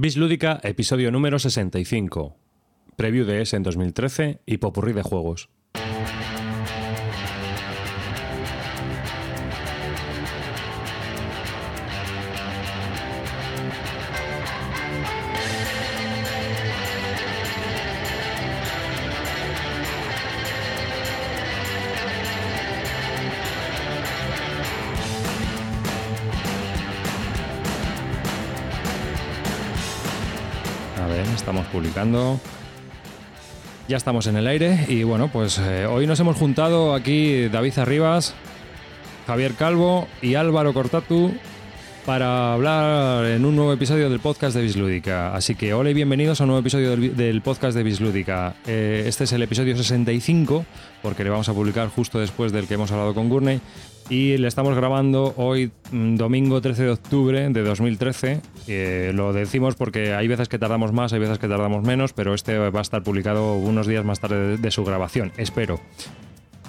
Bis Lúdica, episodio número 65. Preview de S en 2013 y popurrí de juegos. Estamos publicando. Ya estamos en el aire y bueno, pues eh, hoy nos hemos juntado aquí David Arribas, Javier Calvo y Álvaro Cortatu para hablar en un nuevo episodio del podcast de Bislúdica. Así que hola y bienvenidos a un nuevo episodio del, podcast de Bislúdica. Eh, este es el episodio 65 porque le vamos a publicar justo después del que hemos hablado con Gurney y le estamos grabando hoy mm, domingo 13 de octubre de 2013. Eh, lo decimos porque hay veces que tardamos más, hay veces que tardamos menos, pero este va a estar publicado unos días más tarde de, de su grabación, espero.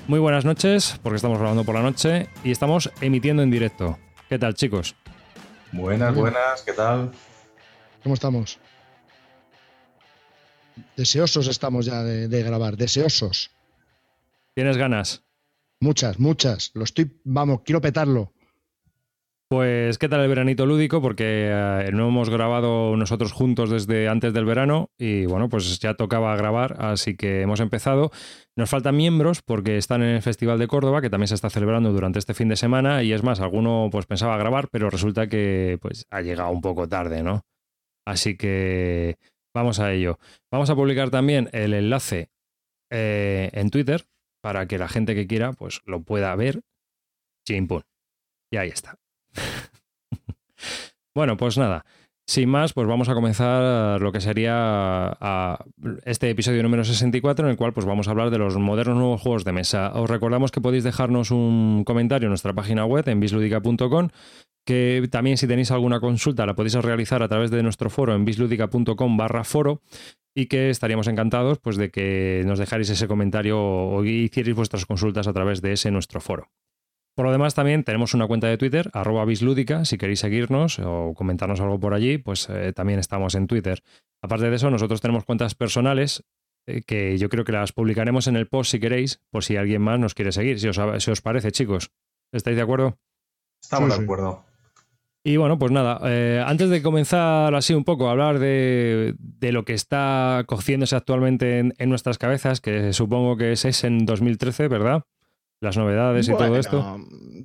Muy buenas noches, porque estamos grabando por la noche y estamos emitiendo en directo. ¿Qué tal, chicos? Buenas, buenas, ¿qué tal? ¿Cómo estamos? Deseosos estamos ya de, de grabar, deseosos. ¿Tienes ganas? Muchas, muchas. Lo estoy, vamos, quiero petarlo. Pues, ¿qué tal el veranito lúdico? Porque eh, no hemos grabado nosotros juntos desde antes del verano y bueno, pues ya tocaba grabar, así que hemos empezado. Nos faltan miembros porque están en el Festival de Córdoba, que también se está celebrando durante este fin de semana y es más, alguno pues pensaba grabar, pero resulta que pues ha llegado un poco tarde, ¿no? Así que vamos a ello. Vamos a publicar también el enlace eh, en Twitter para que la gente que quiera pues lo pueda ver. Chimpún. Y ahí está. Bueno, pues nada. Sin más, pues vamos a comenzar lo que sería este episodio número 64 en el cual pues vamos a hablar de los modernos nuevos juegos de mesa. Os recordamos que podéis dejarnos un comentario en nuestra página web en bisludica.com que también si tenéis alguna consulta la podéis realizar a través de nuestro foro en bisludica.com barra foro y que estaríamos encantados pues de que nos dejarais ese comentario o hicierais vuestras consultas a través de ese nuestro foro. Por lo demás, también tenemos una cuenta de Twitter, arroba bislúdica, si queréis seguirnos o comentarnos algo por allí, pues eh, también estamos en Twitter. Aparte de eso, nosotros tenemos cuentas personales eh, que yo creo que las publicaremos en el post si queréis, por si alguien más nos quiere seguir, si os, si os parece, chicos. ¿Estáis de acuerdo? Estamos Sí, sí. de acuerdo. Y bueno, pues nada, eh, antes de comenzar así un poco a hablar de, de lo que está cociéndose actualmente en, en nuestras cabezas, que supongo que es, es en 2013, ¿verdad? Las novedades y todo esto.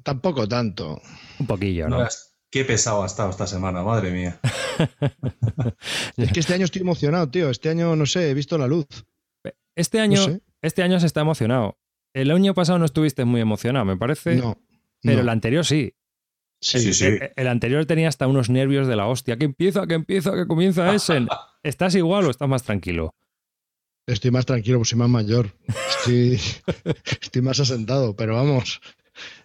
Tampoco tanto. Un poquillo, ¿no? Qué pesado ha estado esta semana, madre mía. Es que este año estoy emocionado, tío. Este año, no sé, he visto la luz. Este año, No sé. este año se está emocionado. El año pasado no estuviste muy emocionado, me parece. No. pero no. el anterior sí. Sí, Sí, sí. El, el anterior tenía hasta unos nervios de la hostia. Que empieza, que empieza, que comienza Essen. ¿Estás igual o estás más tranquilo? Estoy más tranquilo, pues soy más mayor. Estoy, estoy más asentado, pero vamos.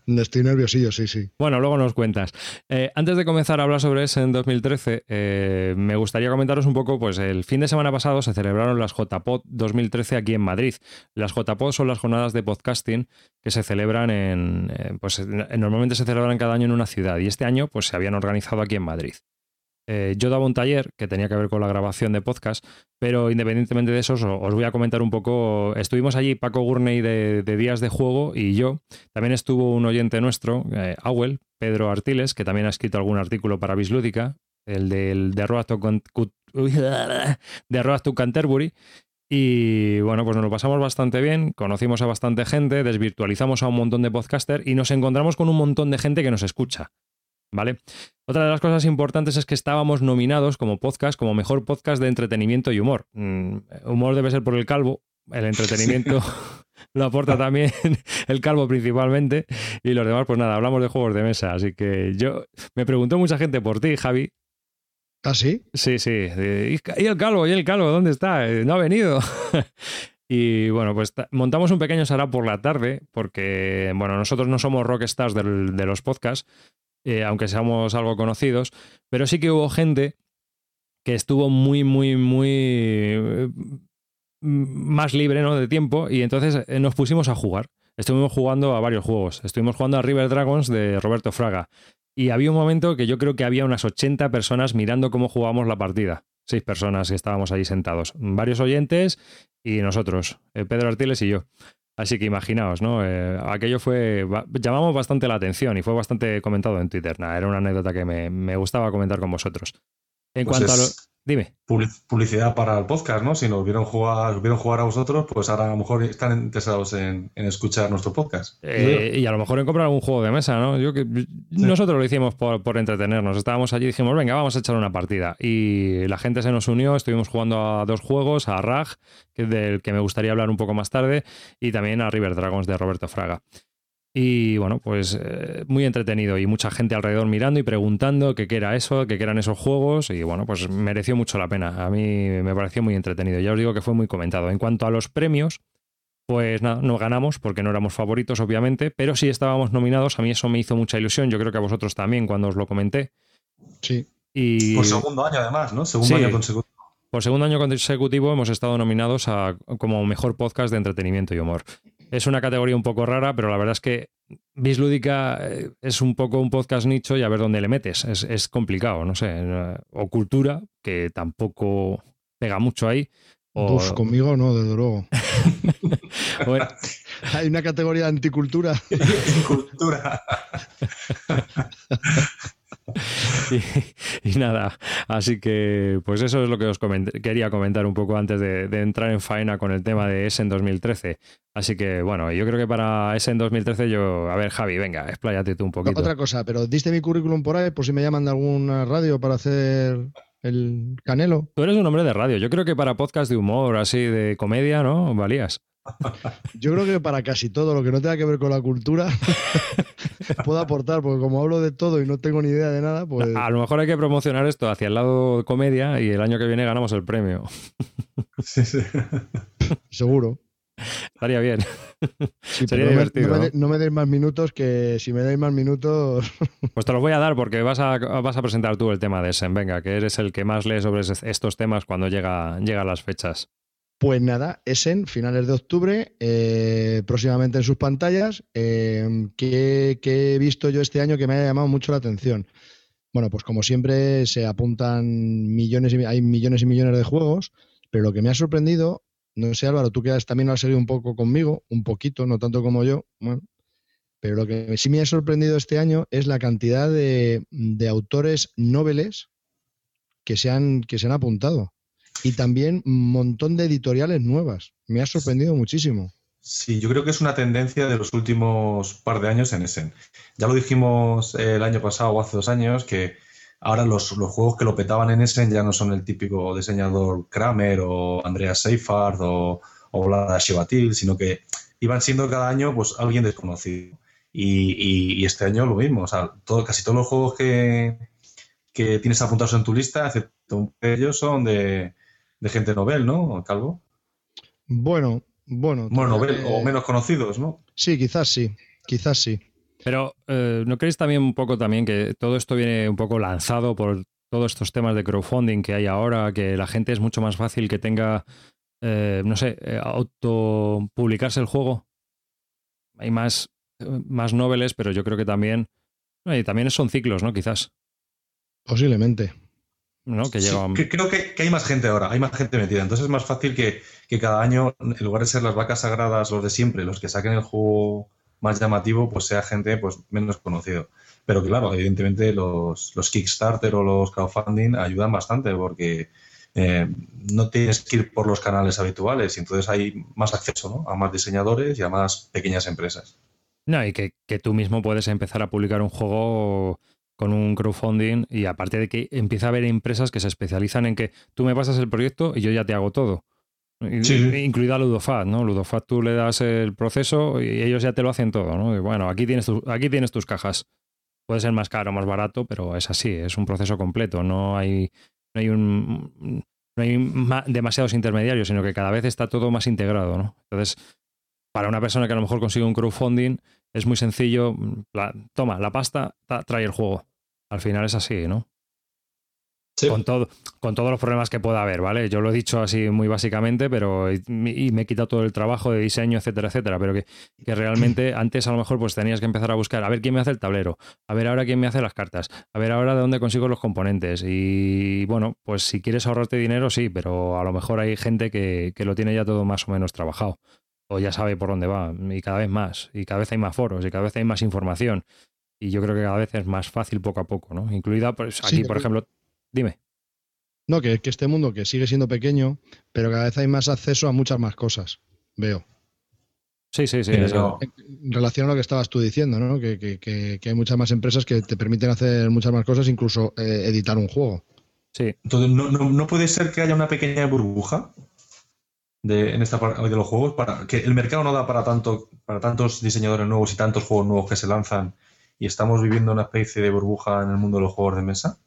Estoy nerviosillo, sí, sí. Bueno, luego nos cuentas. Eh, antes de comenzar a hablar sobre eso en 2013, eh, me gustaría comentaros un poco, pues el fin de semana pasado se celebraron las JPod 2013 aquí en Madrid. Las JPod son las jornadas de podcasting que se celebran en, eh, pues en- normalmente se celebran cada año en una ciudad y este año pues se habían organizado aquí en Madrid. Eh, yo daba un taller que tenía que ver con la grabación de podcast, pero independientemente de eso, os, voy a comentar un poco. Estuvimos allí Paco Gurney de, Días de Juego y yo. También estuvo un oyente nuestro, eh, Pedro Artiles, que también ha escrito algún artículo para Bislúdica, el del de Road to, de Road to Canterbury. Y bueno, pues nos lo pasamos bastante bien, conocimos a bastante gente, desvirtualizamos a un montón de podcasters y nos encontramos con un montón de gente que nos escucha. ¿Vale? Otra de las cosas importantes es que estábamos nominados como podcast, como mejor podcast de entretenimiento y humor. Mm, humor debe ser por el calvo, el entretenimiento lo aporta también el calvo principalmente y los demás, pues nada, hablamos de juegos de mesa. Así que yo me preguntó mucha gente por ti, Javi. ¿Ah, sí? Sí, sí. ¿Y el calvo? ¿Y el calvo? ¿Dónde está? Eh, No ha venido. Y bueno, pues ta- montamos un pequeño sará por la tarde, porque, bueno, nosotros no somos rockstars del- de los podcasts, eh, aunque seamos algo conocidos, pero sí que hubo gente que estuvo muy, muy, muy eh, más libre ¿no? de tiempo y entonces eh, nos pusimos a jugar. Estuvimos jugando a varios juegos. Estuvimos jugando a River Dragons de Roberto Fraga. Y había un momento que yo creo que había unas 80 personas mirando cómo jugábamos la partida. seis personas que estábamos allí sentados. Varios oyentes y nosotros, eh, Pedro Artiles y yo. Así que imaginaos, ¿no? Eh, aquello fue. llamamos bastante la atención y fue bastante comentado en Twitter. era una anécdota que me, me gustaba comentar con vosotros. En Pues cuanto a lo. Dime. Public- Publicidad para el podcast, ¿no? Si nos vieron jugar, vieron jugar a vosotros, pues ahora a lo mejor están interesados en, en escuchar nuestro podcast. Eh, y a lo mejor en comprar algún juego de mesa, ¿no? Yo que, nosotros lo hicimos por, por entretenernos. Estábamos allí y dijimos, venga, vamos a echar una partida. Y la gente se nos unió, estuvimos jugando a dos juegos, a RAG, que del que me gustaría hablar un poco más tarde, y también a River Dragons de Roberto Fraga. Y bueno, pues eh, muy entretenido y mucha gente alrededor mirando y preguntando qué era eso, qué qué eran esos juegos y bueno, pues mereció mucho la pena. A mí me pareció muy entretenido. Ya os digo que fue muy comentado. En cuanto a los premios, pues nada, no ganamos porque no éramos favoritos, obviamente, pero sí estábamos nominados. A mí eso me hizo mucha ilusión. Yo creo que a vosotros también cuando os lo comenté. Sí. Y Por segundo año, además, ¿no? Segundo Sí. año consecutivo. por segundo año consecutivo hemos estado nominados a, como mejor podcast de entretenimiento y humor. Es una categoría un poco rara, pero la verdad es que Bislúdica eh, es un poco un podcast nicho y a ver dónde le metes. Es, es complicado, no sé. eh, O cultura, que tampoco pega mucho ahí. O, Uf, conmigo no, desde luego. Hay una categoría de anticultura. Cultura. y, y nada, así que pues eso es lo que os quería comentar un poco antes de, de entrar en faena con el tema de Essen 2013. Así que bueno, yo creo que para Essen 2013 yo, a ver Javi, venga, expláyate tú un poquito. Otra cosa, pero diste mi currículum por ahí por si me llaman de alguna radio para hacer el canelo. Tú eres un hombre de radio, yo creo que para podcast de humor, así de comedia, ¿no? Valías. Yo creo que para casi todo lo que no tenga que ver con la cultura puedo aportar, porque como hablo de todo y no tengo ni idea de nada, pues A lo mejor hay que promocionar esto hacia el lado comedia y el año que viene ganamos el premio. Sí, sí. seguro. Estaría bien. Sí, Sería no me- divertido, No, me, ¿no? de- no me deis más minutos, que si me dais más minutos. Pues te los voy a dar porque vas a, vas a presentar tú el tema de Essen. Venga, que eres el que más lee sobre es- estos temas cuando llega, llegan las fechas. Pues nada, Essen, finales de octubre, eh, próximamente en sus pantallas. Eh, ¿qué, qué he visto yo este año que me haya llamado mucho la atención? Bueno, pues como siempre se apuntan millones y hay millones y millones de juegos, pero lo que me ha sorprendido, no sé Álvaro, tú que también lo has seguido un poco conmigo, un poquito, no tanto como yo, bueno, pero lo que sí me ha sorprendido este año es la cantidad de, de autores noveles que se han, que se han apuntado. Y también un montón de editoriales nuevas. Me ha sorprendido muchísimo. Sí, yo creo que es una tendencia de los últimos par de años en Essen. Ya lo dijimos eh, el año pasado o hace dos años que ahora los, los juegos que lo petaban en Essen ya no son el típico diseñador Kramer o Andreas Seifert o, o Vlada Shivatil, sino que iban siendo cada año pues alguien desconocido. Y, y- y este año lo mismo, o sea, todo, casi todos los juegos que, que tienes apuntados en tu lista, excepto un de ellos, son de, de gente novel, ¿no, Calvo? Bueno, bueno. Bueno, novel que- o menos conocidos, ¿no? Sí, quizás sí. Quizás sí. Pero eh, ¿no creéis también un poco también que todo esto viene un poco lanzado por todos estos temas de crowdfunding que hay ahora, que la gente es mucho más fácil que tenga, eh, no sé, eh, autopublicarse el juego? Hay más, más noveles, pero yo creo que también, y también son ciclos, ¿no? Quizás, Posiblemente. ¿No? Que Sí, creo que, que hay más gente ahora, hay más gente metida. Entonces es más fácil que, que cada año, en lugar de ser las vacas sagradas, los de siempre, los que saquen el juego más llamativo, pues sea gente pues menos conocido. Pero claro, evidentemente los, los Kickstarter o los crowdfunding ayudan bastante porque eh, no tienes que ir por los canales habituales y entonces hay más acceso ¿no? a más diseñadores y a más pequeñas empresas. No, y que, que tú mismo puedes empezar a publicar un juego con un crowdfunding y aparte de que empieza a haber empresas que se especializan en que tú me pasas el proyecto y yo ya te hago todo. Sí. Incluida Ludofat, ¿no? Ludofat tú le das el proceso y ellos ya te lo hacen todo, ¿no? Y bueno, aquí tienes, tu- aquí tienes tus cajas. Puede ser más caro o más barato, pero es así, es un proceso completo. No hay, no hay un no hay ma- demasiados intermediarios, sino que cada vez está todo más integrado, ¿no? Entonces, para una persona que a lo mejor consigue un crowdfunding, es muy sencillo. la- toma, la pasta, ta- trae el juego. Al final es así, ¿no? Con, todo, con todos los problemas que pueda haber, ¿vale? Yo lo he dicho así muy básicamente, pero y me he quitado todo el trabajo de diseño, etcétera, etcétera, pero que, que, realmente antes a lo mejor pues tenías que empezar a buscar, a ver quién me hace el tablero, a ver ahora quién me hace las cartas, a ver ahora de dónde consigo los componentes y bueno, pues si quieres ahorrarte dinero, sí, pero a lo mejor hay gente que, que lo tiene ya todo más o menos trabajado o ya sabe por dónde va y cada vez más y cada vez hay más foros y cada vez hay más información y yo creo que cada vez es más fácil poco a poco, ¿no? Incluida pues, aquí, por ejemplo, dime. No, que, que este mundo que sigue siendo pequeño, pero cada vez hay más acceso a muchas más cosas, veo. Sí, sí, sí. En relación a lo que estabas tú diciendo, ¿no? Que, que, que, hay muchas más empresas que te permiten hacer muchas más cosas, incluso eh, editar un juego. Sí. Entonces, ¿no, no, no puede ser que haya una pequeña burbuja de, en esta parte de los juegos para que el mercado no da para tanto para tantos diseñadores nuevos y tantos juegos nuevos que se lanzan y estamos viviendo una especie de burbuja en el mundo de los juegos de mesa?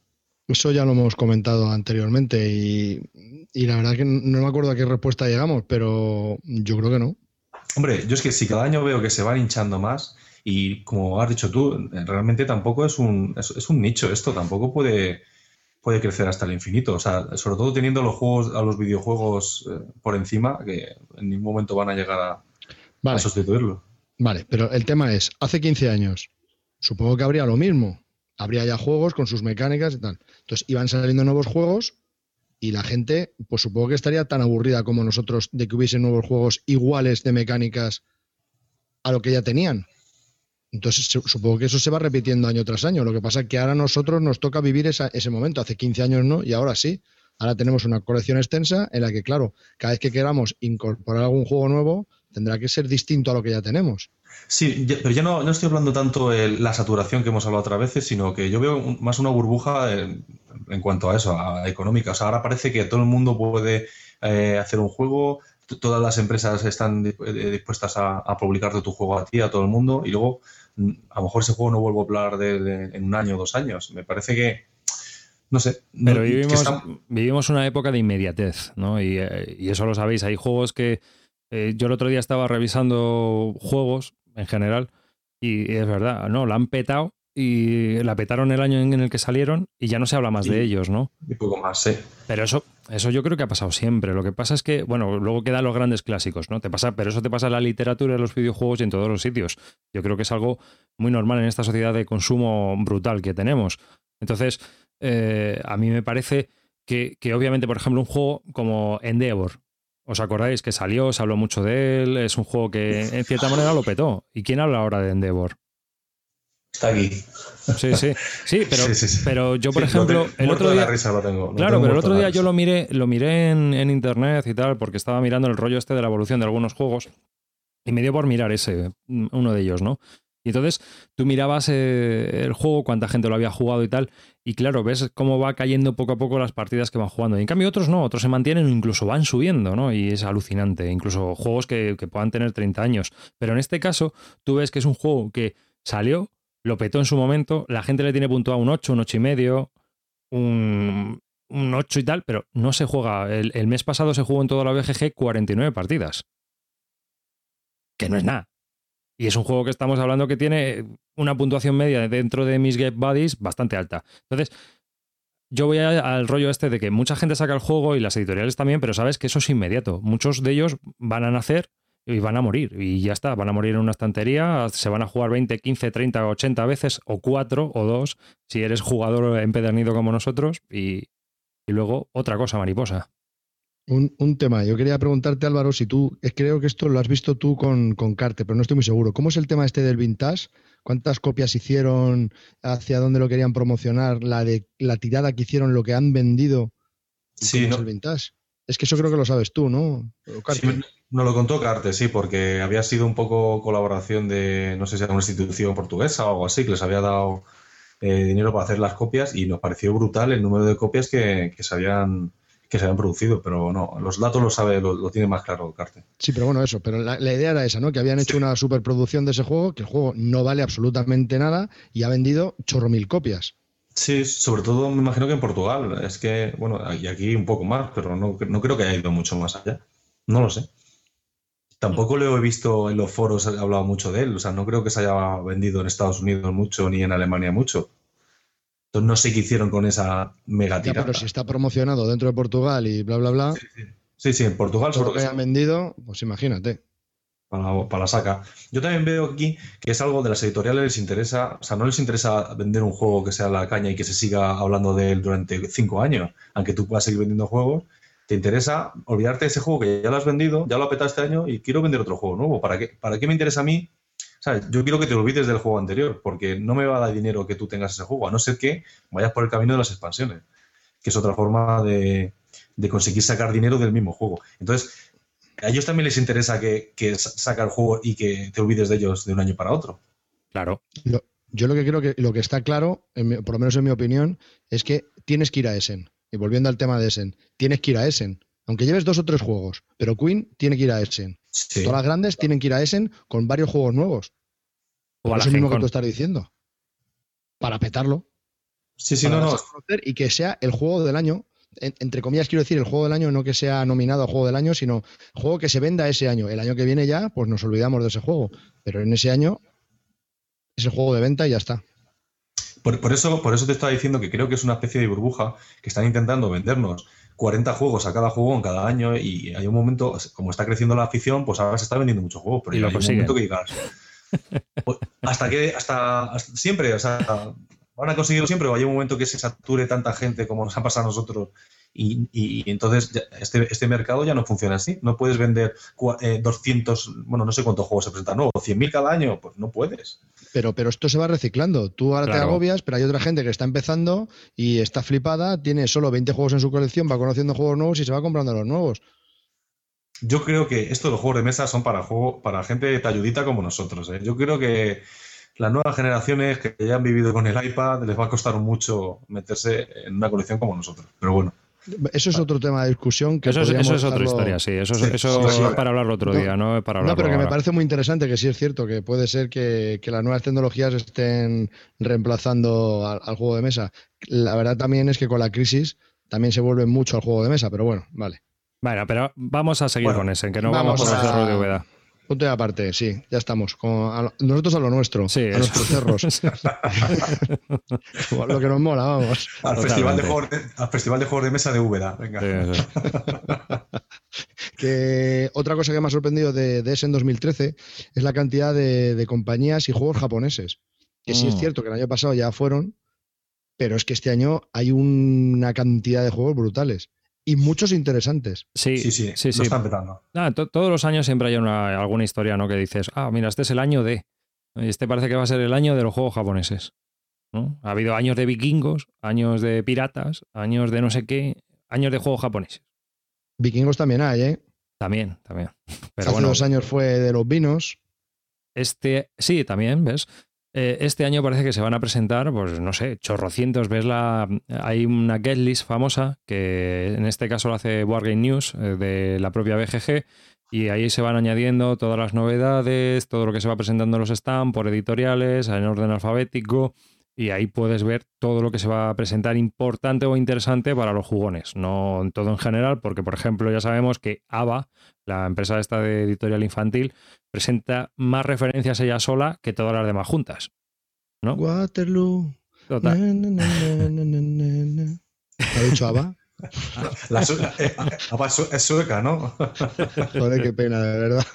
Eso ya lo hemos comentado anteriormente y, y la verdad que no me acuerdo a qué respuesta llegamos, pero yo creo que no. Hombre, yo es que si cada año veo que se van hinchando más y como has dicho tú, realmente tampoco es un, es un nicho esto, tampoco puede puede crecer hasta el infinito. O sea, sobre todo teniendo los juegos, a los videojuegos eh, por encima, que en ningún momento van a llegar a, sustituirlo. Vale, pero el tema es, hace 15 años, supongo que habría lo mismo. Habría ya juegos con sus mecánicas y tal. Entonces iban saliendo nuevos juegos y la gente, pues supongo que estaría tan aburrida como nosotros de que hubiese nuevos juegos iguales de mecánicas a lo que ya tenían. Entonces, supongo que eso se va repitiendo año tras año. Lo que pasa es que ahora a nosotros nos toca vivir ese momento. Hace 15 años no, y ahora sí. Ahora tenemos una colección extensa en la que, claro, cada vez que queramos incorporar algún juego nuevo, tendrá que ser distinto a lo que ya tenemos. Sí, pero ya no, no estoy hablando tanto de la saturación que hemos hablado otras veces, sino que yo veo más una burbuja en, cuanto a eso, a económica. O sea, ahora parece que todo el mundo puede eh, hacer un juego, todas las empresas están eh, dispuestas a, a publicarte tu juego a ti, a todo el mundo, y luego a lo mejor ese juego no vuelvo a hablar de, en un año o dos años. Me parece que, no sé. Pero vivimos, una época de inmediatez, ¿no? Y, eh, eso lo sabéis. Hay juegos que. Eh, yo el otro día estaba revisando juegos en general y es verdad, ¿no? La han petado y la petaron el año en el que salieron y ya no se habla más de ellos, ¿no? Y poco más, sí. Pero eso, eso yo creo que ha pasado siempre. Lo que pasa es que, bueno, luego quedan los grandes clásicos, ¿no? Te pasa, pero eso te pasa en la literatura, en los videojuegos y en todos los sitios. Yo creo que es algo muy normal en esta sociedad de consumo brutal que tenemos. Entonces, eh, a mí me parece que, que, obviamente, por ejemplo, un juego como Endeavor, ¿Os acordáis que salió? Se habló mucho de él. Es un juego que en cierta manera lo petó. ¿Y quién habla ahora de Endeavor? Está aquí. Sí, sí, sí, pero, pero yo, por ejemplo, el otro día. claro, pero el otro día yo lo miré, lo miré en, internet y tal, porque estaba mirando el rollo este de la evolución de algunos juegos y me dio por mirar ese, uno de ellos, ¿no? Y entonces tú mirabas eh, el juego, cuánta gente lo había jugado y tal, y claro, ves cómo va cayendo poco a poco las partidas que van jugando. Y en cambio otros no, otros se mantienen o incluso van subiendo, ¿no? Y es alucinante, incluso juegos que, que puedan tener 30 años. Pero en este caso, tú ves que es un juego que salió, lo petó en su momento, la gente le tiene puntuado un 8, un 8 y medio, un, un 8 y tal, pero no se juega. El, mes pasado se jugó en toda la BGG 49 partidas. Que no es nada. Y es un juego que estamos hablando que tiene una puntuación media dentro de mis Get Buddies bastante alta. Entonces, yo voy al rollo este de que mucha gente saca el juego y las editoriales también, pero sabes que eso es inmediato. Muchos de ellos van a nacer y van a morir. Y ya está, van a morir en una estantería, se van a jugar 20, 15, 30, 80 veces, o 4 o 2, si eres jugador empedernido como nosotros, y, luego otra cosa, mariposa. Un, un, tema, yo quería preguntarte Álvaro, si tú, creo que esto lo has visto tú con, con Carte, pero no estoy muy seguro. ¿Cómo es el tema este del vintage? ¿Cuántas copias hicieron? ¿Hacia dónde lo querían promocionar? ¿La de la tirada que hicieron? ¿Lo que han vendido? Sí, no, es el vintage? Es que eso creo que lo sabes tú, ¿no? Sí, nos lo contó Carte, sí, porque había sido un poco colaboración de, no sé si era una institución portuguesa o algo así, que les había dado eh, dinero para hacer las copias y nos pareció brutal el número de copias que, se habían que se habían producido, pero no, los datos lo sabe, lo, tiene más claro Carte. Sí, pero bueno, eso, pero la, idea era esa, ¿no? Que habían hecho una superproducción de ese juego, que el juego no vale absolutamente nada y ha vendido chorro mil copias. Sí, sobre todo me imagino que en Portugal. Es que, bueno, y aquí un poco más, pero no, no creo que haya ido mucho más allá. No lo sé. Tampoco lo he visto en los foros, he hablado mucho de él. O sea, no creo que se haya vendido en Estados Unidos mucho ni en Alemania mucho. Entonces no sé qué hicieron con esa mega tirada. pero si está promocionado dentro de Portugal y bla, bla, bla. Sí, sí, en Portugal sobre lo que hayan vendido, pues imagínate. Para, para, la saca. Yo también veo aquí que es algo de las editoriales les interesa, o sea, no les interesa vender un juego que sea la caña y que se siga hablando de él durante cinco años, aunque tú puedas seguir vendiendo juegos, te interesa olvidarte de ese juego que ya lo has vendido, ya lo has petado este año y quiero vender otro juego nuevo. ¿Para qué, para qué me interesa a mí? Yo quiero que te olvides del juego anterior, porque no me va a dar dinero que tú tengas ese juego, a no ser que vayas por el camino de las expansiones, que es otra forma de, conseguir sacar dinero del mismo juego. Entonces, a ellos también les interesa que, que saca el juego y que te olvides de ellos de un año para otro. Claro. yo lo que creo que lo que está claro, por lo menos en mi opinión, es que tienes que ir a Essen. Y volviendo al tema de Essen, tienes que ir a Essen. Aunque lleves dos o tres juegos, pero Queen tiene que ir a Essen. Todas las grandes tienen que ir a Essen con varios juegos nuevos. O es lo mismo que tú estás diciendo. Para petarlo. Sí, sí, no, no. Y que sea el juego del año. entre comillas, quiero decir el juego del año, no que sea nominado a juego del año, sino juego que se venda ese año. El año que viene ya, pues nos olvidamos de ese juego. Pero en ese año es el juego de venta y ya está. Por, eso, por eso te estaba diciendo que creo que es una especie de burbuja que están intentando vendernos 40 juegos a cada juego en cada año y hay un momento, como está creciendo la afición, pues ahora se está vendiendo muchos juegos, pero hay un momento que digas, pues, hasta que, hasta, siempre, o sea, van a conseguirlo siempre o hay un momento que se sature tanta gente como nos ha pasado a nosotros y, entonces este, este, mercado ya no funciona así. No puedes vender 200, eh, bueno, no sé cuántos juegos se presentan, no, 100.000 cada año, pues no puedes. Pero, pero esto se va reciclando. Tú ahora te agobias, pero hay otra gente que está empezando y está flipada, tiene solo 20 juegos en su colección, va conociendo juegos nuevos y se va comprando los nuevos. Yo creo que estos los juegos de mesa son para juego, para gente talludita como nosotros. ¿eh? Yo creo que las nuevas generaciones que ya han vivido con el iPad les va a costar mucho meterse en una colección como nosotros. Pero bueno. Eso es otro tema de discusión. Que eso, es, otra historia, sí. Eso, es para hablarlo otro día, no, para hablarlo No, pero que me parece muy interesante que sí es cierto que puede ser que, las nuevas tecnologías estén reemplazando al, juego de mesa. La verdad también es que con la crisis también se vuelve mucho al juego de mesa, pero bueno, vale. Bueno, pero vamos a seguir con ese, que no vamos, los cerros de Ubeda. Punto de aparte, sí, ya estamos. nosotros a lo nuestro, a nuestros cerros. lo que nos mola, vamos. Al festival, de juegos de, al festival de Juegos de Mesa de Úbeda, venga. que otra cosa que me ha sorprendido de, ese en 2013 es la cantidad de, compañías y juegos japoneses. Que sí es mm. cierto que el año pasado ya fueron, pero es que este año hay una cantidad de juegos brutales y muchos interesantes. Sí, sí, sí, sí, están petando. todos los años siempre hay una, alguna historia, ¿no? Que dices, ah, mira, este es el año de. Este parece que va a ser el año de los juegos japoneses. ¿no? Ha habido años de vikingos, años de piratas, años de no sé qué, años de juegos japoneses. Vikingos también hay, ¿eh? También, también. Pero Hace unos años fue de los vinos. Este, sí, también, ¿ves? Eh, este año parece que se van a presentar, pues no sé, chorrocientos. Ves la. Hay una get list famosa que en este caso lo hace Wargame News eh, de la propia BGG. Y ahí se van añadiendo todas las novedades, todo lo que se va presentando en los stands por editoriales, en orden alfabético. Y ahí puedes ver todo lo que se va a presentar importante o interesante para los jugones. No todo en general, porque por ejemplo ya sabemos que ABA, la empresa esta de editorial infantil, presenta más referencias ella sola que todas las demás juntas. ¿no? Waterloo. Total. ¿Ha dicho Ava? La eh, es sueca, ¿no? Joder, qué pena, de verdad.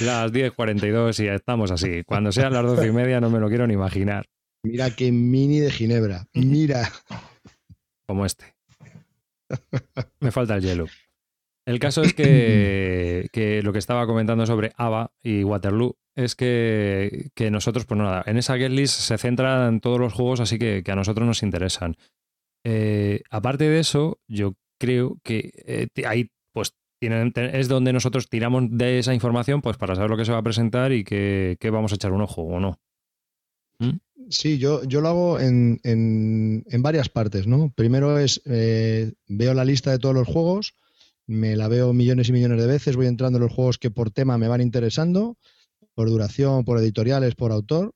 Las 10.42 y estamos así. Cuando sean las 12 y media no me lo quiero ni imaginar. Mira qué mini de Ginebra. Mira. Como este. Me falta el hielo. El caso es que, lo que estaba comentando sobre ABA y Waterloo es que, nosotros, pues nada, en esa get list se centran todos los juegos así que, a nosotros nos interesan. Eh, aparte de eso, yo creo que eh, ahí pues tienen, es donde nosotros tiramos de esa información pues para saber lo que se va a presentar y qué vamos a echar un ojo o no. ¿Mm? Sí, yo, yo lo hago en, en, varias partes, ¿no? Primero es, eh, veo la lista de todos los juegos, me la veo millones y millones de veces, voy entrando en los juegos que por tema me van interesando, por duración, por editoriales, por autor,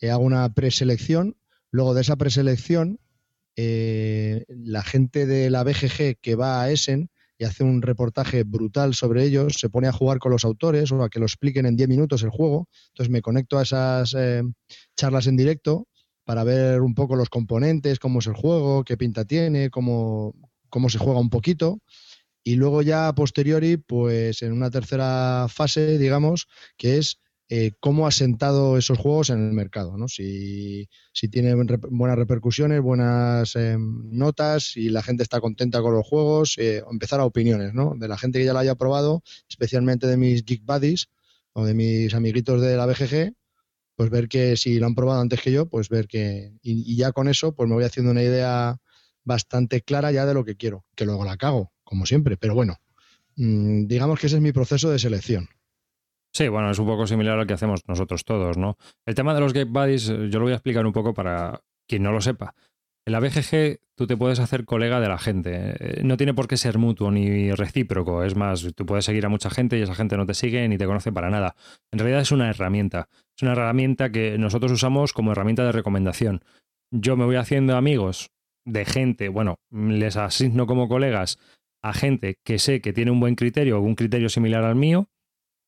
hago una preselección, luego de esa preselección, eh, la gente de la BGG que va a Essen y hace un reportaje brutal sobre ellos, se pone a jugar con los autores o a que lo expliquen en 10 minutos el juego, entonces me conecto a esas eh, charlas en directo, para ver un poco los componentes, cómo es el juego, qué pinta tiene, cómo, cómo se juega un poquito. Y luego ya a posteriori, pues en una tercera fase, digamos, que es eh, cómo ha sentado esos juegos en el mercado, ¿no? Si, si tienen buenas repercusiones, buenas em, notas, y la gente está contenta con los juegos, eh, empezar a opiniones, ¿no? De la gente que ya lo haya probado, especialmente de mis Geek Buddies o de mis amiguitos de la BGG, pues ver que si lo han probado antes que yo, pues ver que, y, ya con eso, pues me voy haciendo una idea bastante clara ya de lo que quiero, que luego la cago, como siempre, pero bueno, mm, digamos que ese es mi proceso de selección. Sí, bueno, es un poco similar al que hacemos nosotros todos, ¿no? El tema de los Game Buddies, eh, yo lo voy a explicar un poco para quien no lo sepa. En la BGG tú te puedes hacer colega de la gente. Eh, no tiene por qué ser mutuo ni recíproco. Es más, tú puedes seguir a mucha gente y esa gente no te sigue ni te conoce para nada. En realidad es una herramienta. Es una herramienta que nosotros usamos como herramienta de recomendación. Yo me voy haciendo amigos de gente, bueno, les asigno como colegas a gente que sé que tiene un buen criterio o un criterio similar al mío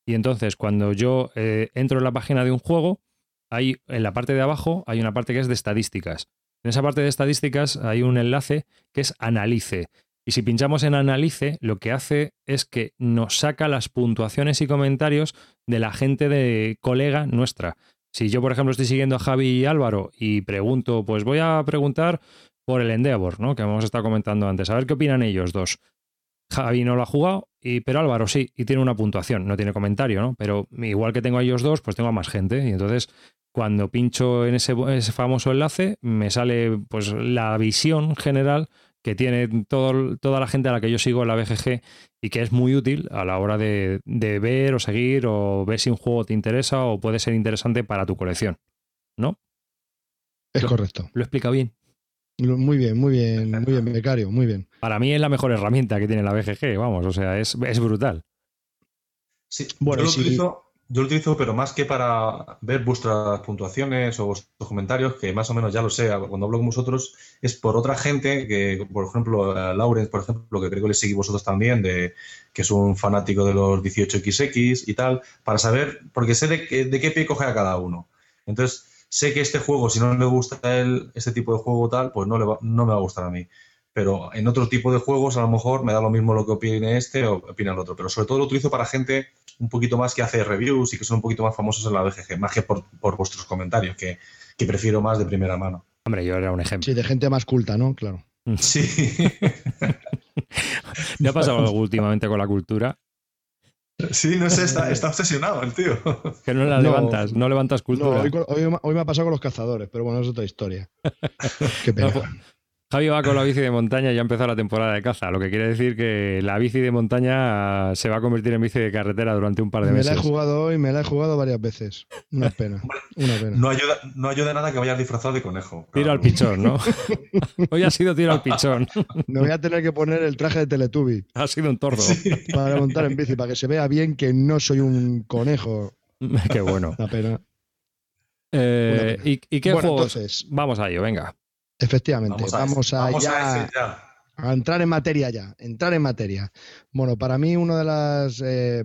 y entonces, cuando yo eh, entro en la página de un juego, hay en la parte de abajo hay una parte que es de estadísticas. En esa parte de estadísticas hay un enlace que es analice. Y si pinchamos en analice, lo que hace es que nos saca las puntuaciones y comentarios de la gente de colega nuestra. Si yo, por ejemplo, estoy siguiendo a Javi y Álvaro y pregunto, pues voy a preguntar por el Endeavor, ¿no? Que hemos estado comentando antes, a ver qué opinan ellos dos. Javi no lo ha jugado, y, pero Álvaro sí, y tiene una puntuación, no tiene comentario, ¿no? Pero igual que tengo a ellos dos, pues tengo a más gente. Y entonces, cuando pincho en ese, famoso enlace, me sale pues la visión general que tiene todo, toda la gente a la que yo sigo en la BGG y que es muy útil a la hora de, de ver o seguir o ver si un juego te interesa o puede ser interesante para tu colección. ¿No? Es correcto. ¿Lo he explicado bien? Muy bien, muy bien, muy bien, becario, muy bien. Para mí es la mejor herramienta que tiene la BGG, vamos, o sea, es, brutal. Sí, bueno, yo lo, utilizo, yo lo utilizo, pero más que para ver vuestras puntuaciones o vuestros comentarios, que más o menos ya lo sé, cuando hablo con vosotros, es por otra gente, que por ejemplo, Laurence, por ejemplo, que creo que le seguís vosotros también, de, que es un fanático de los 18XX y tal, para saber, porque sé de, de qué pie coge a cada uno. Entonces, sé que este juego, si no le gusta a él este tipo de juego tal, pues no, le no me va a gustar a mí. Pero en otro tipo de juegos a lo mejor me da lo mismo lo que opine este o opina el otro. Pero sobre todo lo utilizo para gente un poquito más que hace reviews y que son un poquito más famosos en la BGG, más que por, vuestros comentarios, que, que prefiero más de primera mano. Hombre, yo era un ejemplo. Sí, de gente más culta, ¿no? Claro. Sí. ¿Me ha pasado algo últimamente con la cultura? Sí, no sé, está, obsesionado el tío. Que no la levantas, no levantas cultura. hoy, me ha pasado con los cazadores, pero bueno, es otra historia. Qué pena. Javi va con la bici de montaña y ya empezó la temporada de caza, lo que quiere decir que la bici de montaña se va a convertir en bici de carretera durante un par de meses. Me la he jugado hoy, me la he jugado varias veces. Una pena. Una pena. No ayuda, no ayuda nada que vayas disfrazado de conejo. Tiro al pichón, ¿no? hoy ha sido tiro al pichón. Me voy a tener que poner el traje de Teletubby. Ha sido un tordo. Para montar en bici, para que se vea bien que no soy un conejo. Qué bueno. Una pena. Eh, ¿y, qué juegos? Vamos a ello, venga. Efectivamente, vamos, a, a, entrar en materia ya, entrar en materia. Bueno, para mí uno de las eh,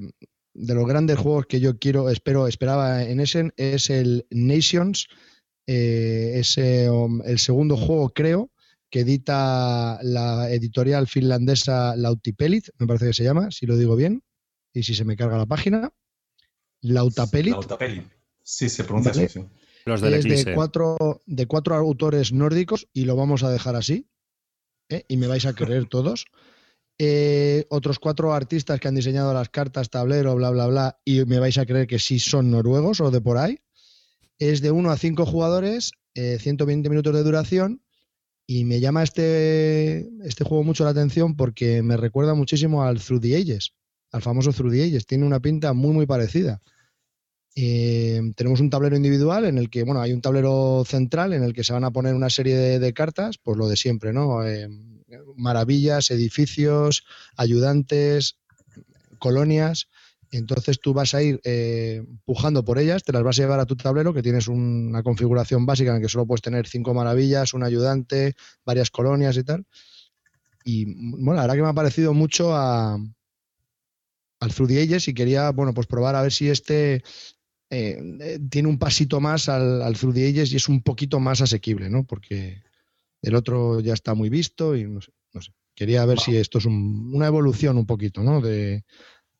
de los grandes juegos que yo quiero, espero, esperaba en Essen es el Nations, eh, es el segundo juego creo que edita la editorial finlandesa Lautipelit, me parece que se llama, si lo digo bien, y si se me carga la página. Lautapelit. Lautapelit. Sí, se pronuncia así. Los es de cuatro, de cuatro autores nórdicos y lo vamos a dejar así. ¿eh? Y me vais a creer todos. Eh, otros cuatro artistas que han diseñado las cartas, tablero, bla, bla, bla, y me vais a creer que sí son noruegos o de por ahí. Es de uno a cinco jugadores, 120 eh, minutos de duración, y me llama este, este juego mucho la atención porque me recuerda muchísimo al Through the Ages, al famoso Through the Ages. Tiene una pinta muy, muy parecida. Eh, tenemos un tablero individual en el que, bueno, hay un tablero central en el que se van a poner una serie de, cartas, pues lo de siempre, ¿no? Eh, maravillas, edificios, ayudantes, colonias. Entonces tú vas a ir eh, pujando por ellas, te las vas a llevar a tu tablero, que tienes una configuración básica en la que solo puedes tener cinco maravillas, un ayudante, varias colonias y tal. Y bueno, verdad que me ha parecido mucho a, al Through the Ages y quería, bueno, pues probar a ver si este eh, tiene un pasito más al, al Through the Ages y es un poquito más asequible, ¿no? Porque el otro ya está muy visto y no sé. No sé. Quería ver si esto es una evolución un poquito, ¿no? De,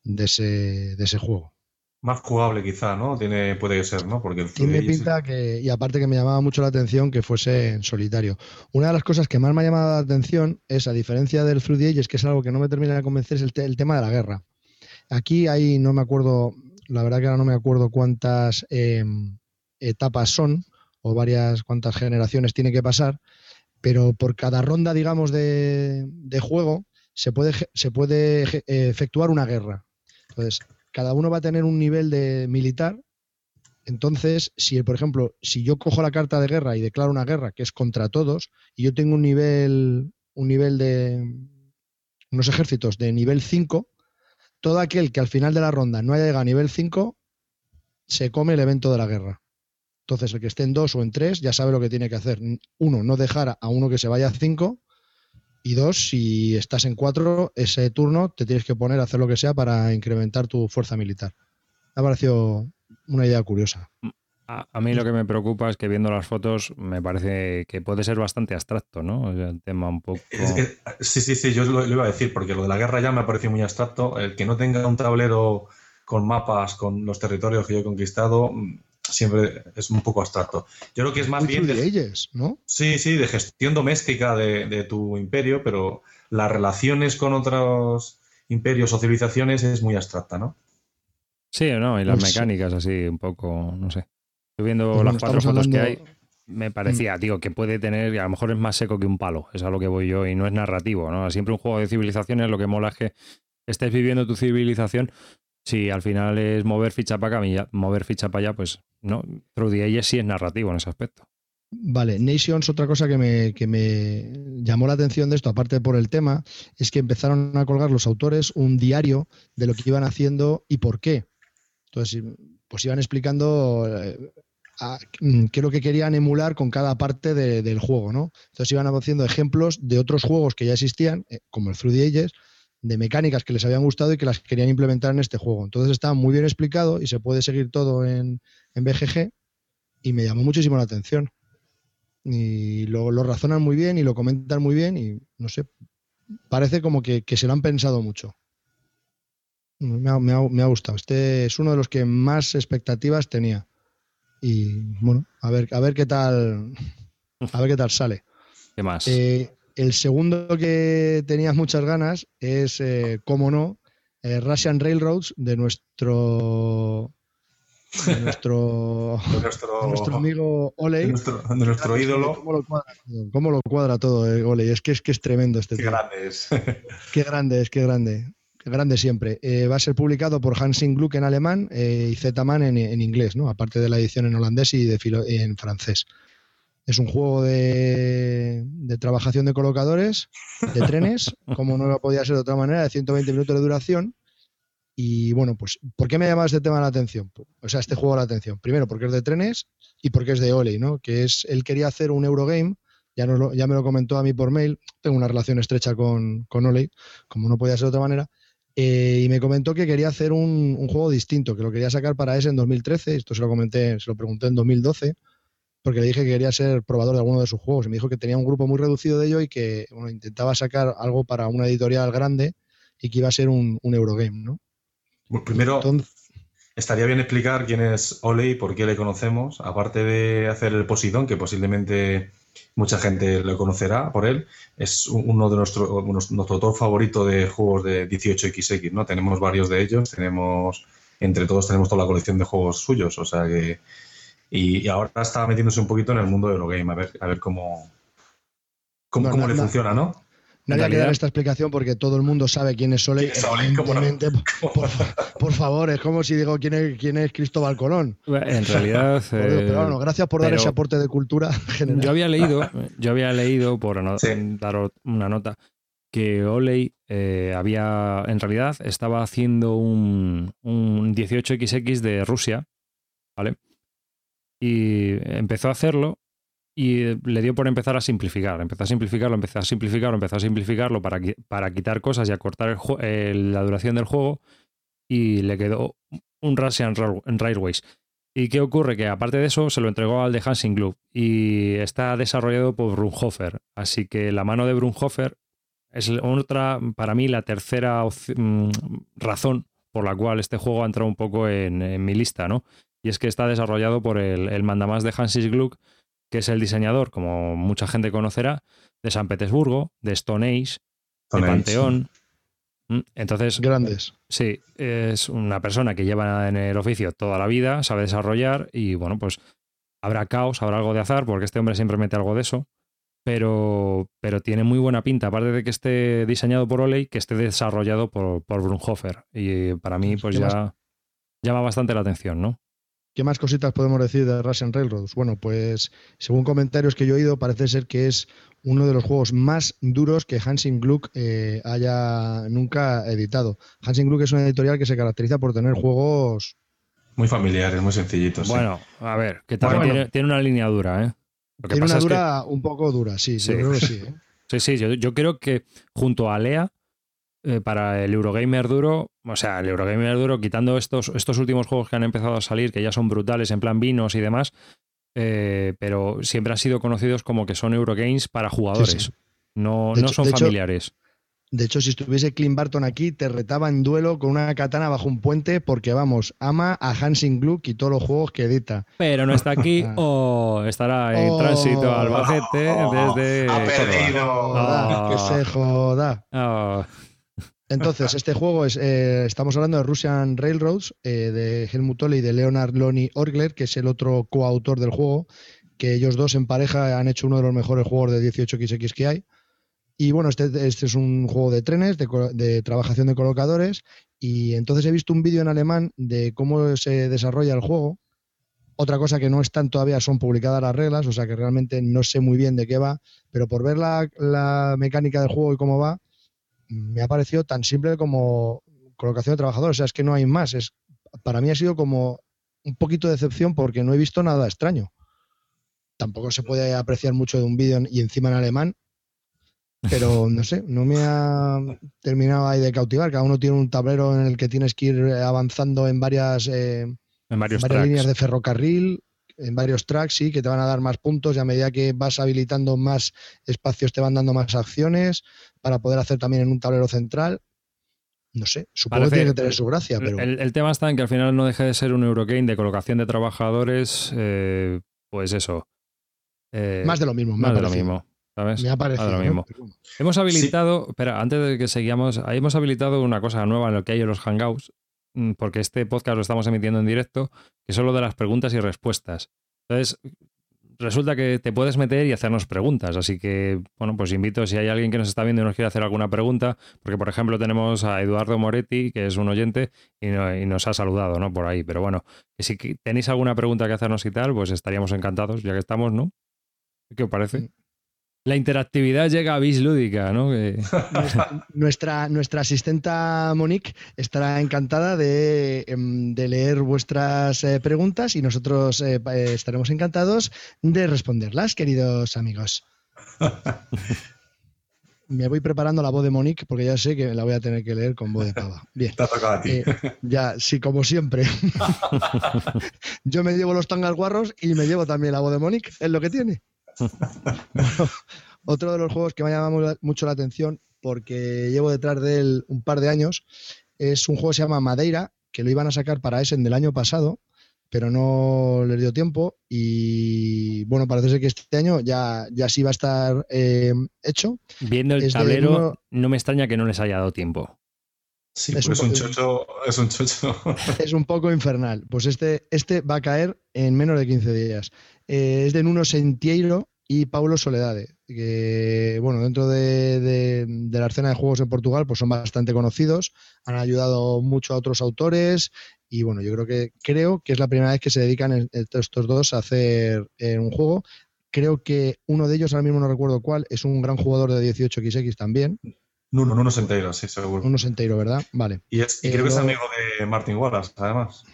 de, ese, de ese juego. Más jugable quizá, ¿no? Tiene, puede ser, ¿no? Porque el Tiene pinta que, y aparte que me llamaba mucho la atención que fuese en solitario. Una de las cosas que más me ha llamado la atención es, a diferencia del Through the Ages, que es algo que no me termina de convencer, es el, tema de la guerra. Aquí hay, no me acuerdo, la verdad que ahora no me acuerdo cuántas em, etapas son, o varias, cuántas generaciones tiene que pasar, pero por cada ronda, digamos, de, de juego se puede, se puede efectuar una guerra. Entonces, cada uno va a tener un nivel de militar. Entonces, si por ejemplo, si yo cojo la carta de guerra y declaro una guerra que es contra todos, y yo tengo un nivel, un nivel de unos ejércitos de nivel 5, todo aquel que al final de la ronda no haya llegado a nivel 5 se come el evento de la guerra. Entonces, el que esté en 2 o en 3 ya sabe lo que tiene que hacer. Uno, no dejar a uno que se vaya a 5 y dos, si estás en cuatro, ese turno te tienes que poner a hacer lo que sea para incrementar tu fuerza militar. Me ha parecido una idea curiosa. A, mí lo que me preocupa es que viendo las fotos me parece que puede ser bastante abstracto, ¿no? el tema un poco... sí, sí, sí, yo lo, iba a decir, porque lo de la guerra ya me ha parecido muy abstracto. El que no tenga un tablero con mapas, con los territorios que yo he conquistado, siempre es un poco abstracto. Yo creo que es más bien... De, ellos, ¿no? Sí, sí, de gestión doméstica de, tu imperio, pero las relaciones con otros imperios o civilizaciones es muy abstracta, ¿no? Sí, no, y las mecánicas así, un poco, no sé. Estoy viendo las cuatro fotos que hay, me parecía, mm. digo, que puede tener, y a lo mejor es más seco que un palo, es a lo que voy yo, y no es narrativo, ¿no? Siempre un juego de civilizaciones lo que mola es que estés viviendo tu civilización, si al final es mover ficha para acá, mover ficha para allá, pues no. Through the sí es narrativo en ese aspecto. Vale, Nations, otra cosa que me, que me llamó la atención de esto, aparte por el tema, es que empezaron a colgar los autores un diario de lo que iban haciendo y por qué. Entonces, pues iban explicando eh, mm, qué lo que querían emular con cada parte del juego, ¿no? Entonces iban haciendo ejemplos de otros juegos que ya existían, eh, como el Through the Ages, de mecánicas que les habían gustado y que las querían implementar en este juego. Entonces está muy bien explicado y se puede seguir todo en, BGG y me llamó muchísimo la atención. Y lo, razonan muy bien y lo comentan muy bien y no sé, parece como que, se lo han pensado mucho. Me ha, gustado. Este es uno de los que más expectativas tenía. Y bueno, a ver, a ver qué tal. A ver qué tal sale. ¿Qué más? Eh, el segundo que tenías muchas ganas es, eh, cómo no, eh, Russian Railroads de nuestro de nuestro, nuestro, amigo Ole. De nuestro, ídolo. ¿Cómo lo cuadra, todo, eh, Ole? Es que, es que es tremendo este Qué grande es. qué grande es, qué grande. Grande siempre. va a ser publicado por Hansing Gluck en alemán y Z-Man en, en, inglés, ¿no? aparte de la edición en holandés y de en francés. Es un juego de, trabajación de colocadores, de trenes, como no podía ser de otra manera, de 120 minutos de duración. Y bueno, pues, ¿por qué me llama este tema la atención? O sea, este juego la atención. Primero, porque es de trenes y porque es de Oley, ¿no? Que es, él quería hacer un Eurogame, ya, no ya me lo comentó a mí por mail, tengo una relación estrecha con, con Oley, como no podía ser de otra manera, eh, y me comentó que quería hacer un, un, juego distinto, que lo quería sacar para ese en 2013, esto se lo comenté, se lo pregunté en 2012, porque le dije que quería ser probador de alguno de sus juegos. Y me dijo que tenía un grupo muy reducido de ello y que intentaba sacar algo para una editorial grande y que iba a ser un, Eurogame, ¿no? primero, estaría bien explicar quién es Ole y por qué le conocemos. Aparte de hacer el Posidón, que posiblemente mucha gente lo conocerá por él, es uno de nuestros nuestro autor favorito de juegos de 18XX, ¿no? Tenemos varios de ellos, tenemos entre todos tenemos toda la colección de juegos suyos, o sea que y, ahora está metiéndose un poquito en el mundo de Eurogame, a ver, a ver cómo, cómo, le funciona, ¿no? Nadie que dar esta explicación porque todo el mundo sabe quién es Sole. por, favor, es como si digo quién es, quién es Cristóbal Colón. En realidad. pero gracias por dar ese aporte de cultura general. Yo había leído, yo había leído, por dar una nota, que Oley eh, había, en realidad, estaba haciendo un, un 18XX de Rusia, ¿vale? y empezó a hacerlo y le dio por empezar a simplificar. Empezó a simplificarlo, empezó a simplificarlo, empezó a simplificarlo para, para quitar cosas y acortar la duración del juego y le quedó un Russian Railways. ¿Y qué ocurre? Que aparte de eso, se lo entregó al de Hansing Club y está desarrollado por Brunhofer. Así que la mano de Brunhofer es otra, para mí, la tercera mm, razón por la cual este juego ha entrado un poco en, mi lista, ¿no? Y es que está desarrollado por el, el mandamás de Hansis Gluck, que es el diseñador, como mucha gente conocerá, de San Petersburgo, de Stone Age, de Panteón. Mm, entonces, grandes. Sí, es una persona que lleva en el oficio toda la vida, sabe desarrollar y bueno, pues habrá caos, habrá algo de azar, porque este hombre siempre mete algo de eso, pero, pero tiene muy buena pinta, aparte de que esté diseñado por Oley, que esté desarrollado por, por Brunhofer. Y para mí, pues ya llama bastante la atención, ¿no? ¿Qué más cositas podemos decir de Russian Railroads? Bueno, pues según comentarios que yo he oído, parece ser que es uno de los juegos más duros que Hansing Gluck eh, haya nunca editado. Hansing Gluck es una editorial que se caracteriza por tener juegos muy familiares, muy sencillitos. Bueno, a ver, que también tiene, una línea dura, ¿eh? tiene una dura un poco dura, sí, sí. creo que sí. ¿eh? sí, sí, yo, creo que junto a Lea, eh, para el Eurogamer duro, o sea, el Eurogamer duro, quitando estos, estos últimos juegos que han empezado a salir, que ya son brutales, en plan vinos y demás, eh, pero siempre han sido conocidos como que son Eurogames para jugadores, no, no son familiares. de hecho, si estuviese Clint Barton aquí, te retaba en duelo con una katana bajo un puente porque, vamos, ama a Hansing Gluck y todos los juegos que edita. Pero no está aquí o estará en tránsito al Albacete oh, desde... Ha perdido. Oh. que se joda. Entonces, este juego es, eh, estamos hablando de Russian Railroads, eh, de Helmut Tolle y de Leonard Loni Orgler, que es el otro coautor del juego, que ellos dos en pareja han hecho uno de los mejores juegos de 18xx que hay. Y bueno, este, este, es un juego de trenes, de, de, trabajación de colocadores, y entonces he visto un vídeo en alemán de cómo se desarrolla el juego. Otra cosa que no están todavía son publicadas las reglas, o sea que realmente no sé muy bien de qué va, pero por ver la, la mecánica del juego y cómo va, me ha parecido tan simple como colocación de trabajadores. O sea, es que no hay más. Es, para mí ha sido como un poquito de decepción porque no he visto nada extraño. Tampoco se puede apreciar mucho de un vídeo y encima en alemán, pero no sé, no me ha terminado ahí de cautivar. Cada uno tiene un tablero en el que tienes que ir avanzando en varias, eh, en varias líneas de ferrocarril en varios tracks, sí, que te van a dar más puntos y a medida que vas habilitando más espacios te van dando más acciones para poder hacer también en un tablero central. No sé, supongo que tiene que tener su gracia, pero... El, tema está en que al final no deje de ser un Eurogame de colocación de trabajadores, eh, pues eso. Eh, más de lo mismo. Más de lo mismo. ¿sabes? Me ha parecido. Lo mismo. Hemos habilitado, espera, antes de que seguíamos, hemos habilitado una cosa nueva en lo que hay en los Hangouts, porque este podcast lo estamos emitiendo en directo, que es solo de las preguntas y respuestas. Entonces, resulta que te puedes meter y hacernos preguntas. Así que, bueno, pues invito, si hay alguien que nos está viendo y nos quiere hacer alguna pregunta, porque por ejemplo tenemos a Eduardo Moretti, que es un oyente, y, nos ha saludado, ¿no? Por ahí. Pero bueno, si tenéis alguna pregunta que hacernos y tal, pues estaríamos encantados, ya que estamos, ¿no? ¿Qué os parece? La interactividad llega a Bis Lúdica, ¿no? nuestra, nuestra asistenta Monique estará encantada de, em, leer vuestras eh, preguntas y nosotros eh, eh, estaremos encantados de responderlas, queridos amigos. Me voy preparando la voz de Monique porque ya sé que la voy a tener que leer con voz de pava. Bien. Te ha tocado a ti. ya, sí, como siempre. Yo me llevo los tangas guarros y me llevo también la voz de Monique, es lo que tiene. otro de los juegos que me ha llamado mucho la atención, porque llevo detrás de él un par de años, es un juego que se llama Madeira, que lo iban a sacar para Essen del año pasado, pero no les dio tiempo. Y bueno, parece ser que este año ya, ya sí va a estar eh, hecho. Viendo el tablero, no me extraña que no les haya dado tiempo. Sí, es, un, chocho, es un chocho. Es un poco infernal. Pues este, este va a caer en menos de 15 días. Eh, es de Nuno Sentiero y Paulo Soledade, que bueno, dentro de, la escena de juegos en Portugal, pues son bastante conocidos, han ayudado mucho a otros autores y bueno, yo creo que creo que es la primera vez que se dedican estos dos a hacer eh, un juego. Creo que uno de ellos, ahora mismo no recuerdo cuál, es un gran jugador de 18xx también. Nuno, Nuno Senteiro, sí, seguro. Nuno Senteiro, ¿verdad? Vale. Y, creo que es eh, amigo de Martin Wallace, además.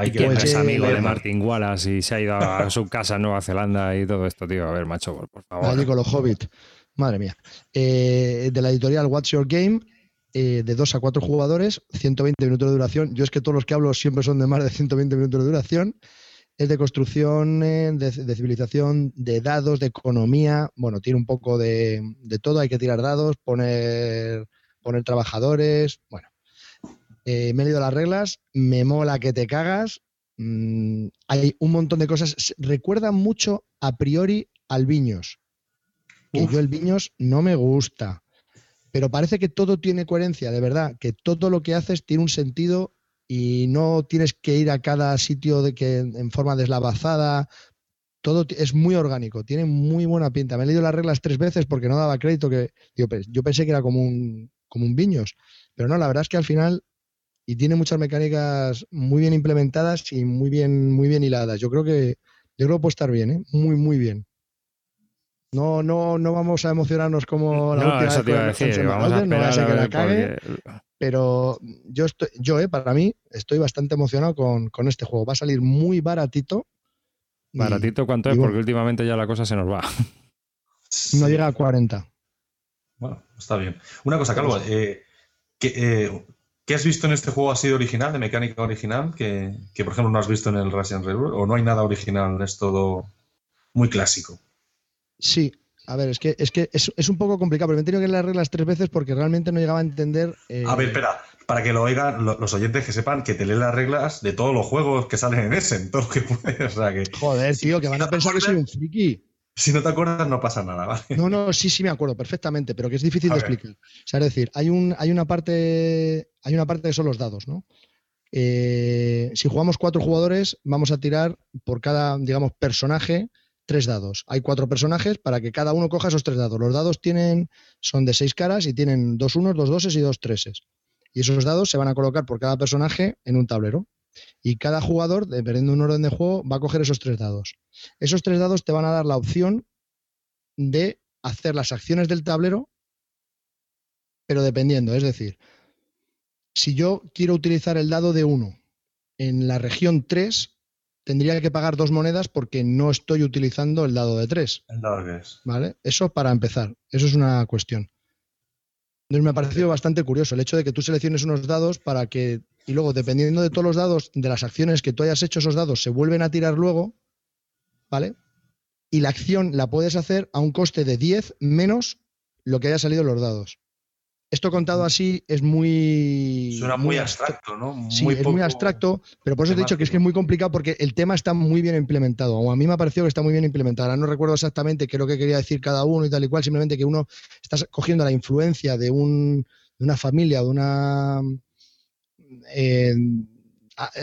Hay que es amigo de Martin Wallace y se ha ido a su casa en Nueva Zelanda y todo esto, tío. A ver, macho, por favor. Allí con los hobbits. Madre mía. Eh, de la editorial What's Your Game. eh, de 2 a 4 jugadores, 120 minutos de duración. Yo es que todos los que hablo siempre son de más de 120 minutos de duración. Es de construcción, eh, de, civilización, de dados, de economía. Bueno, tiene un poco de, todo. Hay que tirar dados, poner, poner trabajadores. Bueno, eh, me he leído las reglas, me mola que te cagas. Mm, hay un montón de cosas. Recuerda mucho a priori al Viños. Que yo el Viños no me gusta. Pero parece que todo tiene coherencia, de verdad, que todo lo que haces tiene un sentido y no tienes que ir a cada sitio de que en forma deslavazada. Todo es muy orgánico, tiene muy buena pinta. Me he leído las reglas tres veces porque no daba crédito que yo, yo pensé que era como un, como un viños, pero no, la verdad es que al final y tiene muchas mecánicas muy bien implementadas y muy bien muy bien hiladas. Yo creo que yo creo que puede estar bien, ¿eh? muy muy bien. No, no, no vamos a emocionarnos como la última eso te iba a decir, vamos a no a que la cague, pero yo estoy, yo, eh, para mí, estoy bastante emocionado con, este juego. Va a salir muy baratito. ¿Baratito cuánto es? Porque últimamente ya la cosa se nos va. No llega a 40. Bueno, está bien. Una cosa, Carlos, eh, eh, ¿qué, has visto en este juego así original, de mecánica original, que, que, por ejemplo no has visto en el Russian Rebel? ¿O no hay nada original? Es todo muy clásico. Sí, a ver, es que es, que es, un poco complicado, pero me he tenido que leer las reglas tres veces porque realmente no llegaba a entender. Eh, a ver, espera, para que lo oigan los oyentes que sepan que te leen las reglas de todos los juegos que salen en ese, en todo lo que puedes. O sea que, Joder, tío, que van a pensar que soy un friki. Si no te acuerdas, no pasa nada, ¿vale? No, no, sí, sí me acuerdo perfectamente, pero que es difícil de explicar. O sea, es decir, hay, un, hay, una parte, hay una parte que son los dados, ¿no? Eh, si jugamos cuatro jugadores, vamos a tirar por cada, digamos, personaje tres dados. Hay cuatro personajes para que cada uno coja esos tres dados. Los dados tienen, son de seis caras y tienen dos unos, dos doses y dos treses. Y esos dados se van a colocar por cada personaje en un tablero. Y cada jugador, dependiendo de un orden de juego, va a coger esos tres dados. Esos tres dados te van a dar la opción de hacer las acciones del tablero, pero dependiendo. Es decir, si yo quiero utilizar el dado de uno en la región 3, tendría que pagar dos monedas porque no estoy utilizando el dado de tres. El dado de ¿Vale? Eso para empezar. Eso es una cuestión. Entonces me ha parecido bastante curioso el hecho de que tú selecciones unos dados para que, y luego dependiendo de todos los dados, de las acciones que tú hayas hecho, esos dados se vuelven a tirar luego, ¿vale? Y la acción la puedes hacer a un coste de 10 menos lo que haya salido en los dados. Esto contado así es muy. Suena muy, abstracto, ¿no? Sí, es muy abstracto, pero por eso te he dicho que es que es muy complicado porque el tema está muy bien implementado. O a mí me ha parecido que está muy bien implementado. Ahora no recuerdo exactamente qué es lo que quería decir cada uno y tal y cual, simplemente que uno está cogiendo la influencia de, un, de una familia, de una. Eh,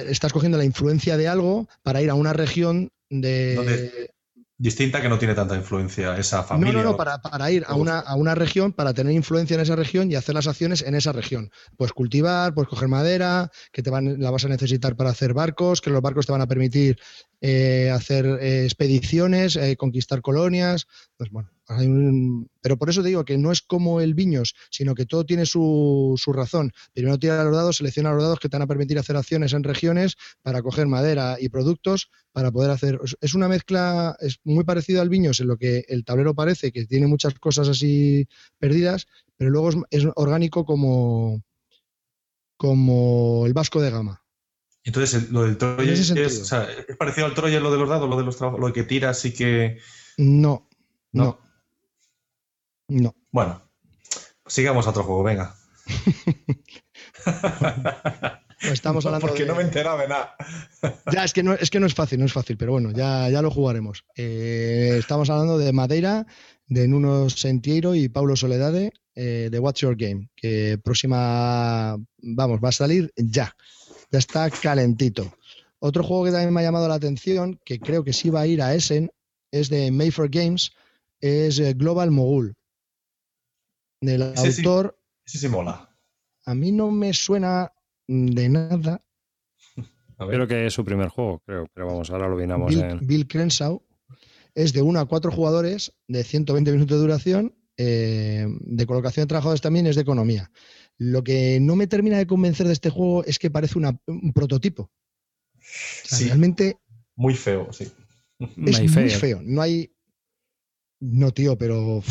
estás cogiendo la influencia de algo para ir a una región de distinta que no tiene tanta influencia esa familia. No, no, no, para, ir a una, a una, región, para tener influencia en esa región y hacer las acciones en esa región. Pues cultivar, pues coger madera, que te van, la vas a necesitar para hacer barcos, que los barcos te van a permitir eh, hacer eh, expediciones, eh, conquistar colonias. Pues bueno, pero por eso te digo que no es como el Viños, sino que todo tiene su, su razón. Primero tira los dados, selecciona los dados que te van a permitir hacer acciones en regiones para coger madera y productos para poder hacer. Es una mezcla, es muy parecido al Viños en lo que el tablero parece que tiene muchas cosas así perdidas, pero luego es, orgánico como, como el Vasco de Gama. Entonces, lo del Troya es, es, parecido al Troya lo de los dados, lo de los lo que tiras y que. No, no. No. Bueno, sigamos a otro juego, venga. Pues estamos hablando Porque no me enteraba de nada. ya, es que, no, es que no es fácil, no es fácil, pero bueno, ya, ya lo jugaremos. Eh, estamos hablando de Madeira, de Nuno Sentiero y Paulo Soledade, eh, de What's Your Game, que próxima, vamos, va a salir ya. Ya está calentito. Otro juego que también me ha llamado la atención, que creo que sí va a ir a Essen, es de Mayfair Games, es eh, Global Mogul del autor. Sí, sí, mola. A mí no me suena de nada. Creo que es su primer juego, creo, pero vamos, ahora lo vinamos Bill, en. Bill Crenshaw es de 1 a 4 jugadores, de 120 minutos de duración, eh, de colocación de trabajadores también es de economía. Lo que no me termina de convencer de este juego es que parece un prototipo. realmente. Muy feo, sí. Es muy feo. No hay. No, tío, pero.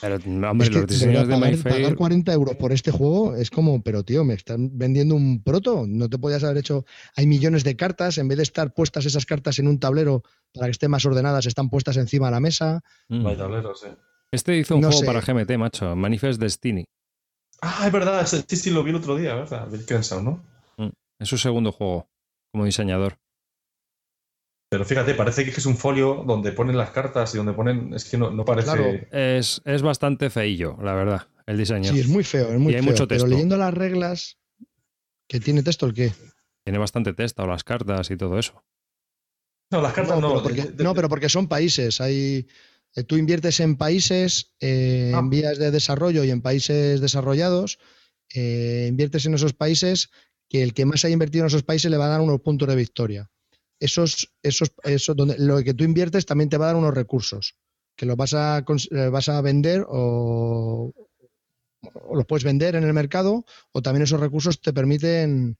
Pero, hombre, los diseños de pagar, pagar 40 euros por este juego es como, pero tío, me están vendiendo un proto. No te podías haber hecho. Hay millones de cartas, en vez de estar puestas esas cartas en un tablero para que estén más ordenadas, están puestas encima de la mesa. Mm. hay tableros, sí. Este hizo un juego para GMT, macho, Manifest Destiny. Ah, es verdad, sí, sí, lo vi el otro día, ¿verdad? Bill ¿no? Mm, es su segundo juego como diseñador. Pero fíjate, parece que es un folio donde ponen las cartas y donde ponen. Es que no, parece. Claro. Es, bastante feillo, la verdad, el diseño. Sí, es muy feo, es muy y hay Mucho texto. Pero leyendo las reglas, ¿que tiene texto el qué? Tiene bastante texto, las cartas y todo eso. No, las cartas no. no, pero porque son países. Hay tú inviertes en países eh, en ah. vías de desarrollo y en países desarrollados, eh, inviertes en esos países que el que más haya invertido en esos países le va a dar unos puntos de victoria. Esos, esos, eso, donde, lo que tú inviertes también te va a dar unos recursos, que los vas a, vas a vender o, o, los puedes vender en el mercado o también esos recursos te permiten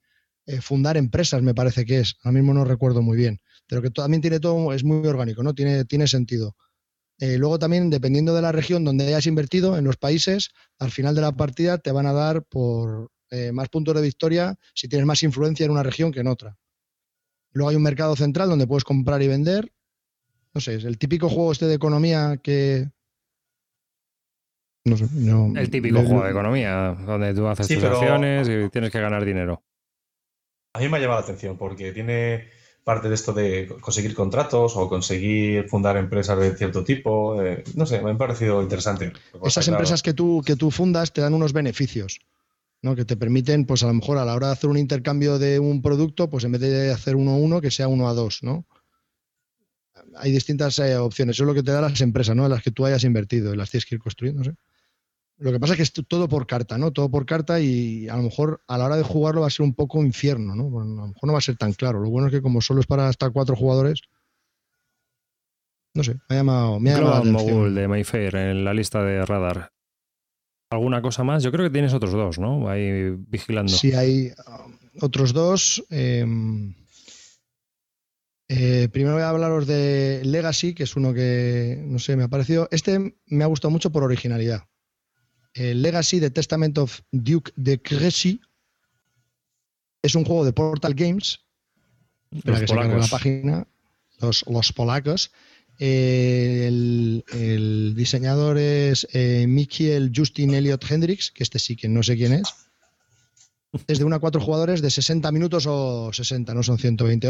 fundar empresas, me parece que es. Ahora mismo no recuerdo muy bien, pero que también tiene todo, es muy orgánico, ¿no? Tiene, tiene sentido. Eh, luego también, dependiendo de la región donde hayas invertido, en los países, al final de la partida te van a dar por eh, más puntos de victoria si tienes más influencia en una región que en otra. Luego hay un mercado central donde puedes comprar y vender. No sé, es el típico juego este de economía que... No sé, el típico juego de economía, donde tú haces tus acciones y tienes que ganar dinero. A mí me ha llamado la atención porque tiene parte de esto de conseguir contratos o conseguir fundar empresas de cierto tipo. Eh, no sé, me ha parecido interesante. Esas empresas que tú, que tú fundas te dan unos beneficios. ¿no? que te permiten, pues a lo mejor a la hora de hacer un intercambio de un producto, pues en vez de hacer uno a uno, que sea uno a dos, ¿no? Hay distintas eh, opciones, eso es lo que te da las empresas, ¿no? En las que tú hayas invertido y las tienes que ir construyendo. Lo que pasa es que es todo por carta, ¿no? Todo por carta y a lo mejor a la hora de jugarlo va a ser un poco infierno, ¿no? a lo mejor no va a ser tan claro. Lo bueno es que como solo es para hasta cuatro jugadores, no sé, me ha llamado, me ha llamado Mogul de Mayfair en la lista de radar. ¿Alguna cosa más? Yo creo que tienes otros dos, ¿no? Ahí vigilando. Sí, hay um, otros dos. Em, eh, primero voy a hablaros de Legacy, que es uno que, no sé, me ha parecido. Este me ha gustado mucho por originalidad el Legacy de Testament of Duke de Crécy es un juego de Portal Games. Espera que polacos. la página. Los, los polacos. Eh, el, diseñador es eh, Mikiel Justin Elliot Hendricks, que este sí que no sé quién es. Es de 1 a 4 jugadores de 60 minutos o 60, no son 120.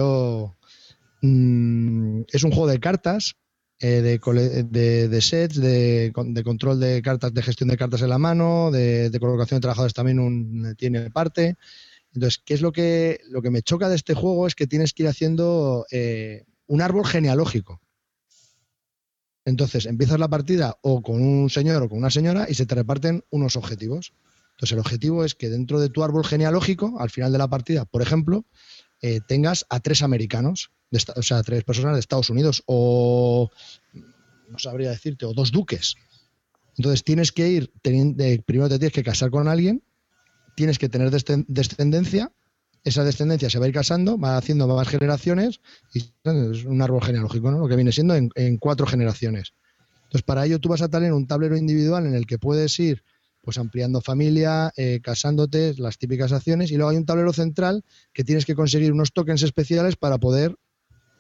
Mm, es un juego de cartas eh, de, sets, de, control de cartas, de gestión de cartas en la mano, de, colocación de trabajadores también tiene parte. Entonces, ¿qué es lo que, lo que me choca de este juego? Es que tienes que ir haciendo eh, un árbol genealógico. Entonces, empiezas la partida o con un señor o con una señora y se te reparten unos objetivos. Entonces, el objetivo es que dentro de tu árbol genealógico, al final de la partida, por ejemplo, eh, tengas a tres americanos o sea, tres personas de Estados Unidos o, no sabría decirte, o dos duques. Entonces tienes que ir, primero te tienes que casar con alguien, tienes que tener descendencia, esa descendencia se va a ir casando, va haciendo más generaciones y es un árbol genealógico, ¿no? Lo que viene siendo en, cuatro generaciones. Entonces, para ello tú vas a tener un tablero individual en el que puedes ir pues ampliando familia, eh, casándote, las típicas acciones, y luego hay un tablero central que tienes que conseguir unos tokens especiales para poder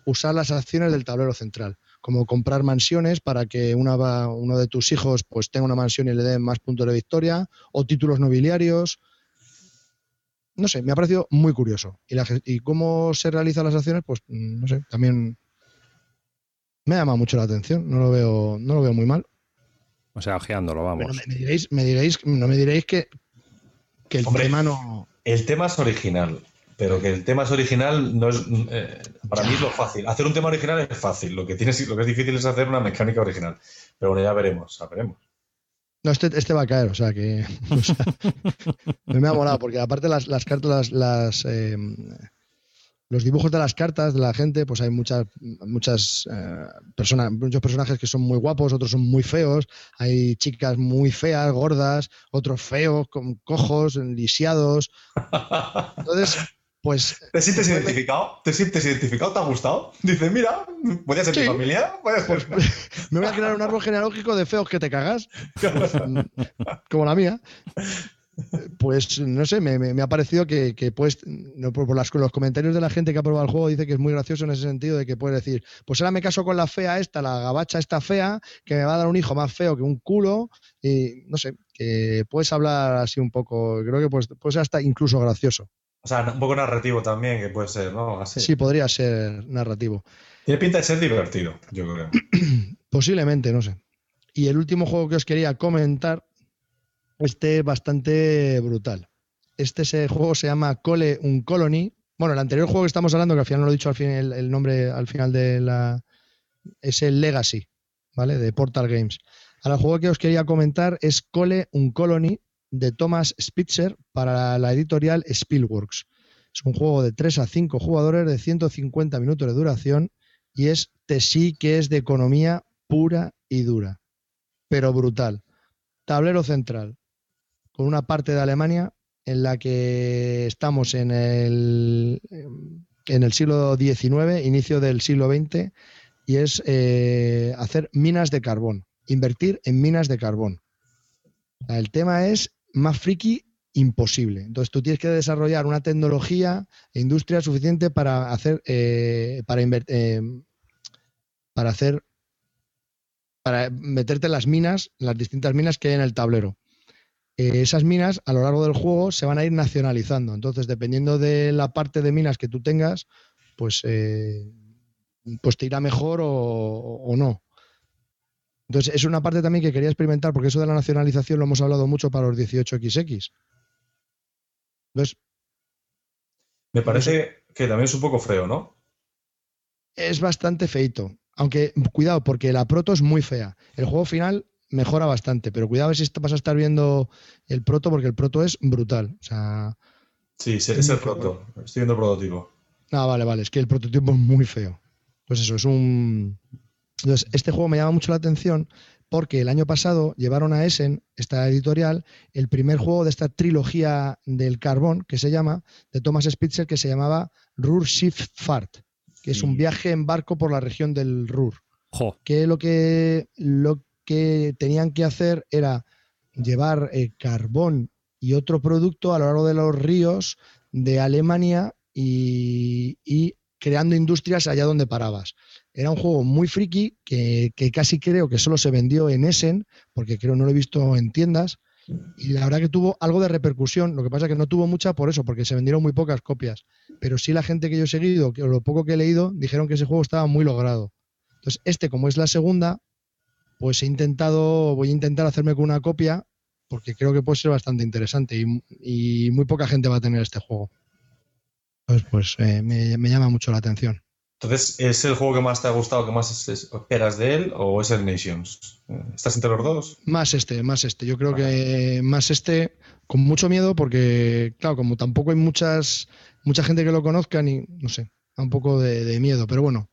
usar las acciones del tablero central, como comprar mansiones para que una, uno de tus hijos pues tenga una mansión y le den más puntos de victoria, o títulos nobiliarios. No sé, me ha parecido muy curioso. Y, y cómo se realizan las acciones, pues mm, no sé, también me ha llamado mucho la atención. No lo veo, no lo veo muy mal. O sea, ojeándolo, vamos. me, diréis, me diréis, no me diréis que, que el tema no. El tema es original. Pero que el tema es original, no es, eh, para mí es lo fácil. Hacer un tema original es fácil. Lo que, tienes, lo que es difícil es hacer una mecánica original. Pero bueno, ya veremos, ya veremos. No, este, este va a caer, o sea que. me ha molado, porque aparte las, las cartas, las, eh, los dibujos de las cartas de la gente, pues hay muchas, muchas eh, personas, muchos personajes que son muy guapos, otros son muy feos, hay chicas muy feas, gordas, otros feos, con cojos, lisiados. Entonces, Pues. ¿Te sientes identificado? ¿Te sientes identificado? ¿Te ha gustado? Dices, mira, podía ser mi familia. Pues, me voy a crear un árbol genealógico de feos que te cagas. como la mía. Pues no sé, me, ha parecido que, pues, no, por, los comentarios de la gente que ha probado el juego, dice que es muy gracioso en ese sentido de que puedes decir, pues ahora me caso con la fea esta, la gabacha esta fea, que me va a dar un hijo más feo que un culo, y no sé, que puedes hablar así un poco, creo que pues, puede ser hasta incluso gracioso. O sea, un poco narrativo también, que puede ser, ¿no? Así. Sí, podría ser narrativo. Tiene pinta de ser divertido, yo creo. Posiblemente, no sé. Y el último juego que os quería comentar este bastante brutal. Este juego se llama Cole un Colony. Bueno, el anterior juego que estamos hablando, que al final no lo he dicho al el, nombre al final de la. es el Legacy, ¿vale? De Portal Games. Ahora, el juego que os quería comentar es Cole un Colony de Thomas Spitzer para la editorial Spielworks. Es un juego de 3 a 5 jugadores de 150 minutos de duración y es sí que es de economía pura y dura, pero brutal. Tablero central, con una parte de Alemania en la que estamos en el, en el siglo XIX, inicio del siglo XX, y es eh, hacer minas de carbón, invertir en minas de carbón. El tema es más friki imposible. Entonces tú tienes que desarrollar una tecnología e industria suficiente para hacer, eh, para eh, para hacer, para meterte en las minas, las distintas minas que hay en el tablero. Eh, esas minas a lo largo del juego se van a ir nacionalizando. Entonces, dependiendo de la parte de minas que tú tengas, pues, eh, pues te irá mejor o, no. Entonces, es una parte también que quería experimentar, porque eso de la nacionalización lo hemos hablado mucho para los 18XX. Entonces. Me parece que también es un poco feo, ¿no? Es bastante feito. Aunque, cuidado, porque la proto es muy fea. El juego final mejora bastante, pero cuidado a ver si vas a estar viendo el proto, porque el proto es brutal. O sea, sí, es el proto. Estoy viendo el prototipo. Ah, vale, vale. Es que el prototipo es muy feo. Pues eso, es un. Entonces, este juego me llama mucho la atención porque el año pasado llevaron a Essen, esta editorial, el primer juego de esta trilogía del carbón que se llama, de Thomas Spitzer, que se llamaba Ruhr Fahrt, que es un viaje en barco por la región del Ruhr. Que lo que lo que tenían que hacer era llevar eh, carbón y otro producto a lo largo de los ríos de Alemania y, creando industrias allá donde parabas. Era un juego muy friki que, casi creo que solo se vendió en Essen, porque creo no lo he visto en tiendas, y la verdad que tuvo algo de repercusión, lo que pasa que no tuvo mucha por eso, porque se vendieron muy pocas copias, pero sí la gente que yo he seguido, que lo poco que he leído, dijeron que ese juego estaba muy logrado. Entonces, este como es la segunda, pues he intentado, voy a intentar hacerme con una copia porque creo que puede ser bastante interesante y, muy poca gente va a tener este juego. Pues, pues eh, me, llama mucho la atención. Entonces, ¿es el juego que más te ha gustado, que más esperas de él o es el Nations? ¿Estás entre los dos? Más este, más este. Yo creo que más este, con mucho miedo porque, claro, como tampoco hay muchas mucha gente que lo conozca, ni, no sé, un poco de miedo, pero bueno,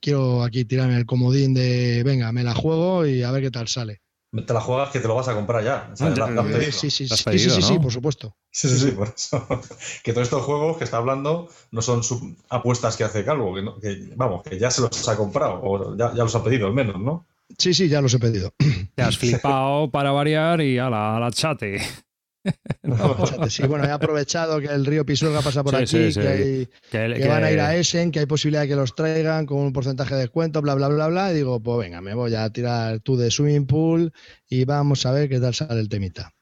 quiero aquí tirarme el comodín de, venga, me la juego y a ver qué tal sale. Te la juegas que te lo vas a comprar ya. sí, sí, sí, sí, sí, por supuesto. Sí, sí, sí, por eso. que todos estos juegos que está hablando no son apuestas que hace Calvo, que, vamos, que ya se los ha comprado, o ya, ya los ha pedido al menos, ¿no? Sí, sí, ya los he pedido. Te has flipado para variar y a la, a la chate. Sí, bueno, he aprovechado que el río Pisuerga pasa por aquí, que, van a ir a Essen, que hay posibilidad de que los traigan con un porcentaje de descuento, bla, bla, bla, bla. Y digo, pues venga, me voy a tirar tú de swimming pool y vamos a ver qué tal sale el temita.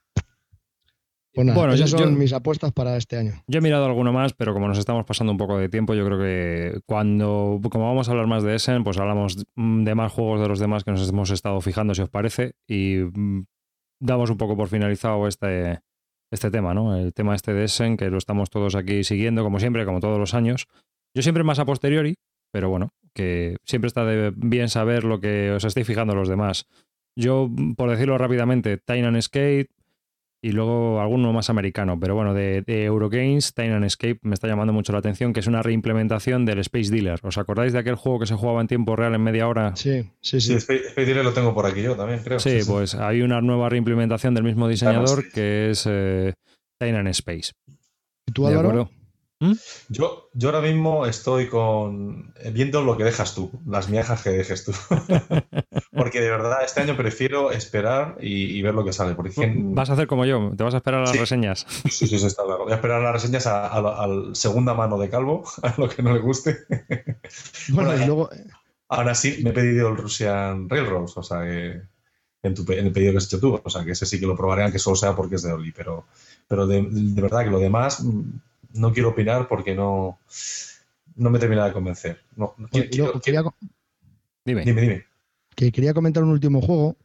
Pues bueno, esas son mis apuestas para este año. Yo he mirado alguno más, pero como nos estamos pasando un poco de tiempo, yo creo que cuando, como vamos a hablar más de Essen, pues hablamos de más juegos de los demás que nos hemos estado fijando, si os parece, y mm, damos un poco por finalizado este, este tema, ¿no? El tema este de Essen, que lo estamos todos aquí siguiendo, como siempre, como todos los años. Yo siempre más a posteriori, pero bueno, que siempre está bien saber lo que os estáis fijando los demás. Yo, por decirlo rápidamente, Tainan Skate, y luego alguno más americano. Pero bueno, de, Eurogames, Time and Escape me está llamando mucho la atención, que es una reimplementación del Space Dealer. ¿Os acordáis de aquel juego que se jugaba en tiempo real en media hora? Sí, sí, sí. Space, Dealer lo tengo por aquí yo también, creo. Sí, pues hay una nueva reimplementación del mismo diseñador que es eh, Time and Space. ¿Y tú, Álvaro? ¿Mm? Yo, yo ahora mismo estoy con viendo lo que dejas tú, las miajas que dejes tú. porque de verdad este año prefiero esperar y, ver lo que sale. Porque vas a hacer como yo, te vas a esperar a las reseñas. Sí, sí, sí, está claro. Voy a esperar a las reseñas a, la segunda mano de Calvo, a lo que no le guste. bueno, y luego. Ahora sí, me he pedido el Russian Railroads, o sea que. En, tu, en, el pedido que has hecho tú, o sea que ese sí que lo probaré, aunque solo sea porque es de Oli, pero, pero de, de verdad que lo demás no quiero opinar porque no, no me termina de convencer. dime. dime, Que quería comentar un último juego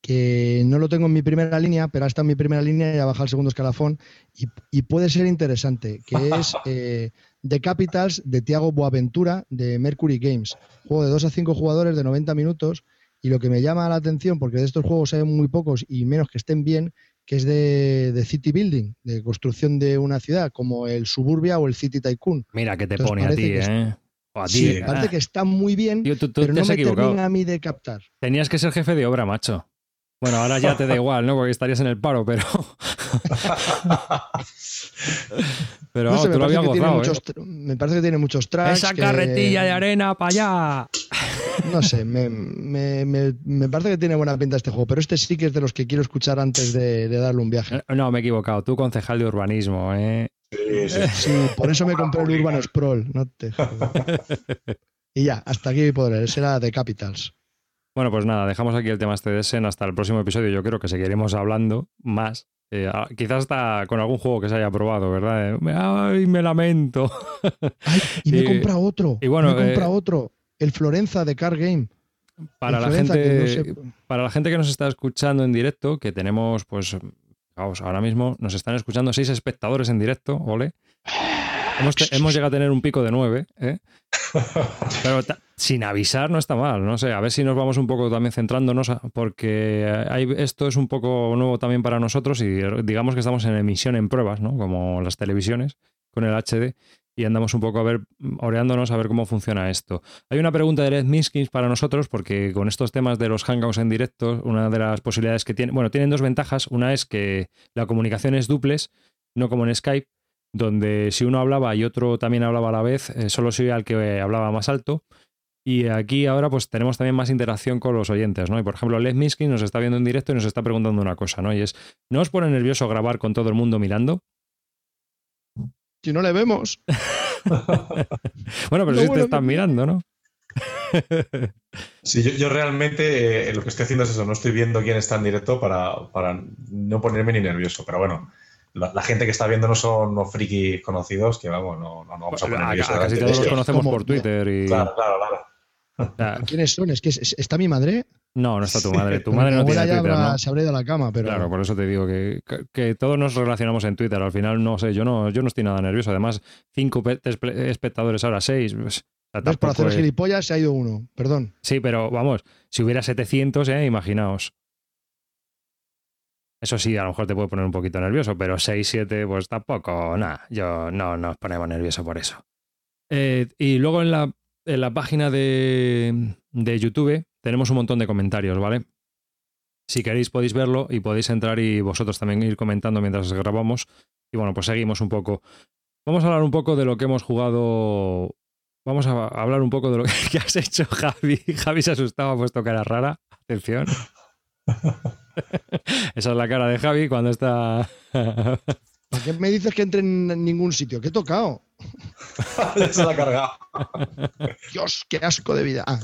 que no lo tengo en mi primera línea, pero ha estado en mi primera línea y ha bajado el segundo escalafón y, puede ser interesante, que es eh, The Capitals de Tiago Boaventura de Mercury Games. Juego de 2 a 5 jugadores de 90 minutos y lo que me llama la atención, porque de estos juegos hay muy pocos y menos que estén bien, que es de, city building, de construcción de una ciudad, como el Suburbia o el City Tycoon. Mira que te pone a ti, ¿eh? sí, parece que está muy bien, pero no me termina a mí de captar. Tenías que ser jefe de obra, macho. Bueno, ahora ya te da igual, ¿no? Porque estarías en el paro, pero. pero vamos, tú lo habías gozado, ¿eh? Me parece que tiene muchos tracks. Esa carretilla de arena para allá. No sé, me, parece que tiene buena pinta este juego, pero este sí que es de los que quiero escuchar antes de, darle un viaje. No, me he equivocado. Tú, concejal de urbanismo, ¿eh? Sí, sí. sí por eso me compré el Urban Sprawl. No te y ya, hasta aquí podré. Ese era de Capitals. Bueno, pues nada, dejamos aquí el tema este de Sen hasta el próximo episodio. Yo creo que seguiremos hablando más. Eh, quizás hasta con algún juego que se haya probado, ¿verdad? Eh, ay, me lamento. Ay, y me he comprado otro. Y bueno, me he comprado otro el Florenza de Car Game. Para la, gente, para la gente que nos está escuchando en directo, que tenemos, pues, vamos, ahora mismo nos están escuchando seis espectadores en directo, ole. Hemos, llegado a tener un pico de nueve, ¿eh? pero sin avisar no está mal, no sé, a ver si nos vamos un poco también centrándonos, porque hay, esto es un poco nuevo también para nosotros y digamos que estamos en emisión en pruebas, ¿no? Como las televisiones con el HD y andamos un poco a ver, oreándonos a ver cómo funciona esto. Hay una pregunta de Ed Miskins para nosotros, porque con estos temas de los hangouts en directo, una de las posibilidades que tiene, bueno, tienen dos ventajas. Una es que la comunicación es duples, no como en Skype, donde si uno hablaba y otro también hablaba a la vez, eh, solo se oía el que hablaba más alto. Y aquí ahora pues tenemos también más interacción con los oyentes, ¿no? Y por ejemplo, Led Miskins nos está viendo en directo y nos está preguntando una cosa, ¿no? Y es, ¿no os pone nervioso grabar con todo el mundo mirando? Si no le vemos. bueno, pero si te están mirando, ¿no? sí, yo, realmente eh, lo que estoy haciendo es eso, no estoy viendo quién está en directo para, para no ponerme ni nervioso, pero bueno, la, gente que está viendo no son los frikis conocidos que vamos, no, no, vamos a poner nerviosos. Casi todos los conocemos por Twitter y... Claro, claro, claro. ¿Quiénes son? Es que está mi madre no, no está tu madre. Tu madre no tiene Twitter, ¿no? Se habría ido a la cama, pero... Claro, por eso te digo que, que, todos nos relacionamos en Twitter. Al final, no sé, yo no, yo no estoy nada nervioso. Además, cinco espectadores ahora, seis... Pues, por hacer gilipollas se ha ido uno, perdón. Sí, pero vamos, si hubiera 700, eh, imaginaos. Eso sí, a lo mejor te puede poner un poquito nervioso, pero 6, 7, pues tampoco, nada, yo no nos ponemos nervioso por eso. Eh, y luego en la, en la página de, de YouTube tenemos un montón de comentarios, ¿vale? Si queréis podéis verlo y podéis entrar y vosotros también ir comentando mientras grabamos. Y bueno, pues seguimos un poco. Vamos a hablar un poco de lo que hemos jugado. Vamos a hablar un poco de lo que has hecho, Javi. Javi se asustaba, ha puesto cara rara. Atención. Esa es la cara de Javi cuando está. ¿Para qué me dices que entre en ningún sitio? ¿Qué he tocado? se la ha cargado. Dios, qué asco de vida. Ah,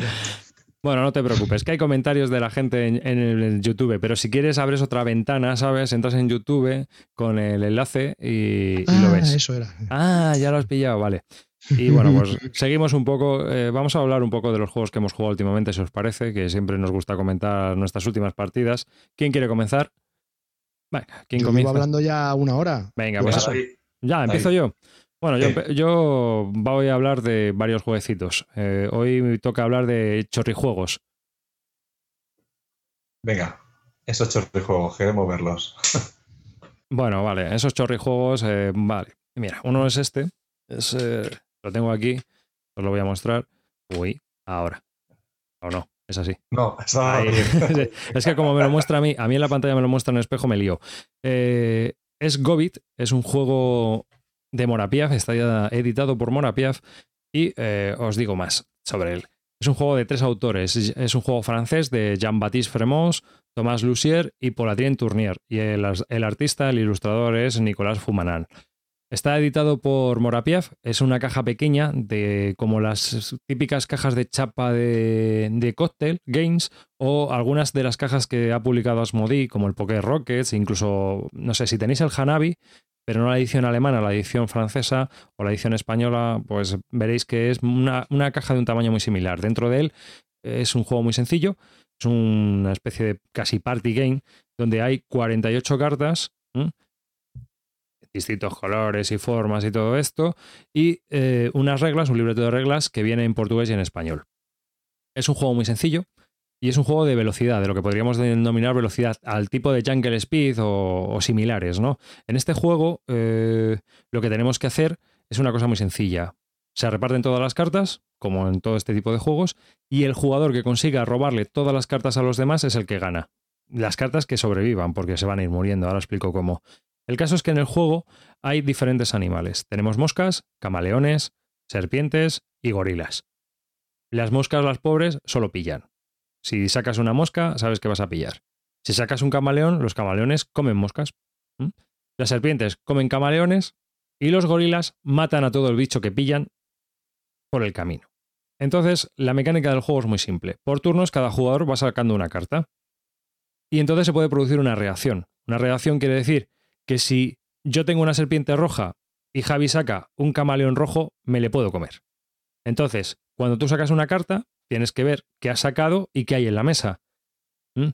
bueno, no te preocupes, que hay comentarios de la gente en, el YouTube, pero si quieres abres otra ventana, ¿sabes? Entras en YouTube con el enlace y, lo ves. Eso era. Ah, ya lo has pillado, vale. Y bueno, pues seguimos un poco, eh, vamos a hablar un poco de los juegos que hemos jugado últimamente, si os parece, que siempre nos gusta comentar nuestras últimas partidas. ¿Quién quiere comenzar? Venga, ¿quién yo comienza? hablando ya una hora. Venga, pues, pues ya, empiezo yo. Bueno, yo, voy a hablar de varios jueguecitos. Eh, hoy me toca hablar de chorrijuegos. Venga, esos chorrijuegos, queremos verlos. bueno, vale, esos chorrijuegos, eh, vale. Mira, uno es este. Eh, lo tengo aquí, os lo voy a mostrar. Uy, ahora. O no, es así. No, está ahí. es que como me lo muestra a mí, a mí en la pantalla me lo muestra en el espejo, me lío. es Gobit, es un juego de Morapiaf, está editado por Morapiaf y eh, os digo más sobre él. Es un juego de tres autores. Es un juego francés de Jean-Baptiste Fremont, Thomas Lucier y Paul Adrien Tournier. Y el, artista, el ilustrador es Nicolas Fumanan. Está editado por Morapiaf, es una caja pequeña de como las típicas cajas de chapa de, de Cocktail Games o algunas de las cajas que ha publicado Asmodee como el Poker Rockets, incluso, no sé, si tenéis el Hanabi, pero no la edición alemana, la edición francesa o la edición española, pues veréis que es una, caja de un tamaño muy similar. Dentro de él es un juego muy sencillo, es una especie de casi party game donde hay 48 cartas, distintos colores y formas y todo esto, y eh, unas reglas, un libreto de reglas que viene en portugués y en español. Es un juego muy sencillo, y es un juego de velocidad, de lo que podríamos denominar velocidad, al tipo de Jungle Speed o, similares, ¿no? En este juego, eh, lo que tenemos que hacer es una cosa muy sencilla. Se reparten todas las cartas, como en todo este tipo de juegos, y el jugador que consiga robarle todas las cartas a los demás es el que gana. Las cartas que sobrevivan, porque se van a ir muriendo, ahora explico cómo. El caso es que en el juego hay diferentes animales. Tenemos moscas, camaleones, serpientes y gorilas. Las moscas, las pobres, solo pillan. Si sacas una mosca, sabes que vas a pillar. Si sacas un camaleón, los camaleones comen moscas. Las serpientes comen camaleones y los gorilas matan a todo el bicho que pillan por el camino. Entonces, la mecánica del juego es muy simple. Por turnos, cada jugador va sacando una carta. Y entonces se puede producir una reacción. Una reacción quiere decir que si yo tengo una serpiente roja y Javi saca un camaleón rojo, me le puedo comer. Entonces, cuando tú sacas una carta, tienes que ver qué has sacado y qué hay en la mesa. ¿Mm?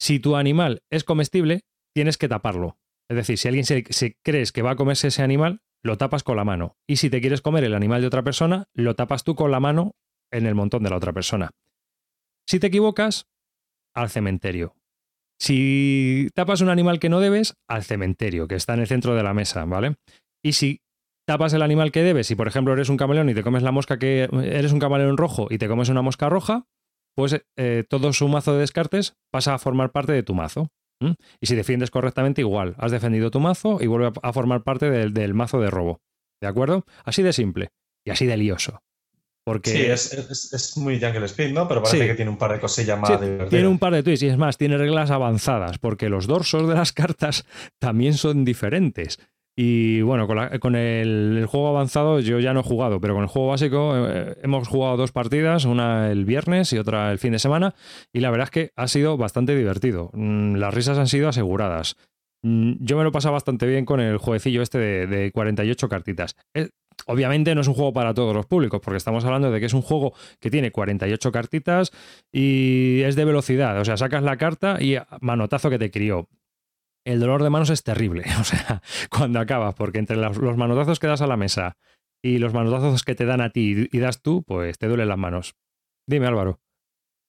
Si tu animal es comestible, tienes que taparlo. Es decir, si alguien se, crees que va a comerse ese animal, lo tapas con la mano. Y si te quieres comer el animal de otra persona, lo tapas tú con la mano en el montón de la otra persona. Si te equivocas, al cementerio. Si tapas un animal que no debes, al cementerio, que está en el centro de la mesa, ¿vale? Y si tapas el animal que debes, si por ejemplo eres un camaleón y te comes la mosca que eres un camaleón rojo y te comes una mosca roja, pues eh, todo su mazo de descartes pasa a formar parte de tu mazo. Y si defiendes correctamente, igual, has defendido tu mazo y vuelve a formar parte del, mazo de robo. ¿De acuerdo? Así de simple y así de lioso. Porque... Sí, es, muy Jungle Speed, ¿no? Pero parece que tiene un par de cosillas más Tiene un par de twists y es más, tiene reglas avanzadas, porque los dorsos de las cartas también son diferentes. Y bueno, con, el, juego avanzado yo ya no he jugado, pero con el juego básico eh, hemos jugado dos partidas, una el viernes y otra el fin de semana, y la verdad es que ha sido bastante divertido. Mm, las risas han sido aseguradas. Mm, yo me lo he pasado bastante bien con el jueguecillo este de, 48 cartitas. Obviamente no es un juego para todos los públicos, porque estamos hablando de que es un juego que tiene 48 cartitas y es de velocidad. O sea, sacas la carta y manotazo que te crió el dolor de manos es terrible, o sea, cuando acabas, porque entre los manotazos que das a la mesa y los manotazos que te dan a ti y das tú, pues te duelen las manos. Dime, Álvaro.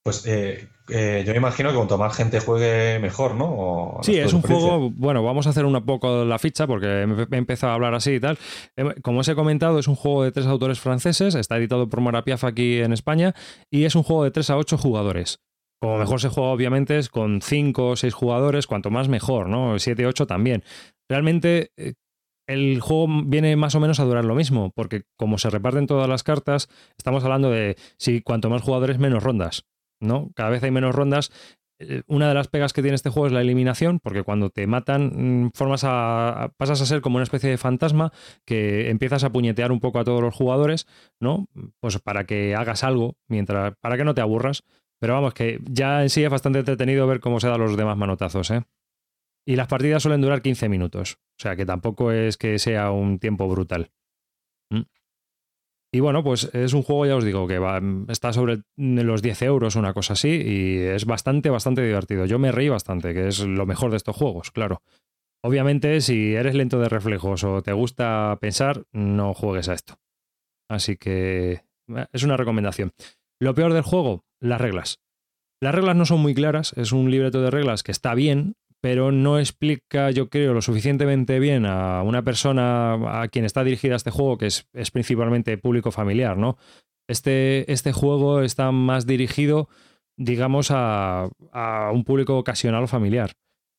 Pues eh, eh, yo me imagino que cuanto más gente juegue, mejor, ¿no? sí, es un juego. Bueno, vamos a hacer un poco la ficha porque he empezado a hablar así y tal. Em, como os he comentado, es un juego de tres autores franceses. Está editado por Marapiaf aquí en España y es un juego de tres a ocho jugadores. Como mejor se juega, obviamente, es con 5 o 6 jugadores, cuanto más mejor, ¿no? 7, 8 también. Realmente eh, el juego viene más o menos a durar lo mismo, porque como se reparten todas las cartas, estamos hablando de si cuanto más jugadores, menos rondas, ¿no? Cada vez hay menos rondas. Eh, una de las pegas que tiene este juego es la eliminación, porque cuando te matan, mm, formas a, pasas a ser como una especie de fantasma que empiezas a puñetear un poco a todos los jugadores, ¿no? Pues para que hagas algo, mientras, para que no te aburras. Pero vamos, que ya en sí es bastante entretenido ver cómo se dan los demás manotazos, ¿eh? Y las partidas suelen durar 15 minutos. O sea que tampoco es que sea un tiempo brutal. ¿Mm? Y bueno, pues es un juego, ya os digo, que va, está sobre los 10 euros, una cosa así, y es bastante, bastante divertido. Yo me reí bastante, que es lo mejor de estos juegos, claro. Obviamente, si eres lento de reflejos o te gusta pensar, no juegues a esto. Así que eh, es una recomendación. Lo peor del juego, las reglas. Las reglas no son muy claras, es un libreto de reglas que está bien, pero no explica, yo creo, lo suficientemente bien a una persona a quien está dirigida este juego, que es, principalmente público familiar, ¿no? Este, este, juego está más dirigido, digamos, a, a, un público ocasional o familiar,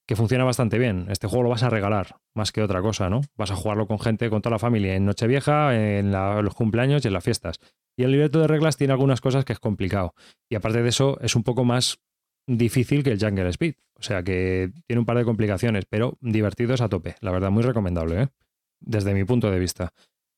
que funciona bastante bien. Este juego lo vas a regalar más que otra cosa, ¿no? Vas a jugarlo con gente, con toda la familia, en Nochevieja, en los cumpleaños y en las fiestas. Y el libreto de reglas tiene algunas cosas que es complicado. Y aparte de eso, es un poco más difícil que el Jungle Speed. O sea que tiene un par de complicaciones, pero divertido es a tope. La verdad, muy recomendable, ¿eh? Desde mi punto de vista.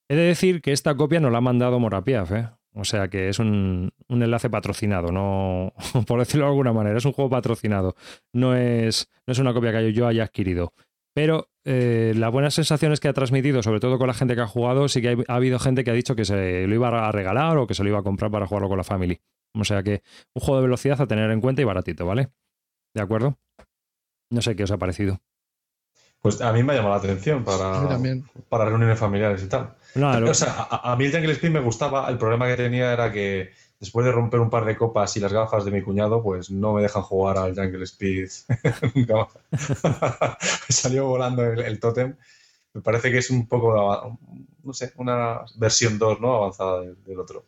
He de decir que esta copia no la ha mandado Morapiaf, ¿eh? O sea que es un, enlace patrocinado, no por decirlo de alguna manera, es un juego patrocinado. No es, no es una copia que yo haya adquirido. Pero eh, las buenas sensaciones que ha transmitido, sobre todo con la gente que ha jugado, sí que ha, habido gente que ha dicho que se lo iba a regalar o que se lo iba a comprar para jugarlo con la family. O sea que un juego de velocidad a tener en cuenta y baratito, ¿vale? ¿De acuerdo? No sé qué os ha parecido. Pues a mí me ha llamado la atención para, para reuniones familiares y tal. o sea, a, mí el Jungle Speed me gustaba. El problema que tenía era que después de romper un par de copas y las gafas de mi cuñado, pues no me dejan jugar al Jungle Speed. me salió volando el, el tótem. Me parece que es un poco, no sé, una versión 2 ¿no? avanzada del, otro.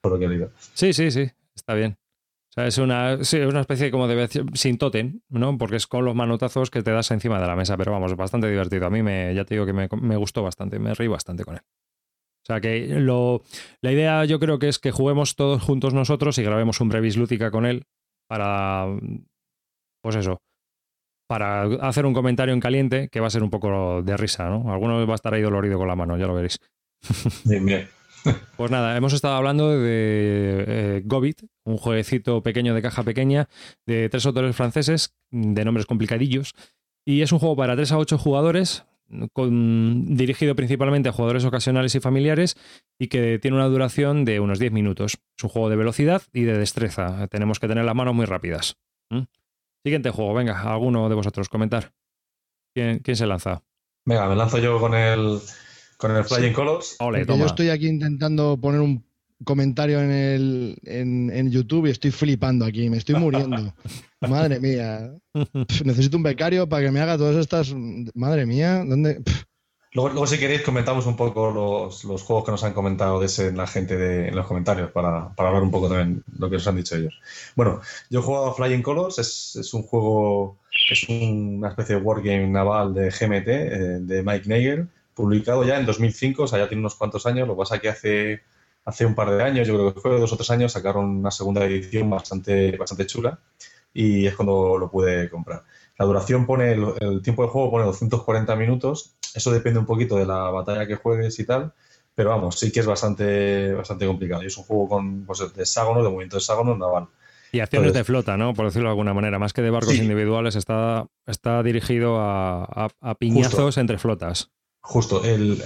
Por lo que he leído. Sí, sí, sí, está bien. O sea, es una, una especie como de sin totem, ¿no? Porque es con los manotazos que te das encima de la mesa, pero vamos, bastante divertido. A mí me, ya te digo que me, me gustó bastante, me reí bastante con él. O sea que lo, la idea yo creo que es que juguemos todos juntos nosotros y grabemos un brevis lúdica con él para, pues eso, para hacer un comentario en caliente que va a ser un poco de risa, ¿no? Alguno va a estar ahí dolorido con la mano, ya lo veréis. Bien, bien. Pues nada, hemos estado hablando de eh, Gobit, un jueguecito pequeño de caja pequeña de tres autores franceses de nombres complicadillos. Y es un juego para 3 a 8 jugadores, dirigido principalmente a jugadores ocasionales y familiares y que tiene una duración de unos 10 minutos. Es un juego de velocidad y de destreza. Tenemos que tener las manos muy rápidas. Siguiente juego, venga, alguno de vosotros comentar. ¿Quién, quién se lanza? Venga, me lanzo yo con el, con el Flying Colors. yo estoy aquí intentando poner un comentario en, el, en, YouTube y estoy flipando aquí, me estoy muriendo. Madre mía. necesito un becario para que me haga todas estas. Madre mía, ¿dónde? Luego, si queréis, comentamos un poco los, juegos que nos han comentado de ese, la gente de, en los comentarios para, hablar un poco también de lo que nos han dicho ellos. Bueno, yo he jugado a Flying Colors, es, es un juego, es una especie de wargame naval de GMT eh, de Mike Nagel publicado ya en 2005, o sea, ya tiene unos cuantos años. Lo que pasa que hace, hace un par de años, yo creo que fue dos o tres años, sacaron una segunda edición bastante, bastante chula y es cuando lo pude comprar. La duración pone, el, tiempo de juego pone 240 minutos. Eso depende un poquito de la batalla que juegues y tal. Pero vamos, sí que es bastante, bastante complicado. Y es un juego con pues, de hexágono, de movimiento de hexágono naval. Y acciones de flota, ¿no? Por decirlo de alguna manera. Más que de barcos individuales, está, está dirigido a, piñazos entre flotas. Justo, el,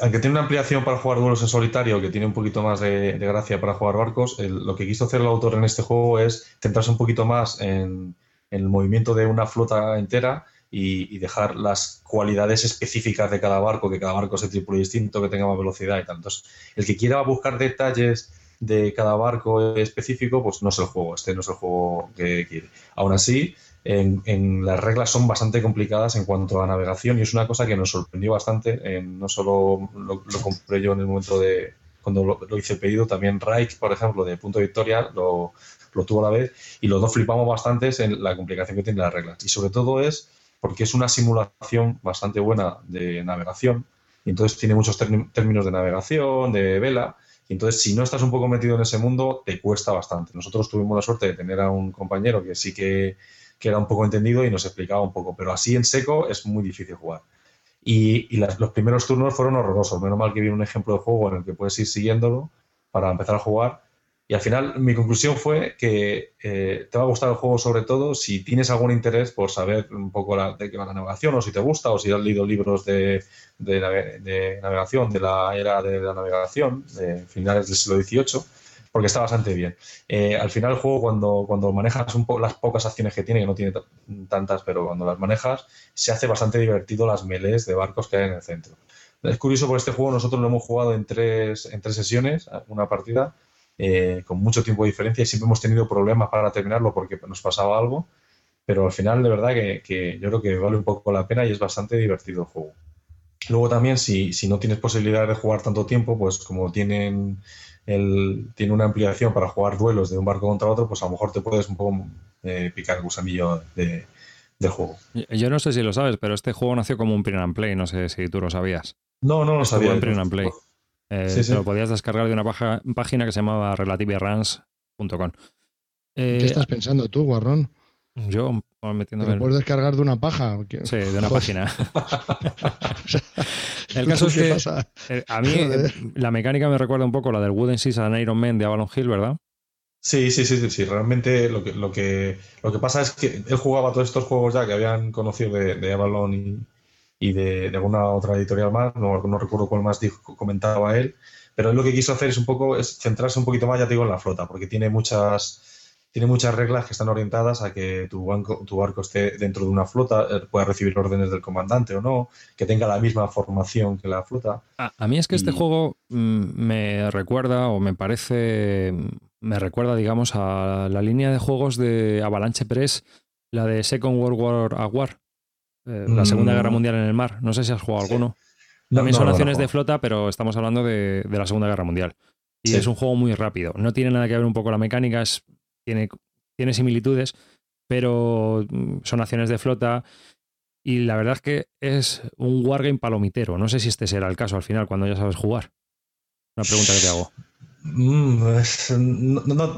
aunque tiene una ampliación para jugar duelos en solitario, que tiene un poquito más de, gracia para jugar barcos, lo que quiso hacer el autor en este juego es centrarse un poquito más en, el movimiento de una flota entera y, dejar las cualidades específicas de cada barco, que cada barco se tripule distinto, que tenga más velocidad y tal. Entonces, el que quiera buscar detalles de cada barco específico, pues no es el juego, este no es el juego que quiere. Aún así, en, las reglas son bastante complicadas en cuanto a navegación y es una cosa que nos sorprendió bastante. no solo lo, compré yo en el momento de cuando lo, hice pedido, también Reich, por ejemplo, de Punto Victoria, lo, lo tuvo a la vez y los dos flipamos bastante en la complicación que tienen las reglas. Y sobre todo es porque es una simulación bastante buena de navegación entonces tiene muchos términos de navegación, de vela. Y entonces, si no estás un poco metido en ese mundo, te cuesta bastante. Nosotros tuvimos la suerte de tener a un compañero que sí que que era un poco entendido y nos explicaba un poco, pero así en seco es muy difícil jugar. Y, los primeros turnos fueron horrorosos, menos mal que viene un ejemplo de juego en el que puedes ir siguiéndolo para empezar a jugar. Y al final mi conclusión fue que eh, te va a gustar el juego sobre todo si tienes algún interés por saber un poco de qué va la navegación o si te gusta o si has leído libros de, de navegación de la era de la navegación de finales del siglo XVIII porque está bastante bien. Eh, al final el juego cuando, cuando manejas un poco las pocas acciones que tiene, que no tiene tantas, pero cuando las manejas, se hace bastante divertido las melees de barcos que hay en el centro. Es curioso porque este juego nosotros lo hemos jugado en tres, en tres sesiones, una partida, eh, con mucho tiempo de diferencia y siempre hemos tenido problemas para terminarlo porque nos pasaba algo, pero al final de verdad que, que yo creo que vale un poco la pena y es bastante divertido el juego. Luego también, si, si no tienes posibilidad de jugar tanto tiempo, pues como tienen el, tiene una ampliación para jugar duelos de un barco contra otro, pues a lo mejor te puedes un poco eh, picar el gusanillo de, del juego. Yo no sé si lo sabes, pero este juego nació como un print and play, no sé si tú lo sabías. No, no lo sabía. en print and play. Eh, sí, Lo podías descargar de una página que se llamaba relativeruns.com. Eh, ¿Qué estás pensando tú, Guarrón? Yo metiéndome. ¿Lo puedes descargar de una paja? Sí, de una página. el caso es que eh, a mí la mecánica me recuerda un poco la del Wooden Seas and Iron Man de Avalon Hill, ¿verdad? Sí, sí, sí, sí, Realmente lo que, lo que, lo que pasa es que él jugaba todos estos juegos ya que habían conocido de, Avalon y, de, alguna otra editorial más, no, no recuerdo cuál más dijo, comentaba él, pero él lo que quiso hacer es un poco, es centrarse un poquito más, ya te digo, en la flota, porque tiene muchas, tiene muchas reglas que están orientadas a que tu, tu barco esté dentro de una flota, eh, pueda recibir órdenes del comandante o no, que tenga la misma formación que la flota. A, mí es que este juego mm, me recuerda o me parece, me recuerda, digamos, a la línea de juegos de Avalanche Press, la de Second World War a War, eh, la Segunda mm. Guerra Mundial en el mar. No sé si has jugado alguno. También son acciones de flota, pero estamos hablando de, la Segunda Guerra Mundial. Y es un juego muy rápido. No tiene nada que ver un poco la mecánica, es tiene, tiene similitudes, pero mm, son acciones de flota. Y la verdad es que es un wargame palomitero. No sé si este será el caso al final, cuando ya sabes jugar. Una pregunta que te hago. Mm,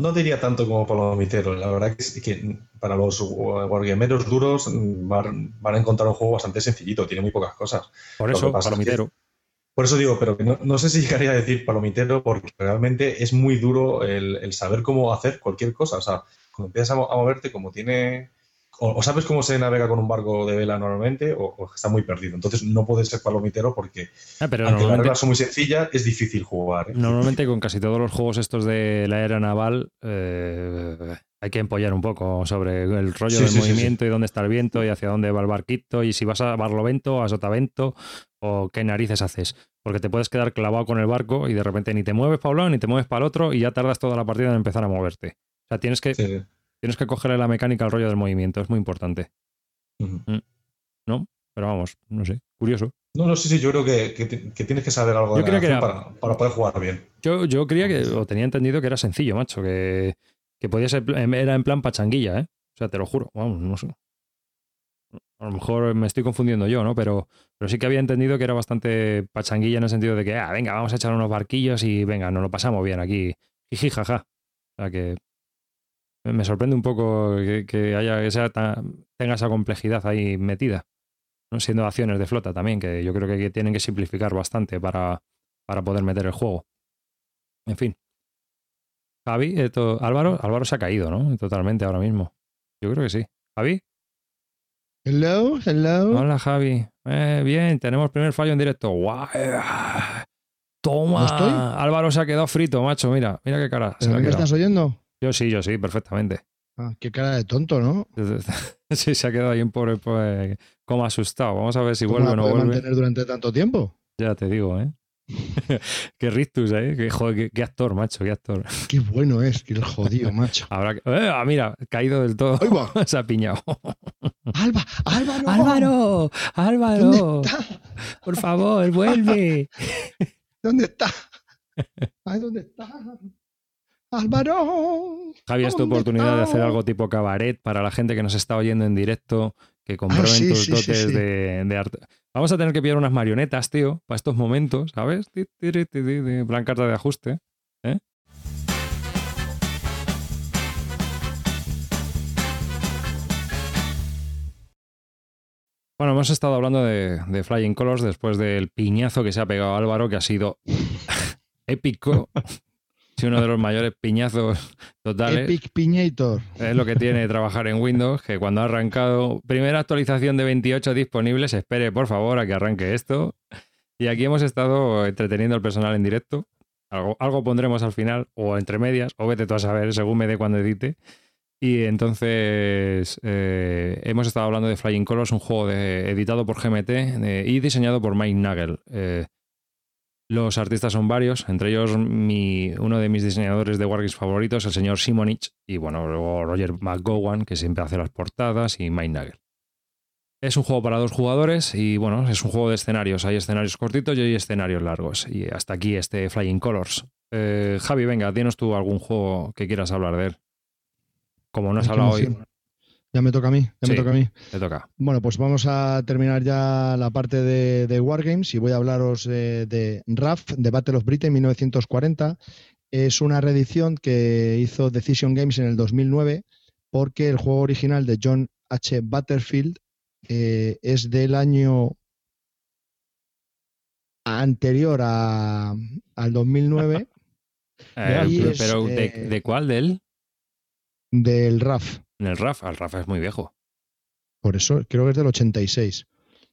no, diría tanto como palomitero. La verdad es que para los wargameros duros mm, van, a encontrar un juego bastante sencillito, tiene muy pocas cosas. Por eso, palomitero. Por eso digo, pero no, sé si llegaría a decir palomitero porque realmente es muy duro el, saber cómo hacer cualquier cosa. O sea, cuando empiezas a, moverte, como tiene. O, sabes cómo se navega con un barco de vela normalmente, o, está muy perdido. Entonces no puedes ser palomitero porque, ah, pero aunque las reglas son muy sencillas, es difícil jugar. ¿eh? Normalmente con casi todos los juegos estos de la era naval eh, hay que empollar un poco sobre el rollo del movimiento y dónde está el viento y hacia dónde va el barquito y si vas a barlovento, a sotavento o qué narices haces. Porque te puedes quedar clavado con el barco y de repente ni te mueves para un lado ni te mueves para el otro y ya tardas toda la partida en empezar a moverte. O sea, tienes que, tienes que cogerle la mecánica al rollo del movimiento, es muy importante. Mm. ¿No? Pero vamos, no sé, curioso. No, no, sí, sí, yo creo que, tienes que saber algo de la para, poder jugar bien. Yo, yo creía que, o tenía entendido que era sencillo, macho, que, que podía ser, era en plan pachanguilla, ¿eh? O sea, te lo juro, vamos, no sé. A lo mejor me estoy confundiendo yo, ¿no? Pero, pero sí que había entendido que era bastante pachanguilla en el sentido de que, ah, venga, vamos a echar unos barquillos y venga, nos lo pasamos bien aquí. Jiji, jaja. O sea que me sorprende un poco que, haya que tenga esa complejidad ahí metida, ¿no? siendo acciones de flota también, que yo creo que tienen que simplificar bastante para, para poder meter el juego. En fin. Javi, Álvaro, Álvaro se ha caído, ¿no? Totalmente ahora mismo. Yo creo que sí. Javi. Hello, hello. Hola, Javi. Eh, bien, tenemos primer fallo en directo. ¡Guau! Toma. Álvaro se ha quedado frito, macho. Mira, mira qué cara. ¿Me estás oyendo? Yo sí, yo sí, perfectamente. Ah, qué cara de tonto, ¿no? sí, se ha quedado ahí un pobre pues, como asustado. Vamos a ver si vuelve o no vuelve. mantener durante tanto tiempo? Ya te digo, ¿eh? qué rictus, ¿eh? Qué, joder, qué, actor, macho, qué actor. Qué bueno es, qué jodido, macho. Habrá eh, ah, mira, caído del todo. Se ha piñado. Alba, Álvaro. Álvaro, Álvaro. ¿Dónde está? Por favor, vuelve. ¿Dónde está? Ay, ¿dónde está? Álvaro. Javi, es tu oportunidad de hacer algo tipo cabaret para la gente que nos está oyendo en directo, que comprueben ah, tus dotes de, arte. Vamos a tener que pillar unas marionetas, tío, para estos momentos, ¿sabes? Plan carta de ajuste. ¿eh? Bueno, hemos estado hablando de, de, Flying Colors después del piñazo que se ha pegado Álvaro, que ha sido épico. Sí, uno de los mayores piñazos totales. Epic Piñator. Es lo que tiene trabajar en Windows, que cuando ha arrancado, primera actualización de 28 disponibles, espere por favor a que arranque esto. Y aquí hemos estado entreteniendo al personal en directo. Algo, algo pondremos al final, o entre medias, o vete tú a saber, según me dé cuando edite. Y entonces eh, hemos estado hablando de Flying Colors, un juego editado por GMT y diseñado por Mike Nagel. Eh, los artistas son varios, entre ellos mi, uno de mis diseñadores de Wargames favoritos, el señor Simonich, y bueno, luego Roger McGowan, que siempre hace las portadas, y Mike Nagel. Es un juego para dos jugadores y bueno, es un juego de escenarios. Hay escenarios cortitos y hay escenarios largos. Y hasta aquí este Flying Colors. Eh, Javi, venga, tienes tú algún juego que quieras hablar de él. Como no has hablado hoy. Ya me toca a mí, ya me toca a mí. Te toca. Bueno, pues vamos a terminar ya la parte de, Wargames y voy a hablaros de, RAF, de Battle of Britain 1940. Es una reedición que hizo Decision Games en el 2009 porque el juego original de John H. Butterfield eh, es del año anterior a, al 2009. Eh, pero ¿de, eh, ¿de, cuál? ¿Del? Del RAF. En el RAF, el RAF es muy viejo. Por eso, creo que es del 86.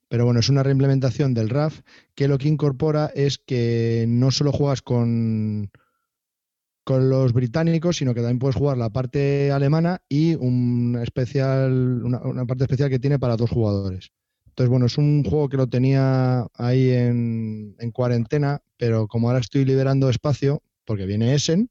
Pero bueno, es una reimplementación del RAF que lo que incorpora es que no solo juegas con, con los británicos, sino que también puedes jugar la parte alemana y un especial, una, parte especial que tiene para dos jugadores. Entonces, bueno, es un juego que lo tenía ahí en, en cuarentena, pero como ahora estoy liberando espacio, porque viene Essen,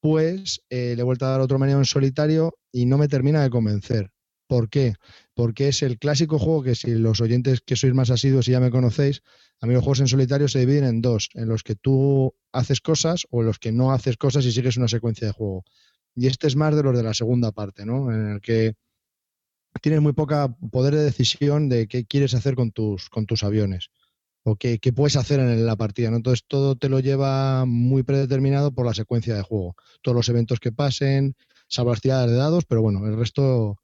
pues eh, le he vuelto a dar otro menú en solitario y no me termina de convencer. ¿Por qué? Porque es el clásico juego que si los oyentes que sois más asiduos y ya me conocéis, a mí los juegos en solitario se dividen en dos, en los que tú haces cosas o en los que no haces cosas y sigues una secuencia de juego. Y este es más de los de la segunda parte, ¿no? En el que tienes muy poca poder de decisión de qué quieres hacer con tus, con tus aviones o qué, puedes hacer en la partida. ¿no? Entonces todo te lo lleva muy predeterminado por la secuencia de juego. Todos los eventos que pasen, salvo las tiradas de dados, pero bueno, el resto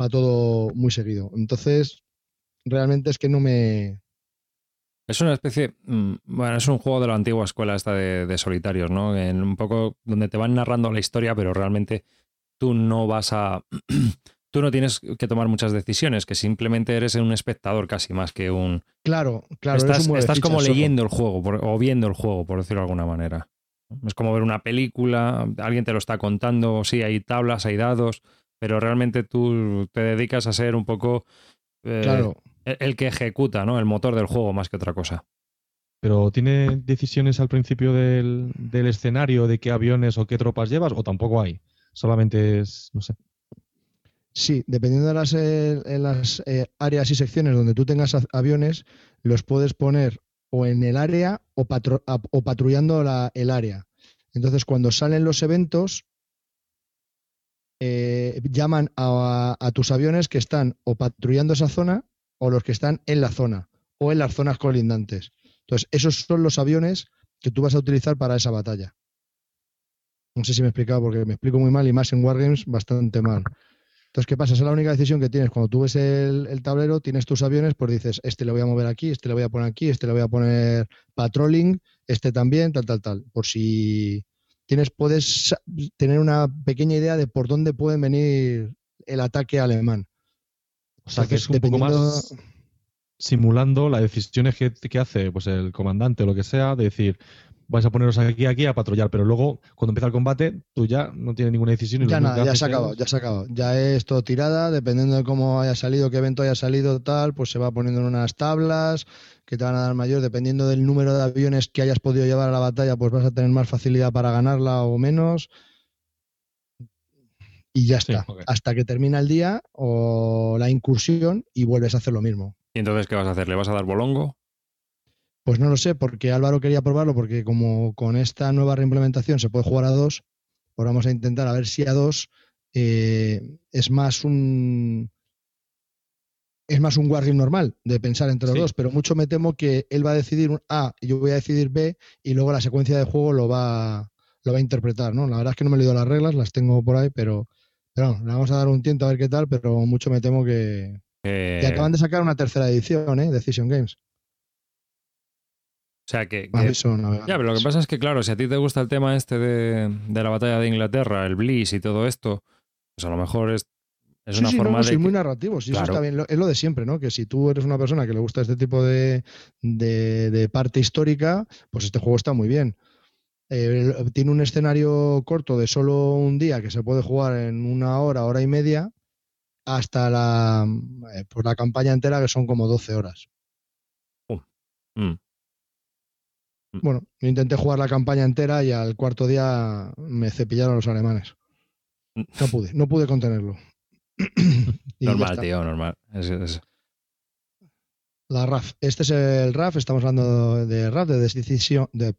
va todo muy seguido. Entonces, realmente es que no me... Es una especie, mm, bueno, es un juego de la antigua escuela esta de, de solitarios, ¿no? En un poco donde te van narrando la historia, pero realmente tú no vas a tú no tienes que tomar muchas decisiones, que simplemente eres un espectador casi más que un... Claro, claro. Estás, estás como leyendo el juego o viendo el juego, por decirlo de alguna manera. Es como ver una película, alguien te lo está contando, sí, hay tablas, hay dados, pero realmente tú te dedicas a ser un poco eh, el, que ejecuta, ¿no? El motor del juego más que otra cosa. Pero ¿tiene decisiones al principio del, del escenario de qué aviones o qué tropas llevas o tampoco hay? Solamente es, no sé. Sí, dependiendo de las, eh, eh, áreas y secciones donde tú tengas aviones, los puedes poner o en el área o, patrullando el área. Entonces, cuando salen los eventos, eh, llaman a, a, tus aviones que están o patrullando esa zona o los que están en la zona o en las zonas colindantes. Entonces, esos son los aviones que tú vas a utilizar para esa batalla. No sé si me he explicado porque me explico muy mal y más en Wargames bastante mal. Entonces, ¿qué pasa? Esa es la única decisión que tienes. Cuando tú ves el, tablero, tienes tus aviones, pues dices, este le voy a mover aquí, este le voy a poner aquí, este le voy a poner patrolling, este también, tal, tal, tal. Por si tienes, puedes tener una pequeña idea de por dónde puede venir el ataque alemán. O sea, que es un poco más simulando las decisiones que, que, hace pues el comandante o lo que sea, de decir, vais a poneros aquí aquí a patrullar, pero luego cuando empieza el combate tú ya no tienes ninguna decisión. Y ya nada, ya se ha acabado, ya se ha acabado. Ya es todo tirada, dependiendo de cómo haya salido, qué evento haya salido, tal, pues se va poniendo en unas tablas que te van a dar mayor, dependiendo del número de aviones que hayas podido llevar a la batalla, pues vas a tener más facilidad para ganarla o menos. Y ya está, hasta que termina el día o la incursión y vuelves a hacer lo mismo. ¿Y entonces qué vas a hacer? ¿Le vas a dar bolongo? Pues no lo sé, porque Álvaro quería probarlo, porque como con esta nueva reimplementación se puede jugar a dos, pues vamos a intentar a ver si a dos eh, es más un es más un wargame normal de pensar entre los dos, pero mucho me temo que él va a decidir un A y yo voy a decidir B y luego la secuencia de juego lo va, lo va a interpretar, ¿no? La verdad es que no me he leído las reglas, las tengo por ahí, pero, pero le vamos a dar un tiento a ver qué tal, pero mucho me temo que... Y acaban de sacar una tercera edición, ¿eh? Decision Games. O sea que. ya, pero lo que pasa es que, claro, si a ti te gusta el tema este de, la batalla de Inglaterra, el Bliss y todo esto, pues a lo mejor es, es una forma de. muy narrativo, sí, eso está bien. Es lo de siempre, ¿no? Que si tú eres una persona que le gusta este tipo de, parte histórica, pues este juego está muy bien. Eh, tiene un escenario corto de solo un día que se puede jugar en una hora, hora y media, hasta la, eh, pues la campaña entera que son como 12 horas. Mm. Mm. Bueno, intenté jugar la campaña entera y al cuarto día me cepillaron los alemanes. Mm. No pude, no pude contenerlo. normal, tío, normal. La RAF. Este es el RAF, estamos hablando de RAF, de Decision, de,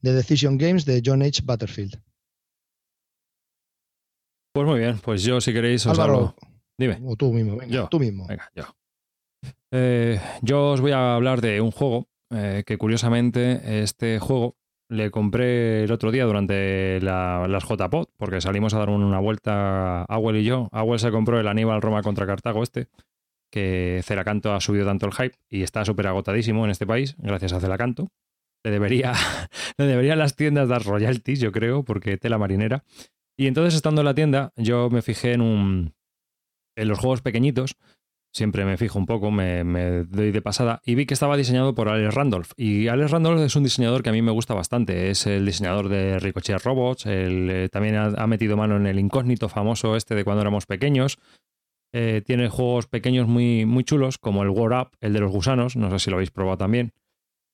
de Decision Games de John H. Butterfield. Pues muy bien, pues yo si queréis os hablo. Dime. O tú mismo, venga, Yo. tú mismo. Venga, yo. Eh, yo os voy a hablar de un juego eh, que curiosamente este juego le compré el otro día durante la- las JPod, porque salimos a dar una vuelta Awel y yo. Awel se compró el Aníbal Roma contra Cartago este, que Celacanto ha subido tanto el hype y está súper agotadísimo en este país, gracias a Celacanto. Le debería, le deberían las tiendas dar royalties, yo creo, porque tela marinera. Y entonces, estando en la tienda, yo me fijé en un. en los juegos pequeñitos. Siempre me fijo un poco, me, doy de pasada. Y vi que estaba diseñado por Alex Randolph. Y Alex Randolph es un diseñador que a mí me gusta bastante. Es el diseñador de Ricochet Robots. eh, también ha, ha metido mano en el incógnito famoso este de cuando éramos pequeños. Eh, tiene juegos pequeños muy, muy chulos, como el War Up, el de los gusanos. No sé si lo habéis probado también.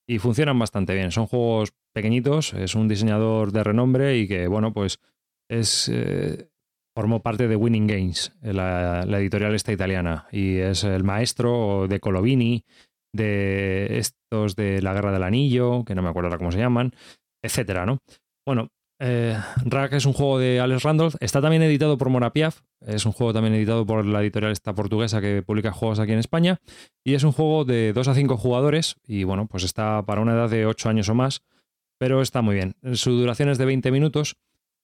Y funcionan bastante bien. Son juegos pequeñitos. Es un diseñador de renombre y que, bueno, pues es. eh, formó parte de Winning Games, la, la editorial esta italiana. Y es el maestro de Colovini, de estos de la Guerra del Anillo, que no me acuerdo ahora cómo se llaman, etcétera, ¿no? Bueno, eh, Rack es un juego de Alex Randolph. Está también editado por Morapiaf. Es un juego también editado por la editorial esta portuguesa que publica juegos aquí en España. Y es un juego de 2 a 5 jugadores. Y bueno, pues está para una edad de 8 años o más. Pero está muy bien. Su duración es de 20 minutos.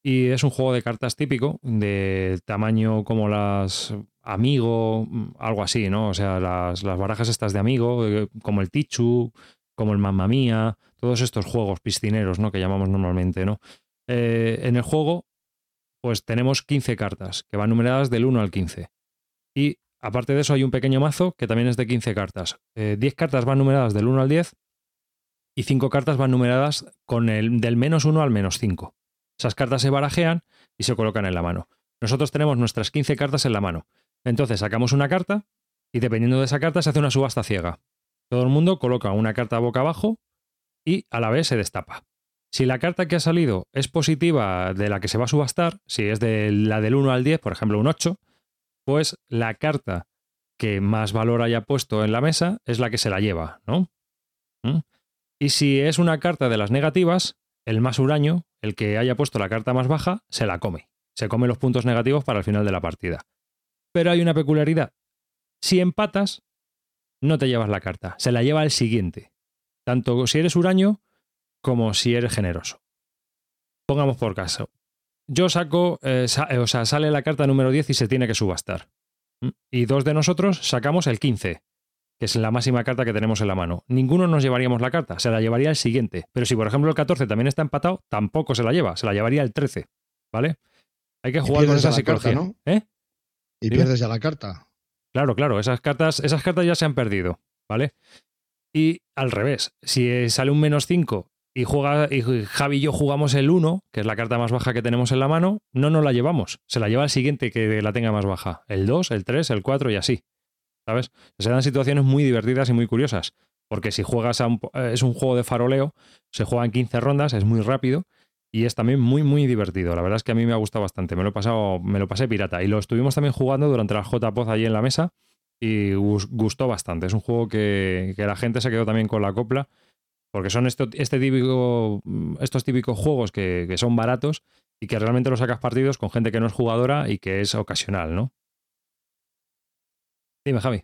Y es un juego de cartas típico, de tamaño como las Amigo, mm, algo así, ¿no? O sea, las, las barajas estas de Amigo, eh, como el Tichu, como el Mamma Mía, todos estos juegos piscineros, ¿no? Que llamamos normalmente, ¿no? Eh, en el juego, pues tenemos 15 cartas, que van numeradas del 1 al 15. Y aparte de eso, hay un pequeño mazo que también es de 15 cartas. Eh, 10 cartas van numeradas del 1 al 10 y 5 cartas van numeradas con el del menos 1 al menos 5. Esas cartas se barajean y se colocan en la mano. Nosotros tenemos nuestras 15 cartas en la mano. Entonces sacamos una carta y dependiendo de esa carta se hace una subasta ciega. Todo el mundo coloca una carta boca abajo y a la vez se destapa. Si la carta que ha salido es positiva de la que se va a subastar, si es de la del 1 al 10, por ejemplo un 8, pues la carta que más valor haya puesto en la mesa es la que se la lleva, ¿no? ¿Mm? Y si es una carta de las negativas, el más huraño, el que haya puesto la carta más baja, se la come. Se come los puntos negativos para el final de la partida. Pero hay una peculiaridad. Si empatas, no te llevas la carta, se la lleva el siguiente. Tanto si eres huraño como si eres generoso. Pongamos por caso. Yo saco, eh, eh, o sea, sale la carta número 10 y se tiene que subastar. ¿Mm? Y dos de nosotros sacamos el 15, que es la máxima carta que tenemos en la mano. Ninguno nos llevaríamos la carta, se la llevaría el siguiente. Pero si, por ejemplo, el 14 también está empatado, tampoco se la lleva, se la llevaría el 13. ¿Vale? Hay que jugar con esa carta. ¿no? ¿Eh? Y Dime. pierdes ya la carta. Claro, claro, esas cartas, esas cartas ya se han perdido, ¿vale? Y al revés, si eh, sale un menos 5 y, juega, y Javi y yo jugamos el 1, que es la carta más baja que tenemos en la mano, no nos la llevamos. Se la lleva el siguiente que la tenga más baja. El 2, el 3, el 4 y así. ¿Sabes? Se dan situaciones muy divertidas y muy curiosas. Porque si juegas a un, eh, es un juego de faroleo, se juega en 15 rondas, es muy rápido y es también muy, muy divertido. La verdad es que a mí me ha gustado bastante. Me lo he me lo pasé pirata. Y lo estuvimos también jugando durante la JPOZ allí en la mesa y gus- gustó bastante. Es un juego que, que la gente se quedó también con la copla. Porque son esto, este típico, estos típicos juegos que, que son baratos y que realmente los sacas partidos con gente que no es jugadora y que es ocasional, ¿no? Dime, Javi.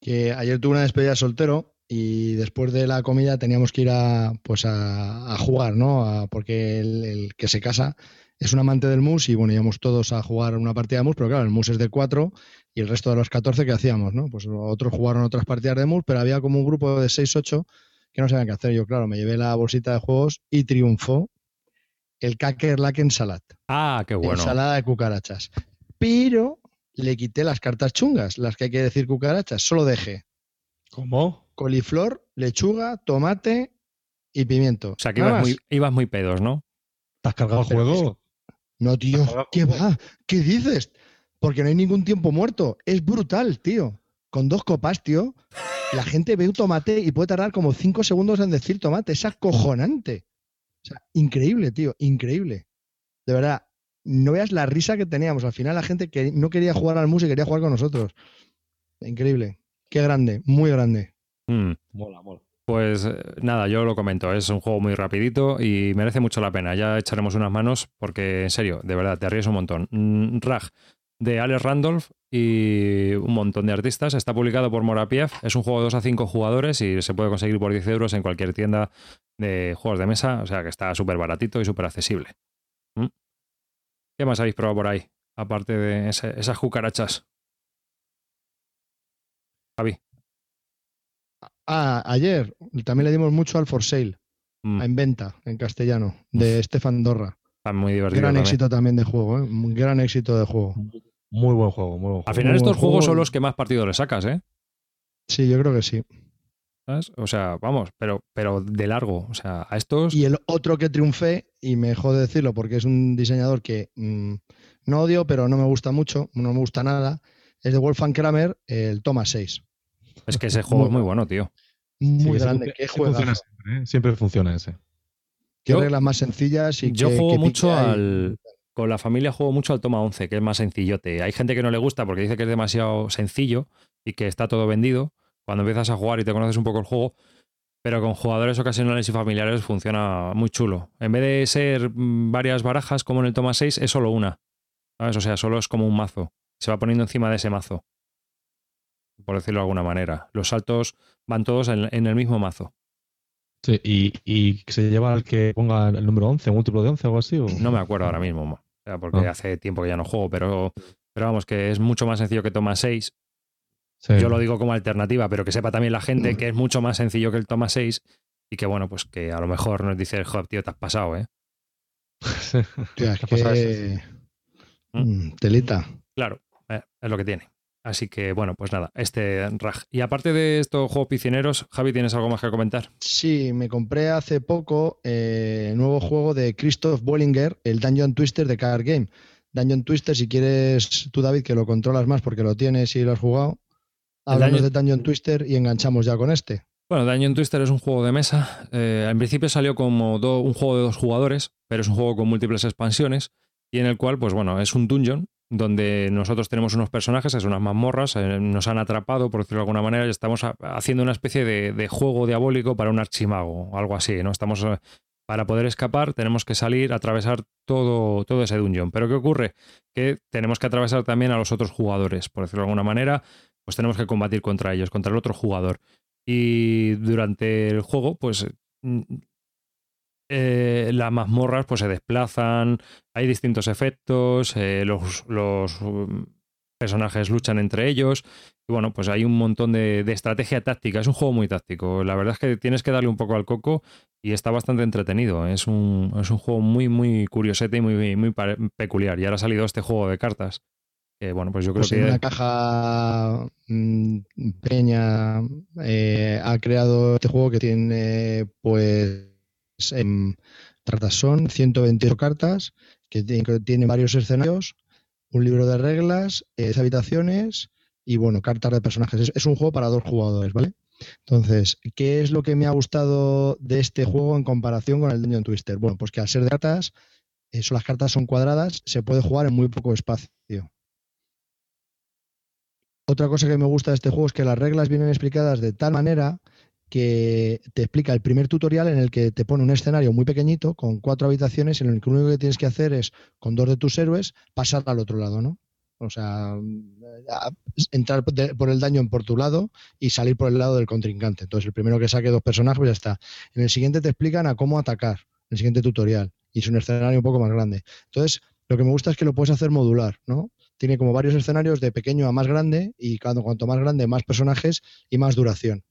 Que ayer tuve una despedida de soltero y después de la comida teníamos que ir a, pues a, a jugar, ¿no? A- porque el, el que se casa es un amante del mus y bueno, íbamos todos a jugar una partida de mus, pero claro, el mus es de cuatro y el resto de los 14 que hacíamos, ¿no? Pues otros jugaron otras partidas de mus, pero había como un grupo de 6, 8 que no sabían qué hacer. Yo, claro, me llevé la bolsita de juegos y triunfó el Kakerlaken Salad. Ah, qué bueno. Ensalada de cucarachas. Pero le quité las cartas chungas, las que hay que decir cucarachas, solo dejé ¿Cómo? coliflor, lechuga, tomate y pimiento. O sea, que ibas muy, ibas muy pedos, ¿no? ¿Te has cargado el juego? No, tío, ¿qué va? ¿Qué dices? Porque no hay ningún tiempo muerto. Es brutal, tío. Con dos copas, tío, la gente ve un tomate y puede tardar como cinco segundos en decir tomate. Es acojonante. O sea, increíble, tío, increíble. De verdad, no veas la risa que teníamos. Al final la gente que no quería jugar al mus y quería jugar con nosotros. Increíble. Qué grande, muy grande. Mm. Mola, mola. Pues eh, nada, yo lo comento, es un juego muy rapidito y merece mucho la pena. Ya echaremos unas manos porque, en serio, de verdad, te ríes un montón. Mm, Raj, de Alex Randolph y un montón de artistas. Está publicado por Morapief. Es un juego de 2 a 5 jugadores y se puede conseguir por 10 euros en cualquier tienda de juegos de mesa. O sea que está súper baratito y súper accesible. ¿Mm? ¿Qué más habéis probado por ahí? Aparte de esas cucarachas. Javi. Ah, ayer también le dimos mucho al For Sale. Mm. En venta, en castellano, de Stefan Dorra. Está muy divertido. Gran éxito también de juego, ¿eh? gran éxito de juego. Muy buen juego, muy buen juego. Al final estos juegos son los que más partido le sacas, ¿eh? Sí, yo creo que sí. O sea, vamos, pero, pero de largo. O sea, a estos. Y el otro que triunfé, y me jode decirlo porque es un diseñador que mm, no odio, pero no me gusta mucho, no me gusta nada, es de Wolfgang Kramer, el Toma 6. Es que ese juego es muy bueno, tío. Muy grande. ¿Qué funciona siempre, ¿eh? siempre funciona ese. Qué reglas más sencillas y Yo juego mucho al. Con la familia juego mucho al Toma 11, que es más sencillote. Hay gente que no le gusta porque dice que es demasiado sencillo y que está todo vendido cuando empiezas a jugar y te conoces un poco el juego. Pero con jugadores ocasionales y familiares funciona muy chulo. En vez de ser mm, varias barajas como en el Toma 6, es solo una. ¿Sabes? O sea, solo es como un mazo. Se va poniendo encima de ese mazo. Por decirlo de alguna manera. Los saltos van todos en, el mismo mazo. Sí, y, se lleva al que ponga el número 11, múltiplo de 11 o algo así. No me acuerdo ahora mismo, porque ah. hace tiempo que ya no juego, pero, pero vamos, que es mucho más sencillo que Toma 6 yo lo digo como alternativa, pero que sepa también la gente que es mucho más sencillo que el Toma 6 y que bueno, pues que a lo mejor nos dice el joder, tío, te has pasado, ¿eh? es que... ¿Mm? Mm, telita. Claro, eh, es lo que tiene. Así que bueno, pues nada, este RAG. Y aparte de estos juegos piscineros, Javi, ¿tienes algo más que comentar? Sí, me compré hace poco eh, el nuevo juego de Christoph Bollinger, el Dungeon Twister de Card Game. Dungeon Twister, si quieres tú, David, que lo controlas más porque lo tienes y lo has jugado, Hablamos de Dungeon Twister y enganchamos ya con este. Bueno, Dungeon Twister es un juego de mesa. Eh, en principio salió como un juego de dos jugadores, pero es un juego con múltiples expansiones y en el cual, pues bueno, es un dungeon donde nosotros tenemos unos personajes, es unas mazmorras, eh, nos han atrapado, por decirlo de alguna manera, y estamos haciendo una especie de, juego diabólico para un archimago, algo así, ¿no? Estamos eh, para poder escapar tenemos que salir, atravesar todo, todo ese dungeon. Pero ¿qué ocurre? Que tenemos que atravesar también a los otros jugadores, por decirlo de alguna manera pues tenemos que combatir contra ellos, contra el otro jugador. Y durante el juego, pues mm, eh, las mazmorras pues, se desplazan, hay distintos efectos, eh, los, mm, personajes luchan entre ellos. Y bueno, pues hay un montón de, estrategia táctica. Es un juego muy táctico. La verdad es que tienes que darle un poco al coco y está bastante entretenido. Es un, es un juego muy, muy curiosete y muy, muy peculiar. Y ahora ha salido este juego de cartas bueno, pues yo creo pues que. Una caja mm, Peña eh, ha creado este juego que tiene, pues. En, son 128 cartas, que tiene, varios escenarios, un libro de reglas, 10 eh, habitaciones y, bueno, cartas de personajes. Es, un juego para dos jugadores, ¿vale? Entonces, ¿qué es lo que me ha gustado de este juego en comparación con el Dungeon Twister? Bueno, pues que al ser de cartas, eso, las cartas son cuadradas, se puede jugar en muy poco espacio. Otra cosa que me gusta de este juego es que las reglas vienen explicadas de tal manera que te explica el primer tutorial en el que te pone un escenario muy pequeñito con cuatro habitaciones en el que lo único que tienes que hacer es con dos de tus héroes pasar al otro lado, ¿no? O sea, entrar por el daño por tu lado y salir por el lado del contrincante. Entonces, el primero que saque dos personajes, pues ya está. En el siguiente te explican a cómo atacar, en el siguiente tutorial. Y es un escenario un poco más grande. Entonces, lo que me gusta es que lo puedes hacer modular, ¿no? Tiene como varios escenarios de pequeño a más grande y cuando, cuanto más grande, más personajes y más duración.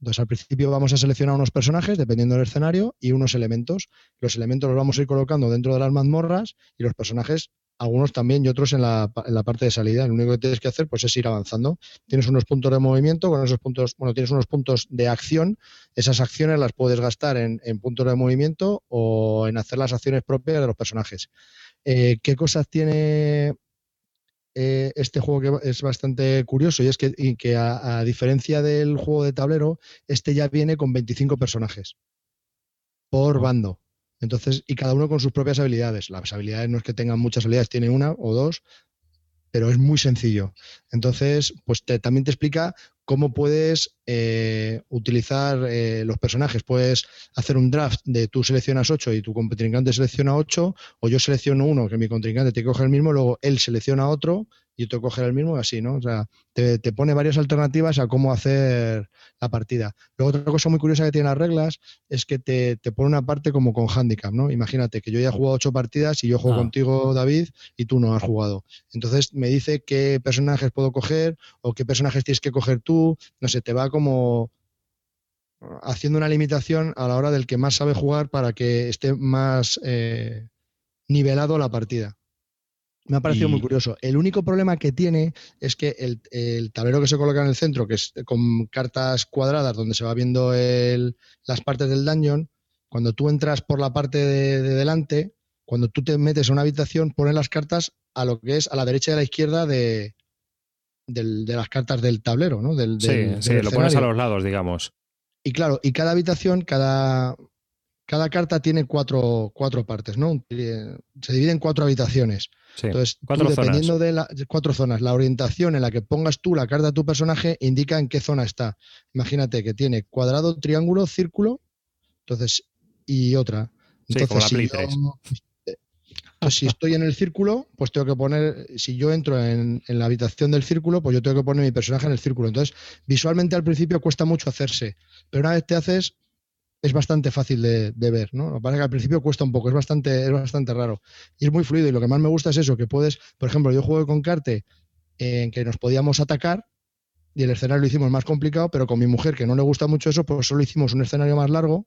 Entonces, al principio vamos a seleccionar unos personajes dependiendo del escenario y unos elementos. Los elementos los vamos a ir colocando dentro de las mazmorras y los personajes, algunos también y otros en la, en la parte de salida. Lo único que tienes que hacer pues, es ir avanzando. Tienes unos puntos de movimiento, con esos puntos, bueno, tienes unos puntos de acción. Esas acciones las puedes gastar en, puntos de movimiento o en hacer las acciones propias de los personajes. Eh, ¿Qué cosas tiene eh, este juego que es bastante curioso y es que, que a, diferencia del juego de tablero, este ya viene con 25 personajes por bando. Entonces, y cada uno con sus propias habilidades. Las habilidades no es que tengan muchas habilidades, tiene una o dos, pero es muy sencillo. Entonces, pues también te explica cómo puedes eh, utilizar eh, los personajes. Puedes hacer un draft de tú seleccionas 8 y tu contrincante selecciona 8, o yo selecciono uno que mi contrincante te coge el mismo, luego él selecciona otro y otro coge el mismo, y así, ¿no? O sea, te, pone varias alternativas a cómo hacer la partida. Luego, otra cosa muy curiosa que tiene las reglas es que te, pone una parte como con handicap, ¿no? Imagínate que yo ya he jugado 8 partidas y yo juego ah. contigo, David, y tú no has jugado. Entonces me dice qué personajes puedo coger o qué personajes tienes que coger tú, no sé, te va como haciendo una limitación a la hora del que más sabe jugar para que esté más eh, nivelado la partida. Me ha parecido muy curioso. El único problema que tiene es que el, tablero que se coloca en el centro, que es con cartas cuadradas donde se va viendo las partes del dungeon, cuando tú entras por la parte de, delante, cuando tú te metes a una habitación, pones las cartas a lo que es a la derecha y a la izquierda de, las cartas del tablero, ¿no? Del, sí, sí lo pones a los lados, digamos. Y claro, y cada habitación, cada, cada carta tiene cuatro, cuatro partes, ¿no? Se divide en cuatro habitaciones. Entonces, dependiendo de las cuatro zonas, la orientación en la que pongas tú la carta de tu personaje indica en qué zona está. Imagínate que tiene cuadrado, triángulo, círculo, entonces, y otra. Entonces, si, pues si estoy en el círculo, pues tengo que poner, si yo entro en, en, la habitación del círculo, pues yo tengo que poner mi personaje en el círculo. Entonces, visualmente al principio cuesta mucho hacerse, pero una vez te haces, es bastante fácil de, ver, ¿no? Lo que pasa es que al principio cuesta un poco, es bastante, es bastante raro. Y es muy fluido. Y lo que más me gusta es eso, que puedes, por ejemplo, yo juego con Carte en que nos podíamos atacar y el escenario lo hicimos más complicado, pero con mi mujer, que no le gusta mucho eso, pues solo hicimos un escenario más largo,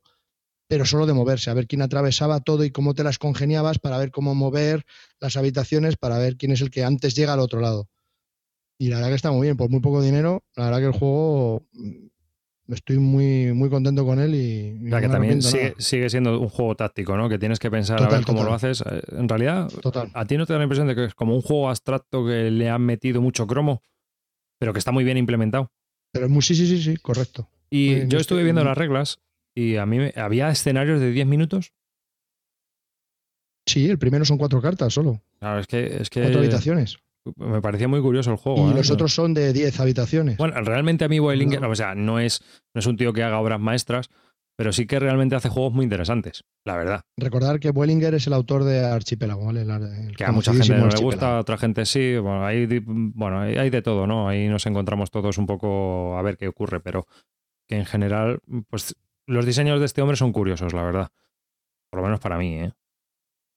pero solo de moverse, a ver quién atravesaba todo y cómo te las congeniabas para ver cómo mover las habitaciones, para ver quién es el que antes llega al otro lado. Y la verdad que está muy bien, por muy poco dinero, la verdad que el juego estoy muy, muy contento con él y... que también sigue, siendo un juego táctico, ¿no? Que tienes que pensar a ver cómo lo haces. Eh, en realidad, ¿a ti no te da la impresión de que es como un juego abstracto que le han metido mucho cromo, pero que está muy bien implementado? Pero muy, sí, sí, sí, sí, correcto. Y yo estuve viendo las reglas y a mí había escenarios de 10 minutos. Sí, el primero son cuatro cartas solo. Claro, es que... Es que... Cuatro habitaciones. Me parecía muy curioso el juego. Y ¿eh? los otros son de 10 habitaciones. Bueno, realmente a mí Boelinger, o sea, no es, no es un tío que haga obras maestras, pero sí que realmente hace juegos muy interesantes, la verdad. Recordar que Boelinger es el autor de Archipiélago, ¿vale? que a mucha gente no le gusta, a otra gente sí. Bueno, hay, bueno, hay de todo, ¿no? Ahí nos encontramos todos un poco a ver qué ocurre, pero que en general, pues los diseños de este hombre son curiosos, la verdad. Por lo menos para mí, ¿eh?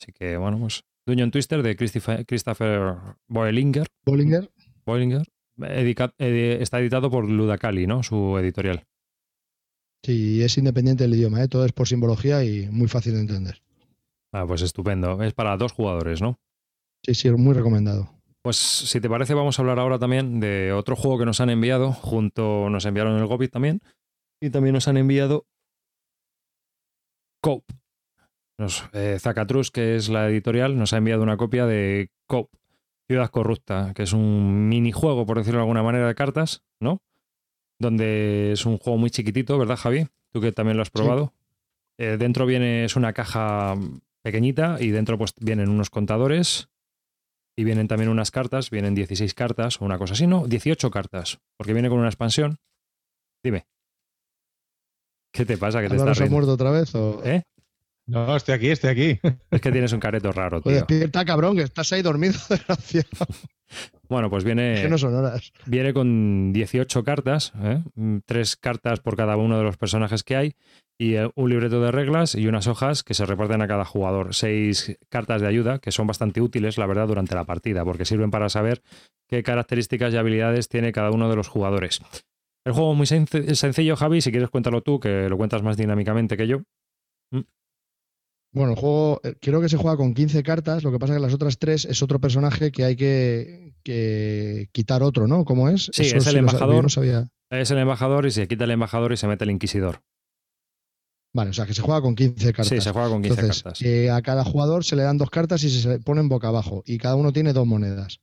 Así que, bueno, pues Dungeon Twister de Christopher Boelinger. Boelinger. Boelinger. está editado por Ludacali, ¿no? Su editorial. Sí, es independiente del idioma, ¿eh? todo es por simbología y muy fácil de entender. Ah, pues estupendo. Es para dos jugadores, ¿no? Sí, sí, muy recomendado. Pues si te parece, vamos a hablar ahora también de otro juego que nos han enviado. Junto nos enviaron el Gobit también. Y también nos han enviado Cope. Nos, eh, Zacatrus, que es la editorial, nos ha enviado una copia de COP, Ciudad Corrupta, que es un minijuego, por decirlo de alguna manera, de cartas, ¿no? Donde es un juego muy chiquitito, ¿verdad, Javi? Tú que también lo has probado. Eh, dentro viene, es una caja pequeñita y dentro pues vienen unos contadores y vienen también unas cartas, vienen 16 cartas o una cosa así, ¿no? 18 cartas, porque viene con una expansión. Dime. ¿Qué te pasa? ¿Que te estás ha muerto otra vez? O... ¿Eh? No, estoy aquí, estoy aquí. Es que tienes un careto raro, pues tío. Pues despierta, cabrón, que estás ahí dormido, desgraciado. Bueno, pues viene. que no son horas. Viene con 18 cartas, ¿eh? tres cartas por cada uno de los personajes que hay, y eh, un libreto de reglas y unas hojas que se reparten a cada jugador. Seis cartas de ayuda que son bastante útiles, la verdad, durante la partida, porque sirven para saber qué características y habilidades tiene cada uno de los jugadores. El juego es muy sencillo, Javi, si quieres cuéntalo tú, que lo cuentas más dinámicamente que yo. Bueno, el juego eh, creo que se juega con 15 cartas, lo que pasa es que las otras tres es otro personaje que hay que, quitar otro, ¿no? ¿Cómo es? Sí, es el embajador. Es el embajador y se quita el embajador y se mete el inquisidor. Vale, o sea que se juega con 15 cartas. Sí, se juega con 15 cartas. Eh, a cada jugador se le dan dos cartas y se ponen boca abajo y cada uno tiene dos monedas.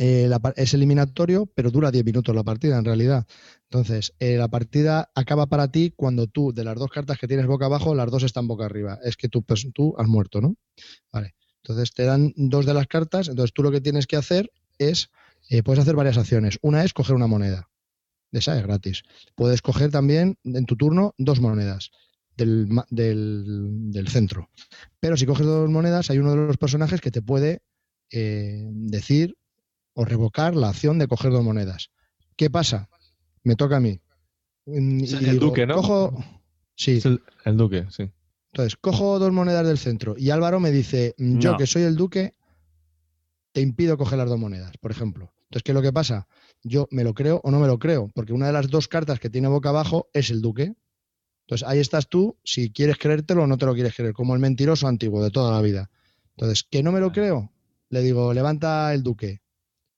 Eh, es eliminatorio, pero dura 10 minutos la partida en realidad. Entonces, eh, la partida acaba para ti cuando tú, de las dos cartas que tienes boca abajo, las dos están boca arriba. Es que tú, tú has muerto, ¿no? Vale. Entonces te dan dos de las cartas, entonces tú lo que tienes que hacer es, eh, puedes hacer varias acciones. Una es coger una moneda. esa es gratis. Puedes coger también en tu turno dos monedas del, del, centro. Pero si coges dos monedas, hay uno de los personajes que te puede eh, decir o revocar la acción de coger dos monedas. ¿Qué pasa? Me toca a mí. el duque, ¿no? Cojo... Sí. el, duque, sí. Entonces, cojo dos monedas del centro y Álvaro me dice, mm, yo que soy el duque, te impido coger las dos monedas, por ejemplo. Entonces, ¿qué es lo que pasa? Yo me lo creo o no me lo creo, porque una de las dos cartas que tiene boca abajo es el duque. Entonces, ahí estás tú, si quieres creértelo o no te lo quieres creer, como el mentiroso antiguo de toda la vida. Entonces, ¿que no me lo creo? Le digo, levanta el duque.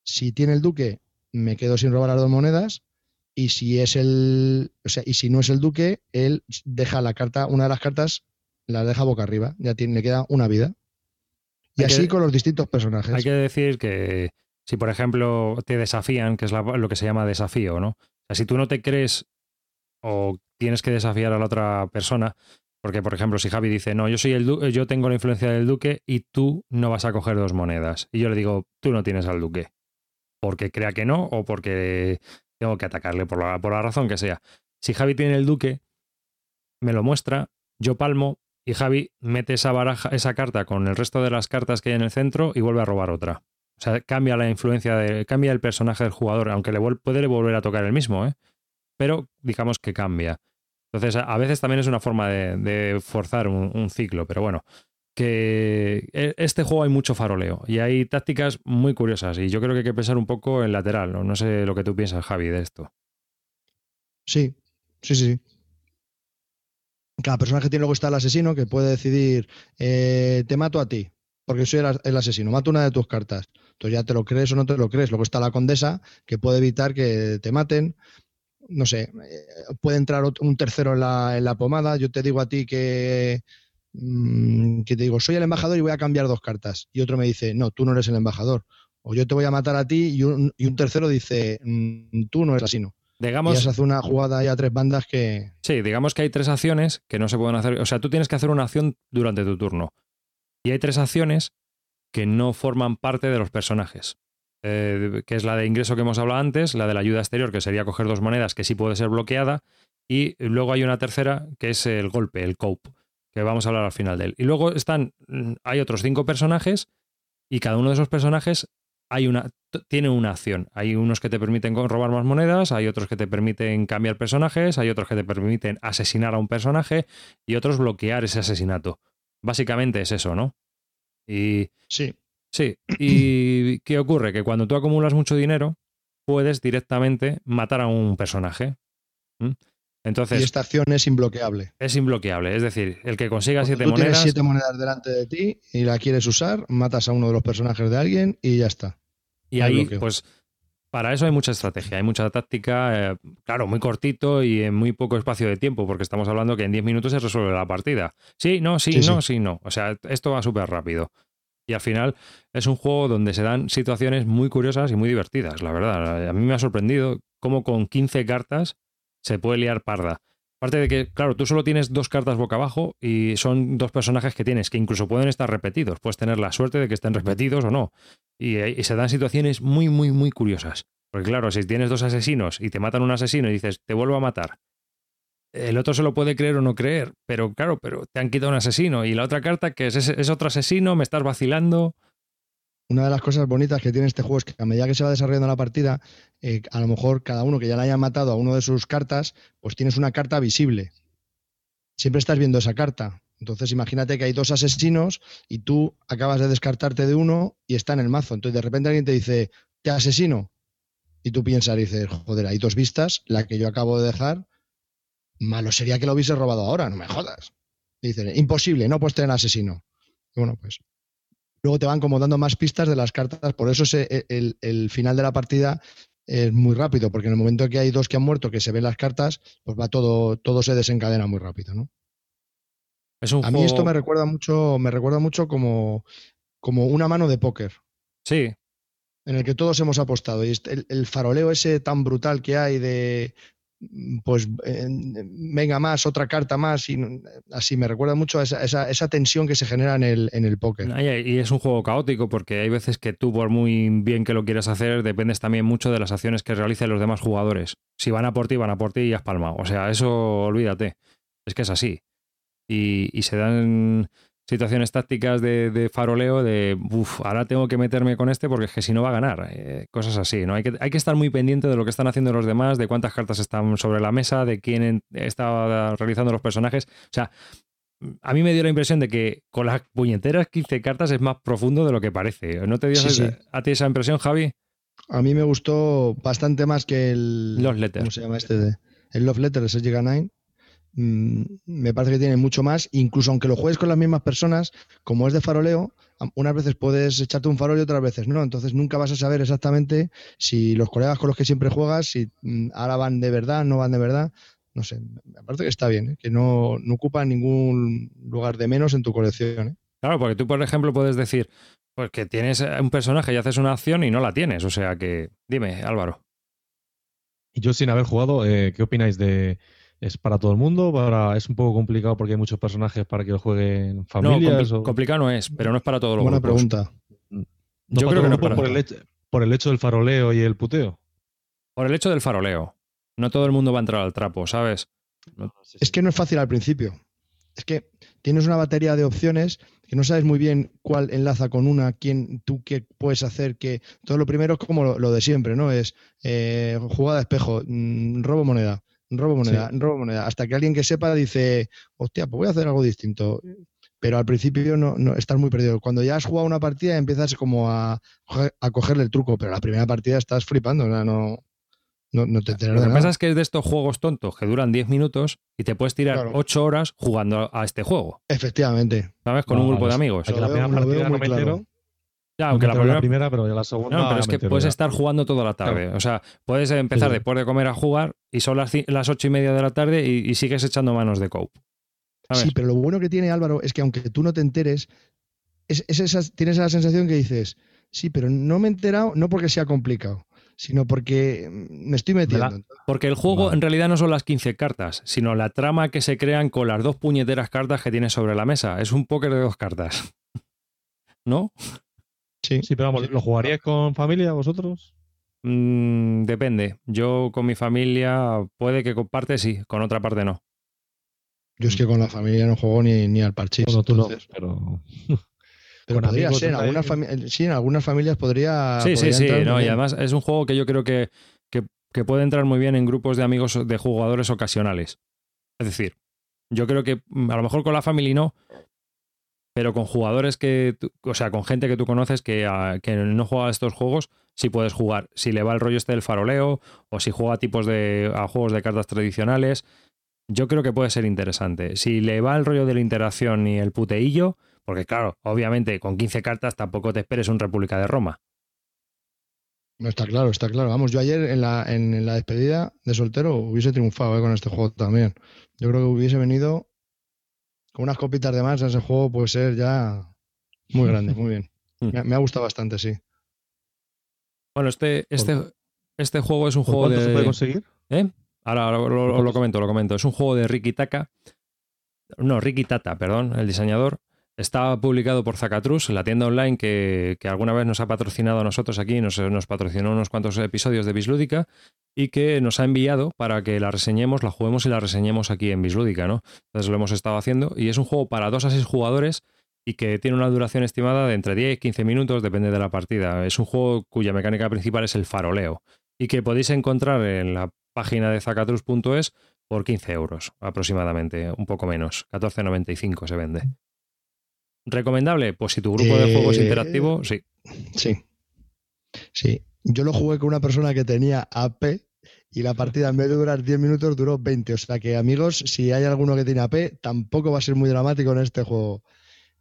Si tiene el duque, me quedo sin robar las dos monedas. Y si es el. O sea, y si no es el duque, él deja la carta, una de las cartas, la deja boca arriba. Ya tiene, le queda una vida. Y así con los distintos personajes. Hay que decir que si, por ejemplo, te desafían, que es lo que se llama desafío, ¿no? O sea, si tú no te crees o tienes que desafiar a la otra persona, porque, por ejemplo, si Javi dice, no, yo soy el duque, yo tengo la influencia del duque y tú no vas a coger dos monedas. Y yo le digo, tú no tienes al duque. Porque crea que no o porque tengo que atacarle por la, por la razón que sea. Si Javi tiene el duque, me lo muestra, yo palmo y Javi mete esa baraja, esa carta con el resto de las cartas que hay en el centro y vuelve a robar otra. O sea, cambia la influencia, de, cambia el personaje del jugador, aunque le puede volver a tocar el mismo, ¿eh? pero digamos que cambia. Entonces, a veces también es una forma de, forzar un, ciclo, pero bueno, que e, este juego hay mucho faroleo y hay tácticas muy curiosas y yo creo que hay que pensar un poco en lateral, ¿no? Sé lo que tú piensas, Javi, de esto. Sí, sí, sí. Cada personaje tiene luego está el asesino que puede decidir, eh, te mato a ti, porque soy el, asesino, mato una de tus cartas. Entonces ya te lo crees o no te lo crees. Luego está la condesa que puede evitar que te maten no sé, eh, puede entrar un tercero en la, en la pomada. Yo te digo a ti que, mm, que te digo, soy el embajador y voy a cambiar dos cartas. Y otro me dice, no, tú no eres el embajador. O yo te voy a matar a ti y un, y un tercero dice, mm, tú no eres asino. Digamos, y se hace una jugada ahí a tres bandas que... Sí, digamos que hay tres acciones que no se pueden hacer. O sea, tú tienes que hacer una acción durante tu turno. Y hay tres acciones que no forman parte de los personajes. Eh, que es la de ingreso que hemos hablado antes, la de la ayuda exterior, que sería coger dos monedas, que sí puede ser bloqueada, y luego hay una tercera, que es el golpe, el cope, que vamos a hablar al final de él. Y luego están, mm, hay otros cinco personajes, y cada uno de esos personajes hay una, tiene una acción. Hay unos que te permiten robar más monedas, hay otros que te permiten cambiar personajes, hay otros que te permiten asesinar a un personaje y otros bloquear ese asesinato. Básicamente es eso, ¿no? Y sí. Sí, ¿y qué ocurre? Que cuando tú acumulas mucho dinero, puedes directamente matar a un personaje. Entonces, y esta acción es imbloqueable. Es imbloqueable, es decir, el que consiga siete tú monedas. Tienes siete monedas delante de ti y la quieres usar, matas a uno de los personajes de alguien y ya está. Y ahí, pues, para eso hay mucha estrategia, hay mucha táctica, eh, claro, muy cortito y en muy poco espacio de tiempo, porque estamos hablando que en 10 minutos se resuelve la partida. Sí, no, sí, no, sí. no. O sea, esto va súper rápido. Y al final es un juego donde se dan situaciones muy curiosas y muy divertidas, la verdad. A mí me ha sorprendido cómo con 15 cartas se puede liar parda. Aparte de que, claro, tú solo tienes dos cartas boca abajo y son dos personajes que tienes, que incluso pueden estar repetidos. Puedes tener la suerte de que estén repetidos o no. Y, y, se dan situaciones muy, muy, muy curiosas. Porque claro, si tienes dos asesinos y te matan un asesino y dices, te vuelvo a matar, el otro se lo puede creer o no creer, pero claro, pero te han quitado un asesino. Y la otra carta, que es, otro asesino, me estás vacilando. Una de las cosas bonitas que tiene este juego es que a medida que se va desarrollando la partida, eh, a lo mejor cada uno que ya le haya matado a uno de sus cartas, pues tienes una carta visible. Siempre estás viendo esa carta. Entonces imagínate que hay dos asesinos y tú acabas de descartarte de uno y está en el mazo. Entonces de repente alguien te dice, te asesino. Y tú piensas y dices, joder, hay dos vistas, la que yo acabo de dejar Malo sería que lo hubiese robado ahora, no me jodas. Dicen, imposible, no puedes tener asesino. bueno, pues luego te van como dando más pistas de las cartas, por eso e, el, final de la partida es muy rápido, porque en el momento que hay dos que han muerto, que se ven las cartas, pues va todo, todo se desencadena muy rápido, ¿no? a mí esto me recuerda mucho, me recuerda mucho como, como una mano de póker. Sí. En el que todos hemos apostado. Y el faroleo ese tan brutal que hay de pues venga más, otra carta más, y así me recuerda mucho a esa, tensión que se genera en el, en el póker. Y es un juego caótico porque hay veces que tú, por muy bien que lo quieras hacer, dependes también mucho de las acciones que realicen los demás jugadores. Si van a por ti, van a por ti y has palmado. O sea, eso olvídate. Es que es así. Y, y se dan situaciones tácticas de, faroleo, de ahora tengo que meterme con este porque es que si no va a ganar. Eh, cosas así, ¿no? Hay que, hay que estar muy pendiente de lo que están haciendo los demás, de cuántas cartas están sobre la mesa, de quién está realizando los personajes. O sea, a mí me dio la impresión de que con las puñeteras 15 cartas es más profundo de lo que parece. ¿No te dio esa, a ti esa impresión, Javi? A mí me gustó bastante más que el. Los Letters. ¿Cómo se llama este? De, el Love Letters, el Mm, me parece que tiene mucho más. Incluso aunque lo juegues con las mismas personas, como es de faroleo, unas veces puedes echarte un farol y otras veces no. Entonces nunca vas a saber exactamente si los colegas con los que siempre juegas, si mm, ahora van de verdad, no van de verdad. No sé, me parece que está bien, ¿eh? que no, no ocupa ningún lugar de menos en tu colección. ¿eh? Claro, porque tú, por ejemplo, puedes decir, pues que tienes un personaje y haces una acción y no la tienes. O sea que, dime, Álvaro. Y yo sin haber jugado, eh, ¿qué opináis de, ¿Es para todo el mundo? Para, ¿Es un poco complicado porque hay muchos personajes para que lo jueguen familias? No, complicado no es, pero no es para todo los Buena pregunta. Yo creo que no es para por, el hecho, por el hecho del faroleo y el puteo. Por el hecho del faroleo. No todo el mundo va a entrar al trapo, ¿sabes? Es que no es fácil al principio. Es que tienes una batería de opciones que no sabes muy bien cuál enlaza con una, quién, tú qué puedes hacer, que todo lo primero es como lo, de siempre, ¿no? Es eh, jugada de espejo, mm, robo moneda, robo moneda, robo moneda, hasta que alguien que sepa dice, hostia, pues voy a hacer algo distinto. Pero al principio no, no estás muy perdido. Cuando ya has jugado una partida empiezas como a, a cogerle el truco, pero la primera partida estás flipando, no, no, no te Lo que pasa es que es de estos juegos tontos que duran 10 minutos y te puedes tirar 8 horas jugando a este juego. Efectivamente. ¿Sabes? Con un grupo de amigos. la primera partida no me ya, aunque la primera, pero ya la segunda. No, pero es que puedes estar jugando toda la tarde. O sea, puedes empezar después de comer a jugar y son las, las ocho y media de la tarde y, sigues echando manos de cope. Sí, pero lo bueno que tiene Álvaro es que aunque tú no te enteres, es, tienes la sensación que dices, sí, pero no me he enterado, no porque sea complicado, sino porque me estoy metiendo. Porque el juego en realidad no son las 15 cartas, sino la trama que se crean con las dos puñeteras cartas que tienes sobre la mesa. Es un póker de dos cartas. ¿No? Sí. Sí, pero vamos, ¿lo jugaríais con familia vosotros? Mm, depende. Yo con mi familia puede que comparte sí, con otra parte no. Yo es que con la familia no juego ni, ni al parchís. Bueno, tú no, pero... Pero podría ser, en algunas, sí, en algunas familias podría. Sí, sí, sí, no, y además es un juego que yo creo que, que, puede entrar muy bien en grupos de amigos de jugadores ocasionales. Es decir, yo creo que mm, a lo mejor con la familia no, pero con jugadores que, o sea, con gente que tú conoces que, ah, que no juega a estos juegos, sí puedes jugar. Si le va el rollo este del faroleo o si juega a tipos de a juegos de cartas tradicionales, yo creo que puede ser interesante. Si le va el rollo de la interacción y el puteillo, porque claro, obviamente con 15 cartas tampoco te esperes un República de Roma. No, está claro, está claro. Vamos, yo ayer en la, en la despedida de soltero hubiese triunfado eh, con este juego también. Yo creo que hubiese venido con unas copitas de más, ese juego puede ser ya muy grande, muy bien. Mm. Me, ha gustado bastante, sí. Bueno, este, este, este juego es un juego cuánto de. se puede conseguir? ¿Eh? Ahora, lo, comento, lo comento. Es un juego de Ricky Taka. No, Ricky Tata, perdón, el diseñador. Está publicado por Zacatrus, la tienda online que, alguna vez nos ha patrocinado a nosotros aquí, nos, patrocinó unos cuantos episodios de Bislúdica y que nos ha enviado para que la reseñemos, la juguemos y la reseñemos aquí en Bislúdica, ¿no? Entonces lo hemos estado haciendo y es un juego para 2 a 6 jugadores y que tiene una duración estimada de entre 10 y 15 minutos, depende de la partida. Es un juego cuya mecánica principal es el faroleo y que podéis encontrar en la página de zacatrus.es por 15 euros aproximadamente, un poco menos, 14,95 se vende. ¿Recomendable? Pues si tu grupo de juegos es eh, interactivo, sí. Sí. Sí. Yo lo jugué con una persona que tenía AP y la partida en vez de durar 10 minutos duró 20. O sea que amigos, si hay alguno que tiene AP, tampoco va a ser muy dramático en este juego.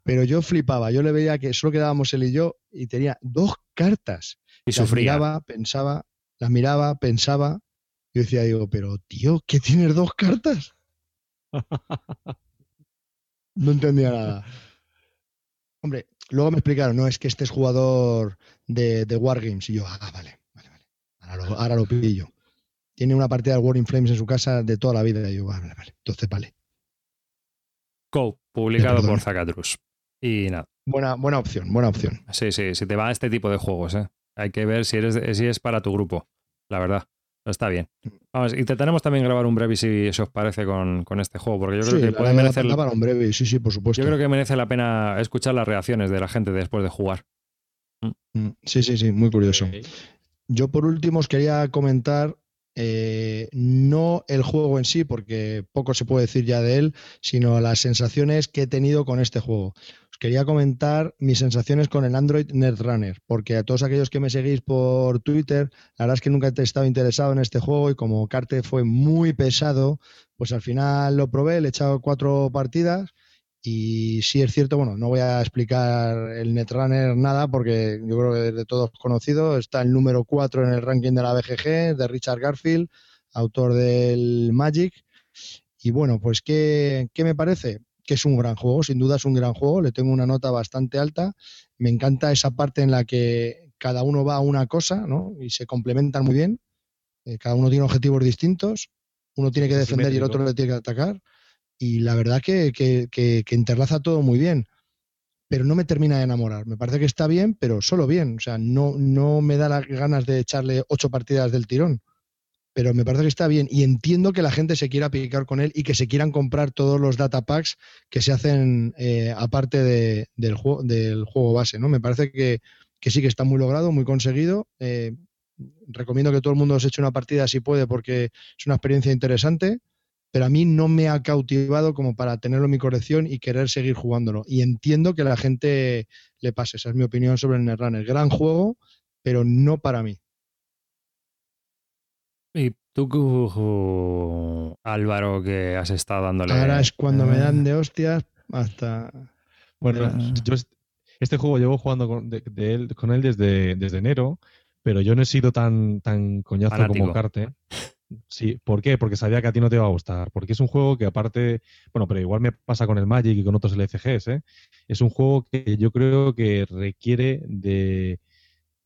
Pero yo flipaba, yo le veía que solo quedábamos él y yo y tenía dos cartas. Y sufría. Las miraba, pensaba, las miraba, pensaba. Yo decía, digo, pero tío, ¿qué tienes dos cartas? No entendía nada. Hombre, luego me explicaron, no, es que este es jugador de, de Wargames. Y yo, ah, vale, vale, vale. Ahora lo, ahora lo pillo. tiene una partida de War in Flames en su casa de toda la vida. Y yo, vale, vale, entonces vale. Co, publicado por Zacatrus. Y nada. Buena, buena opción, buena opción. Sí, sí, si te va a este tipo de juegos, ¿eh? Hay que ver si, eres, si es para tu grupo, la verdad. Está bien. Vamos, intentaremos también grabar un brevi si, os parece con, este juego, porque yo creo que puede merecer. Un breve, sí, sí, por supuesto. Yo creo que merece la pena escuchar las reacciones de la gente después de jugar. Mm. Mm, sí, sí, sí, muy curioso. Yo por último os quería comentar eh, no el juego en sí, porque poco se puede decir ya de él, sino las sensaciones que he tenido con este juego. Quería comentar mis sensaciones con el Android Netrunner, porque a todos aquellos que me seguís por Twitter, la verdad es que nunca he estado interesado en este juego y como Carte fue muy pesado, pues al final lo probé, le he echado cuatro partidas y sí es cierto, bueno, no voy a explicar el Netrunner nada porque yo creo que de todos conocido. Está el número 4 en el ranking de la BGG, de Richard Garfield, autor del Magic. Y bueno, pues ¿qué, ¿qué, me parece? Que es un gran juego, sin duda es un gran juego, le tengo una nota bastante alta. Me encanta esa parte en la que cada uno va a una cosa ¿no? y se complementan muy bien. Eh, cada uno tiene objetivos distintos, uno tiene que defender y el otro le tiene que atacar y la verdad que, que, interlaza todo muy bien, pero no me termina de enamorar. Me parece que está bien, pero solo bien. O sea, no, no me da las ganas de echarle ocho partidas del tirón, pero me parece que está bien y entiendo que la gente se quiera picar con él y que se quieran comprar todos los data packs que se hacen eh, aparte del, juego, del juego base. ¿no? Me parece que, sí que está muy logrado, muy conseguido. Eh, recomiendo que todo el mundo se eche una partida si puede porque es una experiencia interesante pero a mí no me ha cautivado como para tenerlo en mi colección y querer seguir jugándolo. Y entiendo que la gente le pase, esa es mi opinión sobre el Netrunner. Gran juego, pero no para mí. ¿Y tú, Álvaro, que has estado dándole? Ahora es cuando me dan de hostias hasta... Bueno, yo este juego llevo jugando con, él, con él desde, desde enero, pero yo no he sido tan, tan coñazo como Carte. Sí, ¿por qué? Porque sabía que a ti no te iba a gustar. Porque es un juego que aparte, bueno, pero igual me pasa con el Magic y con otros LCGs, ¿eh? Es un juego que yo creo que requiere de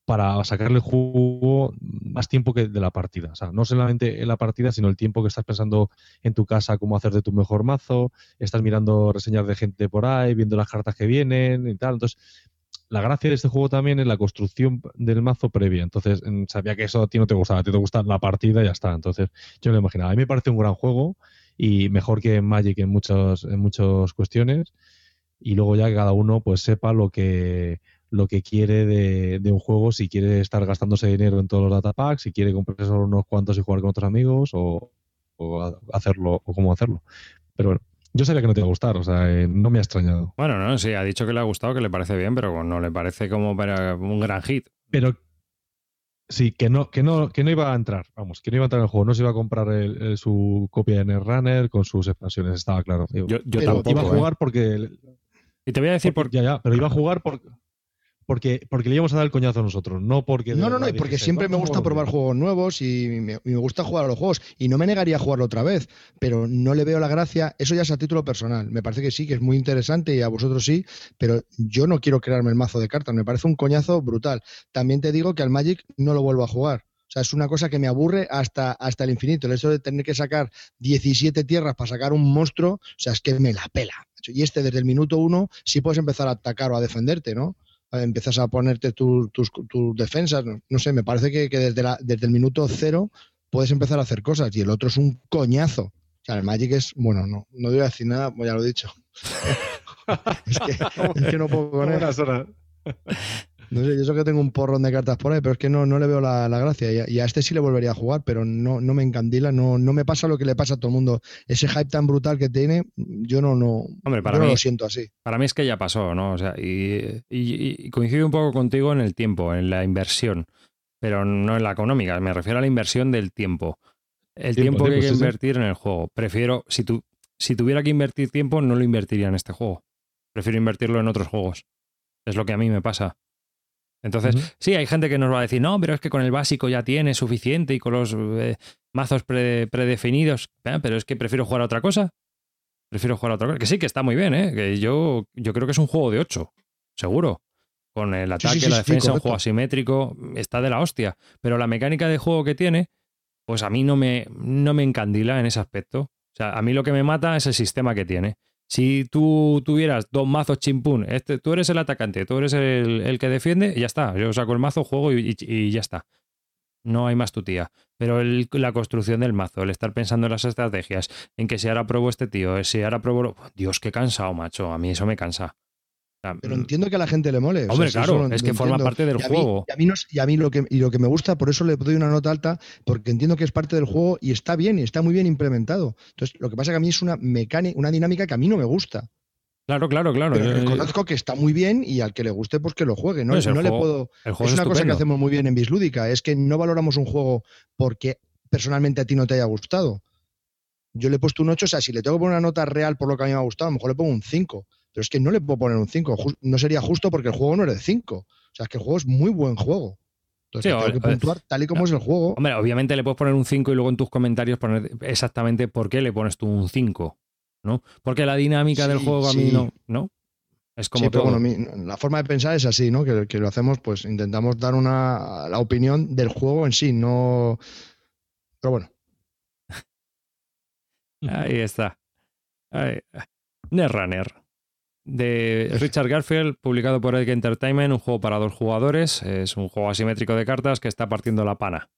para sacarle jugo más tiempo que de la partida. O sea, no solamente en la partida, sino el tiempo que estás pensando en tu casa cómo hacer de tu mejor mazo, estás mirando reseñas de gente por ahí, viendo las cartas que vienen y tal. Entonces, la gracia de este juego también es la construcción del mazo previa. Entonces, sabía que eso a ti no te gustaba, a ti te gusta la partida y ya está. Entonces, yo me imaginaba. A mí me parece un gran juego y mejor que Magic en, muchos, en muchas cuestiones. Y luego ya que cada uno pues sepa lo que lo que quiere de, un juego, si quiere estar gastándose dinero en todos los datapacks, si quiere comprarse solo unos cuantos y jugar con otros amigos, o, o hacerlo, o cómo hacerlo. Pero bueno, yo sabía que no te iba a gustar, o sea, eh, no me ha extrañado. Bueno, no, sí, ha dicho que le ha gustado, que le parece bien, pero no le parece como un gran hit. Pero sí, que no, que no, que no iba a entrar, vamos, que no iba a entrar en el juego, no se iba a comprar su copia de Netrunner con sus expansiones, estaba claro. Yo, tampoco, iba a ¿eh? jugar porque. Y te voy a decir por Ya, ya, pero iba a jugar porque porque, porque le íbamos a dar el coñazo a nosotros, no porque... No, no, no, porque siempre me gusta probar juegos nuevos y me, gusta jugar a los juegos y no me negaría a jugarlo otra vez, pero no le veo la gracia, eso ya es a título personal, me parece que sí, que es muy interesante y a vosotros sí, pero yo no quiero crearme el mazo de cartas, me parece un coñazo brutal. También te digo que al Magic no lo vuelvo a jugar. O sea, es una cosa que me aburre hasta, hasta el infinito. El hecho de tener que sacar 17 tierras para sacar un monstruo, o sea, es que me la pela. Y este desde el minuto uno sí puedes empezar a atacar o a defenderte, ¿no? Empiezas a ponerte tus, defensas. No, sé, me parece que, desde, la, desde el minuto cero puedes empezar a hacer cosas y el otro es un coñazo. O sea, el Magic es, bueno, no, no a decir nada, pues ya lo he dicho. es, que, no puedo él. No sé, yo sé que tengo un porrón de cartas por ahí, pero es que no, no le veo la, gracia. Y a, este sí le volvería a jugar, pero no, no me encandila, no, no me pasa lo que le pasa a todo el mundo. Ese hype tan brutal que tiene, yo no, no, Hombre, para mí, lo siento así. Para mí es que ya pasó, ¿no? O sea, y, y, coincido un poco contigo en el tiempo, en la inversión, pero no en la económica. Me refiero a la inversión del tiempo. El tiempo, que hay que invertir en el juego. Prefiero, si, tu, si tuviera que invertir tiempo, no lo invertiría en este juego. Prefiero invertirlo en otros juegos. Es lo que a mí me pasa. Entonces, sí, hay gente que nos va a decir, no, pero es que con el básico ya tiene suficiente y con los eh, mazos predefinidos, pero es que prefiero jugar a otra cosa. Prefiero jugar a otra cosa. Que sí, que está muy bien, ¿eh? Que yo, yo creo que es un juego de 8, seguro. Con el ataque, la defensa, un juego asimétrico, está de la hostia. Pero la mecánica de juego que tiene pues a mí no me, no me encandila en ese aspecto. O sea, a mí lo que me mata es el sistema que tiene. Si tú tuvieras dos mazos chimpún, este, tú eres el atacante, tú eres el, que defiende, ya está. Yo saco el mazo, juego y, ya está. No hay más tu tía. Pero la construcción del mazo, el estar pensando en las estrategias, en que si ahora pruebo este tío, si ahora pruebo. Dios, qué cansado, macho. A mí eso me cansa. Pero mm. entiendo que a la gente le mole. Hombre, claro, es que forma parte del juego. y, a mí y a mí, lo que, y lo que me gusta, por eso le doy una nota alta, porque entiendo que es parte del juego y está bien, y está muy bien implementado. Entonces, lo que pasa es que a mí es una mecánica, una dinámica que a mí no me gusta. Claro, claro, claro. Pero reconozco que está muy bien y al que le guste, pues que lo juegue. No, no le puedo. es una cosa que hacemos muy bien en Bislúdica, es que no valoramos un juego porque personalmente a ti no te haya gustado. Yo le he puesto un 8, o sea, si le tengo que poner una nota real por lo que a mí me ha gustado, a lo mejor le pongo un 5 pero es que no le puedo poner un 5. No sería justo porque el juego no es de 5. O sea, es que el juego es muy buen juego. Entonces, tengo que puntuar tal y como es el juego. Hombre, obviamente le puedes poner un 5 y luego en tus comentarios poner exactamente por qué le pones tú un 5. ¿no? Porque la dinámica del juego a mí no, ¿no? Es como todo. bueno, la forma de pensar es así, ¿no? Que, que, lo hacemos, pues intentamos dar una la opinión del juego en sí, no. Pero bueno. Ahí está. Ahí. Netrunner de Richard Garfield, publicado por Egg Entertainment, un juego para dos jugadores. Es un juego asimétrico de cartas que está partiendo la pana.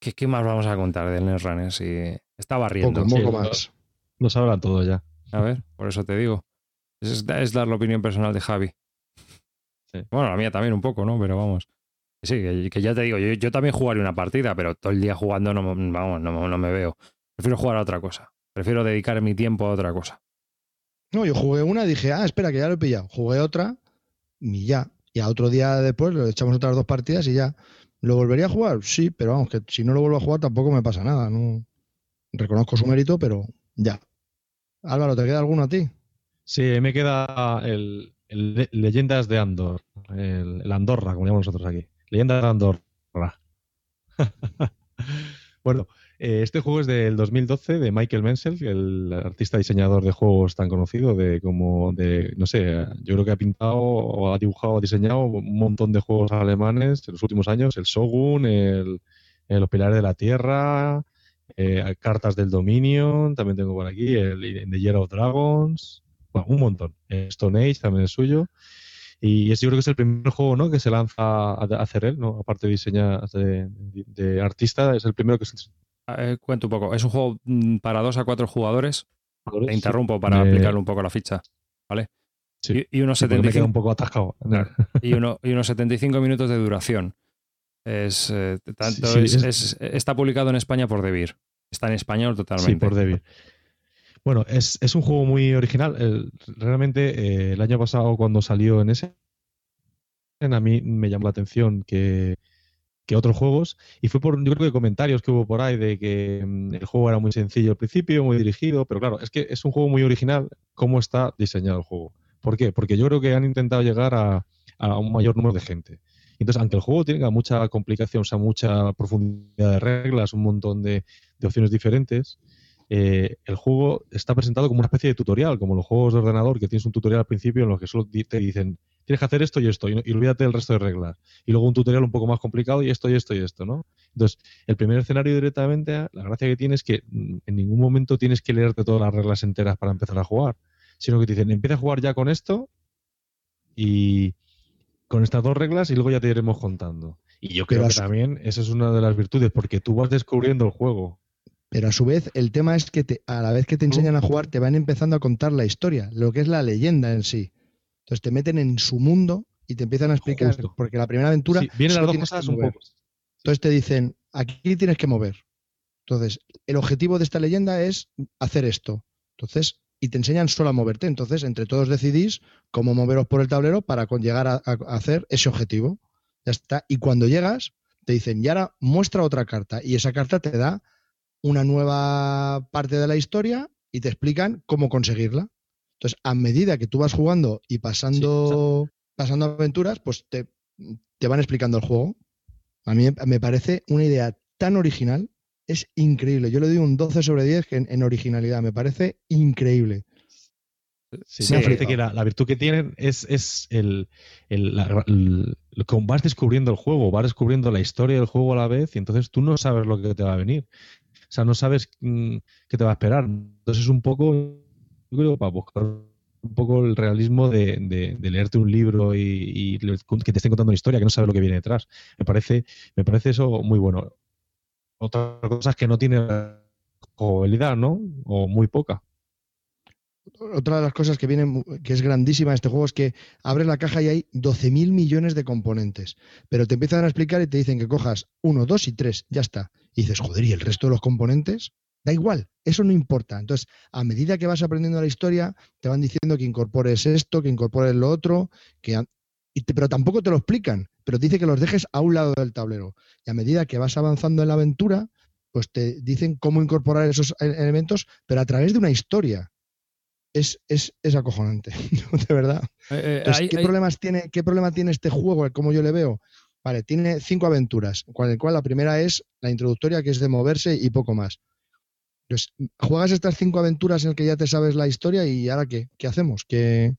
¿Qué, más vamos a contar del Netrunner? Si está barriendo. Un poco, más. Lo sabrán todo ya. A ver, por eso te digo. Es, dar la opinión personal de Javi. Bueno, la mía también un poco, ¿no? Pero vamos. Sí, que, ya te digo, yo, también jugaría una partida, pero todo el día jugando no, vamos, no, no me veo. Prefiero jugar a otra cosa. Prefiero dedicar mi tiempo a otra cosa. No, yo jugué una y dije, ah, espera, que ya lo he pillado. Jugué otra y ya. Y a otro día después le echamos otras dos partidas y ya. ¿Lo volvería a jugar? Sí, pero vamos, que si no lo vuelvo a jugar tampoco me pasa nada. No reconozco su mérito, pero ya. Álvaro, ¿te queda alguno a ti? Sí, me queda el, Leyendas de Andor, el, Andorra, como llamamos nosotros aquí. Leyendas de Andorra. bueno, este juego es del 2012 de Michael Menzel, el artista diseñador de juegos tan conocido de como de no sé, yo creo que ha pintado o ha dibujado o diseñado un montón de juegos alemanes en los últimos años, el Shogun, el, Los Pilares de la Tierra, eh, Cartas del Dominio, también tengo por aquí el The Year of Dragons, bueno, un montón. Stone Age también es suyo. Y yo creo que es el primer juego ¿no? que se lanza a hacer él, ¿no? aparte de diseñar de, de, artista, es el primero que se eh, cuento un poco. Es un juego mm, para dos a cuatro jugadores. Te interrumpo para aplicarle un poco la ficha. ¿Vale? Sí. Y, unos 75, un poco atascado. y, uno, y unos 75 minutos de duración. Es, eh, tanto está publicado en España por Debir. Está en español totalmente. Sí, por Debir. Bueno, es, un juego muy original. realmente, eh, el año pasado, cuando salió en ese, a mí me llamó la atención que, que otros juegos. Y fue por, yo creo que comentarios que hubo por ahí de que mm, el juego era muy sencillo al principio, muy dirigido, pero claro, es que es un juego muy original cómo está diseñado el juego. ¿Por qué? Porque yo creo que han intentado llegar a, un mayor número de gente. Entonces, aunque el juego tenga mucha complicación, o sea, mucha profundidad de reglas, un montón de, opciones diferentes, eh, el juego está presentado como una especie de tutorial, como los juegos de ordenador, que tienes un tutorial al principio en los que solo te dicen, tienes que hacer esto y esto, y, olvídate del resto de reglas. Y luego un tutorial un poco más complicado y esto y esto y esto, ¿no? Entonces, el primer escenario directamente, la gracia que tiene es que mm, en ningún momento tienes que leerte todas las reglas enteras para empezar a jugar, sino que te dicen, empieza a jugar ya con esto y con estas dos reglas y luego ya te iremos contando. Y yo creo que también esa es una de las virtudes, porque tú vas descubriendo el juego. Pero a su vez, el tema es que a la vez que te enseñan a jugar, te van empezando a contar la historia, lo que es la leyenda en sí. Entonces te meten en su mundo y te empiezan a explicar, porque la primera aventura... Sí, vienen las dos cosas un poco. Entonces te dicen, aquí tienes que mover. Entonces, el objetivo de esta leyenda es hacer esto. Entonces, y te enseñan solo a moverte. Entonces, entre todos decidís cómo moveros por el tablero para llegar a, hacer ese objetivo. Ya está. Y cuando llegas, te dicen, y ahora muestra otra carta. Y esa carta te da una nueva parte de la historia y te explican cómo conseguirla. Entonces, a medida que tú vas jugando y pasando, pasando aventuras, pues te, van explicando el juego. A mí me parece una idea tan original, es increíble. Yo le doy un 12 sobre 10 en, en originalidad, me parece increíble. Sí, me parece que la, virtud que tienen es, es el, el, vas descubriendo el juego, vas descubriendo la historia del juego a la vez y entonces tú no sabes lo que te va a venir. O sea, no sabes mm, qué te va a esperar. Entonces es un poco, yo creo, para buscar un poco el realismo de, leerte un libro y, que te estén contando una historia, que no sabes lo que viene detrás. Me parece, me parece eso muy bueno. Otra cosa es que no tiene jugabilidad, ¿no? O muy poca otra de las cosas que viene, que es grandísima en este juego es que abres la caja y hay 12.000 millones de componentes. Pero te empiezan a explicar y te dicen que cojas uno, dos y tres, ya está. Y dices, joder, ¿y el resto de los componentes? Da igual, eso no importa. Entonces, a medida que vas aprendiendo la historia, te van diciendo que incorpores esto, que incorpores lo otro, que pero tampoco te lo explican, pero dice que los dejes a un lado del tablero. Y a medida que vas avanzando en la aventura, pues te dicen cómo incorporar esos e-, elementos, pero a través de una historia es, es, es acojonante, de verdad. Eh, eh, ¿qué, Problemas tiene, ¿Qué problema tiene este juego, como yo le veo? Vale, tiene cinco aventuras, con el cual la primera es la introductoria, que es de moverse y poco más. Entonces, juegas estas cinco aventuras en las que ya te sabes la historia y ahora qué, qué hacemos? ¿Qué,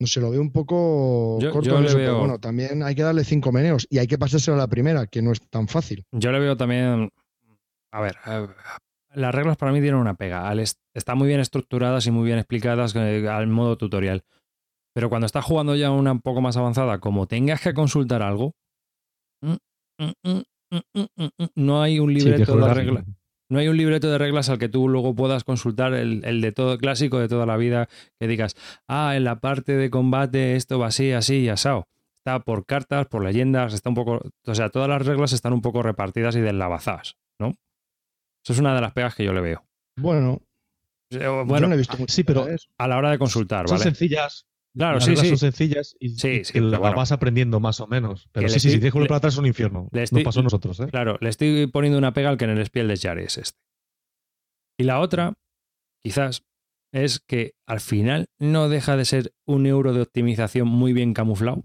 no se lo veo un poco corto bueno, también hay que darle cinco meneos y hay que pasárselo a la primera, que no es tan fácil. Yo le veo también, a ver, las reglas para mí tienen una pega. están muy bien estructuradas y muy bien explicadas eh, al modo tutorial. Pero cuando estás jugando ya una un poco más avanzada, como tengas que consultar algo, mm, mm, mm, no hay un libreto de reglas. No hay un libreto de reglas al que tú luego puedas consultar el, de todo clásico de toda la vida, que digas, ah, en la parte de combate esto va así, así y asado. Está por cartas, por leyendas, está un poco. O sea, todas las reglas están un poco repartidas y deslavazadas, ¿no? Eso es una de las pegas que yo le veo. Bueno, bueno, no he visto sí, pero a la hora de consultar, son ¿vale? sencillas. Claro, sí, sí. Son sencillas y sí, vas aprendiendo más o menos. Pero sí, sí, si dejo para atrás es un infierno. no pasó a nosotros, ¿eh? Claro, le estoy poniendo una pega al que en el espiel de Jari es este. Y la otra, quizás, es que al final no deja de ser un euro de optimización muy bien camuflado.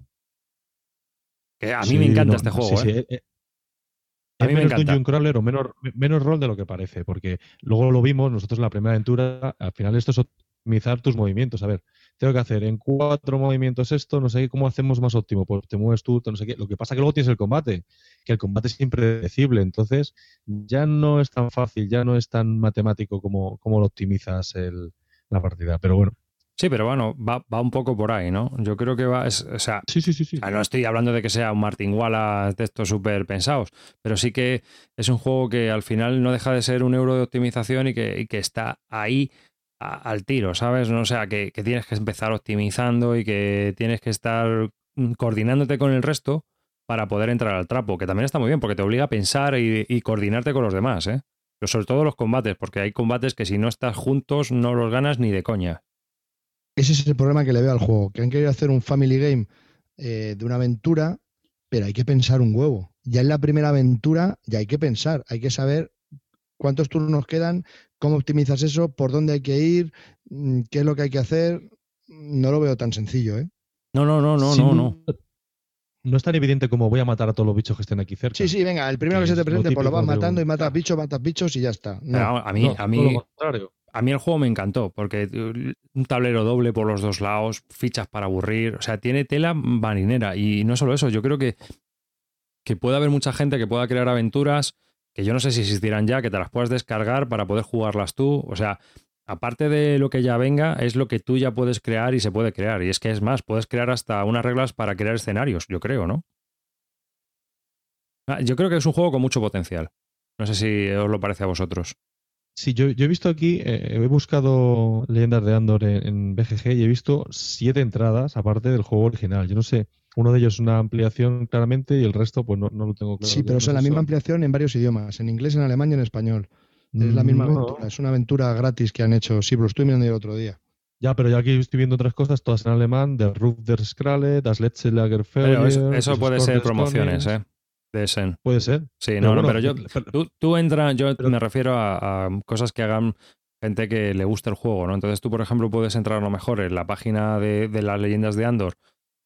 Que a mí me encanta este juego, ¿eh? ¿eh? A mí me encanta. Dungeon Crawler o menos, menos rol de lo que parece, porque luego lo vimos nosotros en la primera aventura, al final esto es optimizar tus movimientos. A ver, tengo que hacer en cuatro movimientos esto, no sé qué, cómo hacemos más óptimo, pues te mueves tú, no sé qué. Lo que pasa es que luego tienes el combate, que el combate es impredecible, entonces ya no es tan fácil, ya no es tan matemático como, como lo optimizas el, la partida. Pero bueno, Sí, pero bueno, va, un poco por ahí, ¿no? Yo creo que va, o sea, sí, sí, sí, no estoy hablando de que sea un Martin Wallace de estos súper pensados, pero sí que es un juego que al final no deja de ser un euro de optimización y que, que está ahí al tiro, ¿sabes? o sea, que, tienes que empezar optimizando y que tienes que estar coordinándote con el resto para poder entrar al trapo, que también está muy bien porque te obliga a pensar y, y coordinarte con los demás, ¿eh? Pero sobre todo los combates, porque hay combates que si no estás juntos no los ganas ni de coña. Ese es el problema que le veo al juego, que han querido hacer un family game eh, de una aventura, pero hay que pensar un huevo. Ya en la primera aventura ya hay que pensar, hay que saber cuántos turnos quedan, cómo optimizas eso, por dónde hay que ir, mm, qué es lo que hay que hacer. No lo veo tan sencillo, ¿eh? No, no, no, no, no, no. No es tan evidente como voy a matar a todos los bichos que estén aquí cerca. Sí, sí, venga, el primero que, se te presente, pues lo vas matando y matas bichos, matas bichos y ya está. a mí, a mí, a mí el juego me encantó, porque un tablero doble por los dos lados, fichas para aburrir, o sea, tiene tela marinera. Y no solo eso, yo creo que, que puede haber mucha gente que pueda crear aventuras que yo no sé si existirán ya, que te las puedas descargar para poder jugarlas tú. O sea, aparte de lo que ya venga, es lo que tú ya puedes crear y se puede crear. Y es que es más, puedes crear hasta unas reglas para crear escenarios, yo creo, ¿no? Ah, yo creo que es un juego con mucho potencial. No sé si os lo parece a vosotros. Sí, yo, he visto aquí, eh, he buscado leyendas de Andor en, BGG y he visto siete entradas aparte del juego original. Yo no sé, uno de ellos es una ampliación claramente y el resto pues no, lo tengo claro. Sí, pero es la misma ampliación en varios idiomas, en inglés, en alemán y en español. Es la misma mm, aventura, es una aventura gratis que han hecho. Sí, lo estoy mirando el otro día. Ya, pero ya aquí estoy viendo otras cosas, todas en alemán, de Ruf der Skrale, Das letzte Lagerfeld. eso, puede ser promociones, ¿eh? de Sen. Puede ser. Sí, no, no, pero yo, tú, entras, yo me refiero a, cosas que hagan gente que le guste el juego, ¿no? Entonces tú, por ejemplo, puedes entrar a lo mejor en la página de, las leyendas de Andor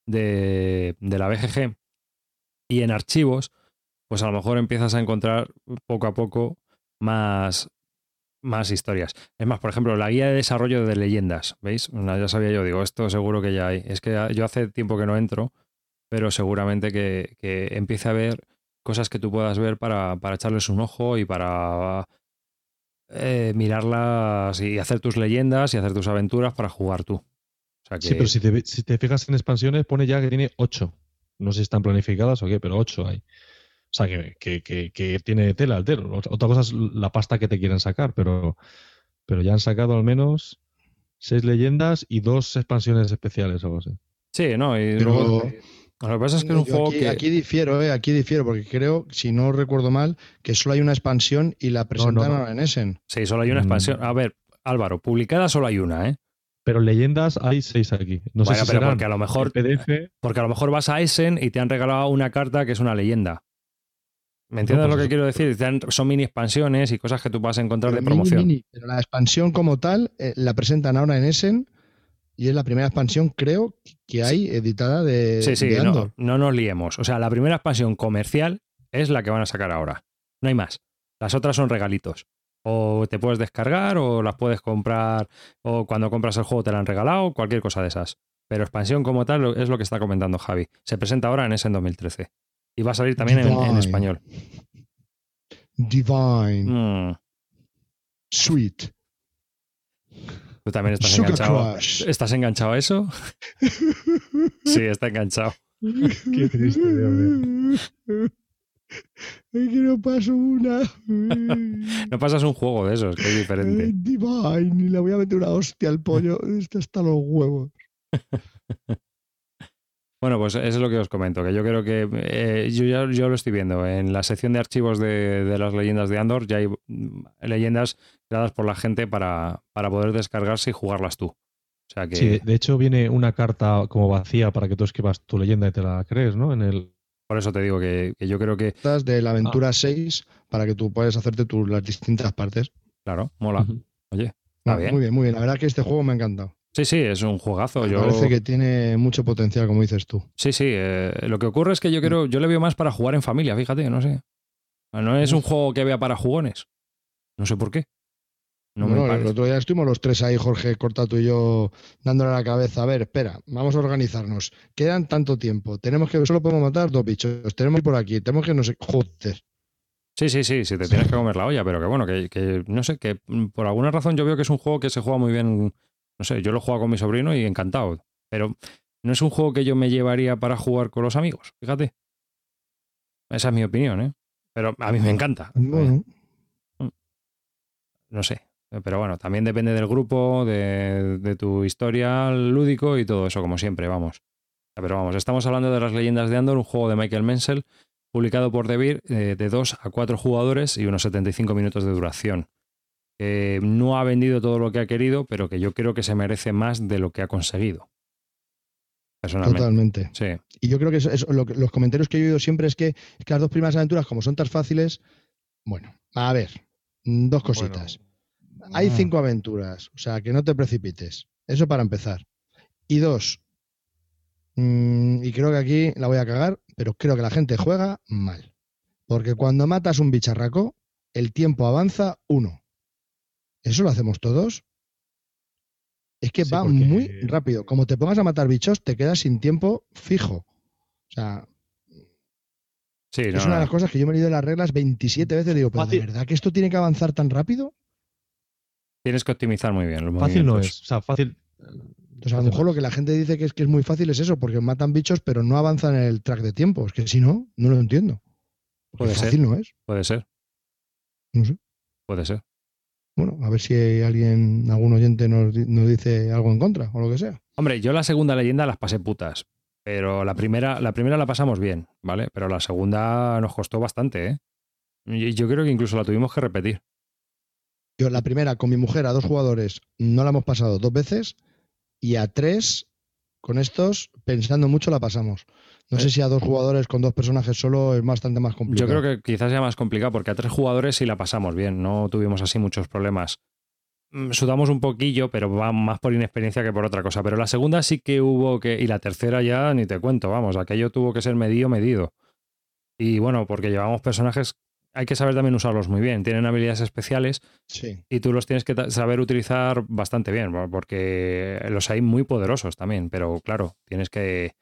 de, de, la BGG y en archivos, pues a lo mejor empiezas a encontrar poco a poco más, más historias. Es más, por ejemplo, la guía de desarrollo de leyendas, ¿veis? ya sabía yo, digo, esto seguro que ya hay. Es que yo hace tiempo que no entro, pero seguramente que, que empiece a haber cosas que tú puedas ver para, para echarles un ojo y para eh, mirarlas y hacer tus leyendas y hacer tus aventuras para jugar tú. Sí, pero si te, si te, fijas en expansiones, pone ya que tiene 8. No sé si están planificadas o qué, pero 8 hay. O sea, que, que, tiene tela altero. Otra cosa es la pasta que te quieren sacar, pero, pero ya han sacado al menos 6 leyendas y dos expansiones especiales o algo así. Sí, no, y luego, lo que pasa es que es un juego aquí, que. Aquí difiero, eh, aquí difiero, porque creo, si no recuerdo mal, que solo hay una expansión y la presentaron en Essen. Sí, solo hay una mm. expansión. A ver, Álvaro, publicada solo hay una, ¿eh? Pero leyendas hay seis aquí. No sé si pero porque a lo mejor. Porque a lo mejor vas a Essen y te han regalado una carta que es una leyenda. ¿Me entiendes lo pues que quiero decir? Son mini expansiones y cosas que tú vas a encontrar de promoción. pero la expansión como tal eh, la presentan ahora en Essen y es la primera expansión, creo, que hay editada de. Sí, sí, no, no, nos liemos. O sea, la primera expansión comercial es la que van a sacar ahora. No hay más. Las otras son regalitos. O te puedes descargar, o las puedes comprar, o cuando compras el juego te la han regalado, cualquier cosa de esas. Pero expansión como tal es lo que está comentando Javi. Se presenta ahora en ese en 2013. Y va a salir también en, español. Divine. Mm. Sweet. ¿Tú también estás enganchado? ¿Estás enganchado a eso? sí, está enganchado. Qué triste, Dios mío. Es que no paso una. no pasas un juego de esos, que es diferente. Divine, y le voy a meter una hostia al pollo. Este hasta los huevos. Bueno, pues eso es lo que os comento, que yo creo que eh, yo ya yo lo estoy viendo. En la sección de archivos de, de, las leyendas de Andor ya hay mm, leyendas creadas por la gente para, para poder descargarse y jugarlas tú. O sea que... Sí, de hecho viene una carta como vacía para que tú escribas tu leyenda y te la crees, ¿no? En el... Por eso te digo que, yo creo que... Estás de la aventura 6 ah. para que tú puedas hacerte las distintas partes. Claro, mola. Oye, está bien. Muy bien, muy bien. La verdad que este juego me ha encantado. Sí, sí, es un juegazo. Me parece que tiene mucho potencial, como dices tú. Sí, sí. Eh, lo que ocurre es que yo quiero, yo le veo más para jugar en familia, fíjate, no sé. No es un juego que vea para jugones. No sé por qué. No el otro día estuvimos los tres ahí, Jorge Cortato y yo, dándole a la cabeza. A ver, espera, vamos a organizarnos. Quedan tanto tiempo. Tenemos que, solo podemos matar dos bichos. Tenemos que ir por aquí. Tenemos que, no sé, joder. Sí, sí, sí, sí, te tienes que comer la olla, pero que bueno, que, que no sé, que por alguna razón yo veo que es un juego que se juega muy bien no sé, yo lo juego con mi sobrino y encantado. Pero no es un juego que yo me llevaría para jugar con los amigos, fíjate. Esa es mi opinión, ¿eh? Pero a mí me encanta. Mm. No sé. Pero bueno, también depende del grupo, de, de tu historial lúdico y todo eso, como siempre, vamos. Pero vamos, estamos hablando de las leyendas de Andor, un juego de Michael Menzel, publicado por Devir, eh, de 2 a 4 jugadores y unos 75 minutos de duración no ha vendido todo lo que ha querido, pero que yo creo que se merece más de lo que ha conseguido. Personalmente. Totalmente. Sí. Y yo creo que, los comentarios que he oído siempre es que, las dos primeras aventuras, como son tan fáciles, bueno, a ver, dos cositas. Hay ah. cinco aventuras, o sea, que no te precipites. Eso para empezar. Y dos, mm, y creo que aquí la voy a cagar, pero creo que la gente juega mal. Porque cuando matas un bicharraco, el tiempo avanza uno. ¿Eso lo hacemos todos? Es que va muy rápido. Como te pongas a matar bichos, te quedas sin tiempo fijo. O sea, es una de las cosas que yo me he leído las reglas 27 veces. Digo, ¿pero de verdad que esto tiene que avanzar tan rápido? Tienes que optimizar muy bien. fácil no es. O sea, fácil. Entonces, a lo mejor lo que la gente dice que es que es muy fácil es eso, porque matan bichos, pero no avanzan en el track de tiempo. Es que si no, no lo entiendo. Puede fácil no es. Puede ser. No sé. Puede ser. Bueno, a ver si alguien, algún oyente nos, dice algo en contra o lo que sea. Hombre, yo la segunda leyenda las pasé putas. Pero la primera, la primera la pasamos bien, ¿vale? Pero la segunda nos costó bastante, ¿eh? Y yo creo que incluso la tuvimos que repetir. Yo la primera con mi mujer a dos jugadores no la hemos pasado dos veces y a tres con estos pensando mucho la pasamos. No sé eh. si a dos jugadores con dos personajes solo es bastante más complicado. Yo creo que quizás sea más complicado porque a tres jugadores sí la pasamos bien, no tuvimos así muchos problemas. Mm, sudamos un poquillo, pero va más por inexperiencia que por otra cosa. Pero la segunda sí que hubo que. Y la tercera ya ni te cuento, vamos, aquello tuvo que ser medido, medido. Y bueno, porque llevamos personajes hay que saber también usarlos muy bien. Tienen habilidades especiales Sí. y tú los tienes que saber utilizar bastante bien, porque los hay muy poderosos también, pero claro, tienes que,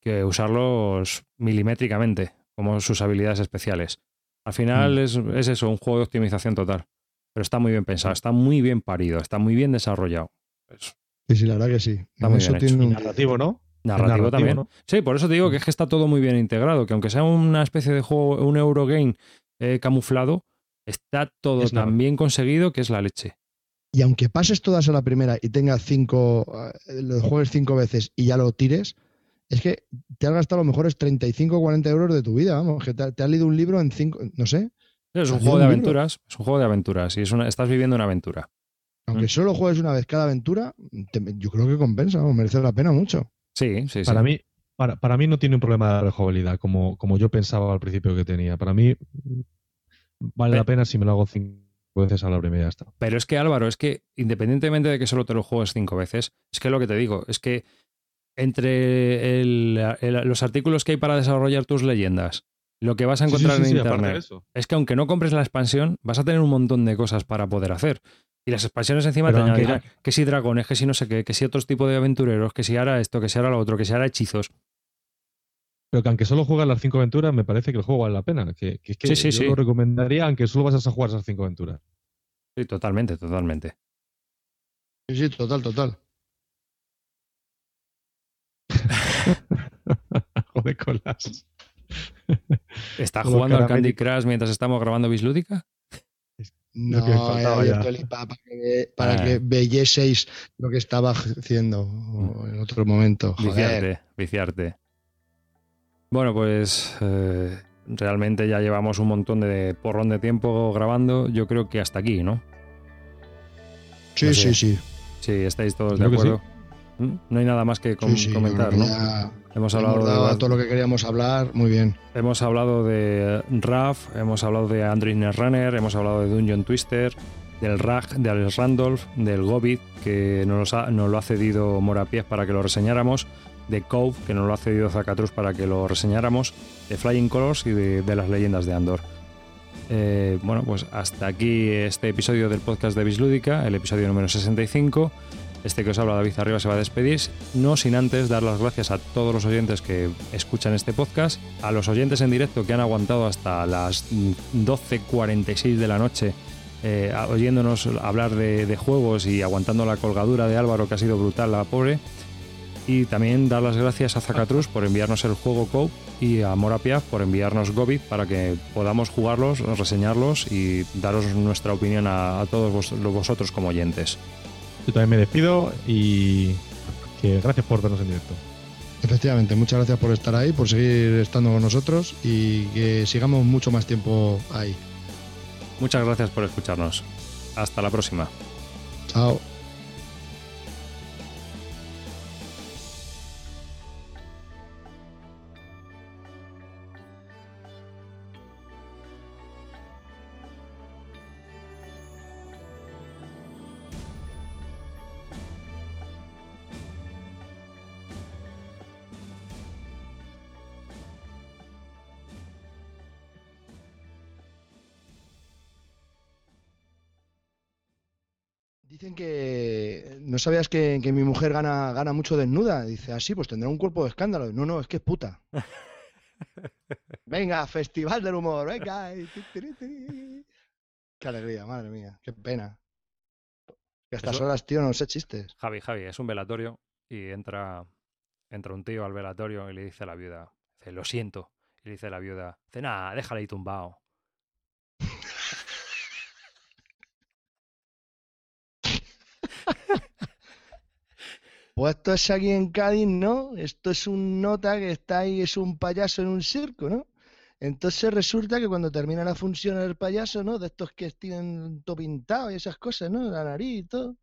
que usarlos milimétricamente, como sus habilidades especiales. Al final Mm. es, es eso, un juego de optimización total. Pero está muy bien pensado, está muy bien parido, está muy bien desarrollado. Es Sí, sí, la verdad que sí. Está muy eso bien hecho. tiene un- narrativo, ¿no? narrativo, narrativo, también. ¿no? Sí, por eso te digo que es que está todo muy bien integrado, que aunque sea una especie de juego, un Eurogame eh, camuflado, está todo Es tan bien conseguido que es la leche. Y aunque pases todas a la primera y tengas cinco, eh, lo juegues cinco veces y ya lo tires, es que te has gastado a lo mejor es 35 o 40 euros de tu vida, vamos, que te, te has leído un libro en cinco, no sé, Es un juego de un libro. aventuras, es un juego de aventuras y es una, estás viviendo una aventura. aunque Mm. solo juegues una vez cada aventura, te- yo creo que compensa, vamos, merece la pena mucho. Sí, sí, sí. Para mí, para, para mí no tiene un problema de rejugabilidad como, como yo pensaba al principio que tenía. Para mí mm, vale la pena si me lo hago cinco veces a la primera y ya está. Pero es que Álvaro, es que independientemente de que solo te lo juegues cinco veces, es que lo que te digo, es que entre el- el- los artículos que hay para desarrollar tus leyendas, lo que vas a Sí, sí, encontrar sí, en internet, es que aunque no compres la expansión, vas a tener un montón de cosas para poder hacer. Y las expansiones encima Pero te añadirán que si dragones, que si no sé qué, que si otros tipos de aventureros, que si ahora esto, que si ahora lo otro, que si ahora hechizos. Pero que aunque solo juegas las cinco aventuras, me parece que el juego vale la pena. Que, que es que Sí, sí, yo sí. lo recomendaría aunque solo vas a jugar esas cinco aventuras. Sí, totalmente, totalmente. Sí, sí, total, total. Joder, con las. ¿Está jugando al Candy. Crush mientras estamos grabando Bislúdica? No, me he faltaba abierto el IPA para que, para Ah. que veyeseis lo que estaba haciendo en otro momento. Joder. Viciarte, viciarte. Bueno, pues eh, realmente ya llevamos un montón de porrón de tiempo grabando. Yo creo que hasta aquí, ¿no? Sí, No sí, sí. Si estáis todos Creo de sí. acuerdo. ¿Mm? No hay nada más que com- Sí, sí, comentar, ¿no? ya Hemos hemos hablado, dado de, todo lo que queríamos hablar. Muy bien. hemos hablado de RAF, hemos hablado de Android Runner, hemos hablado de Dungeon Twister, del RAG, del Randolph, del Gobit, que nos, ha- nos lo ha cedido Morapiez para que lo reseñáramos, de Cove, que nos lo ha cedido Zacatrus para que lo reseñáramos, de Flying Colors y de, las leyendas de Andor. Eh, bueno, pues hasta aquí este episodio del podcast de Bislúdica, el episodio número 65. Este que os habla David Arriba se va a despedir, no sin antes dar las gracias a todos los oyentes que escuchan este podcast, a los oyentes en directo que han aguantado hasta las mm, 12.46 de la noche eh, oyéndonos hablar de, de juegos y aguantando la colgadura de Álvaro que ha sido brutal, la pobre. Y también dar las gracias a Zacatrus por enviarnos el juego Cope y a Morapiaz por enviarnos Gobit para que podamos jugarlos, reseñarlos y daros nuestra opinión a, a todos vos- vosotros como oyentes. Yo también me despido y que gracias por vernos en directo. Efectivamente, muchas gracias por estar ahí, por seguir estando con nosotros y que sigamos mucho más tiempo ahí. Muchas gracias por escucharnos. Hasta la próxima. Chao. Que no sabías que, que mi mujer gana, gana mucho desnuda. Dice, así, pues tendrá un cuerpo de escándalo. No, no, es que es puta. Venga, festival del humor, venga. Qué alegría, madre mía, qué pena. Que a estas Eso- horas, tío, no sé chistes. Javi, Javi, es un velatorio y entra, entra un tío al velatorio y le dice a la viuda, dice, lo siento. Y le dice a la viuda, dice, nada, déjale ahí tumbado. Pues esto es aquí en Cádiz, ¿no? Esto es un nota que está ahí, es un payaso en un circo, ¿no? Entonces resulta que cuando termina la función el payaso, ¿no? De estos que tienen todo pintado y esas cosas, ¿no? La nariz y todo.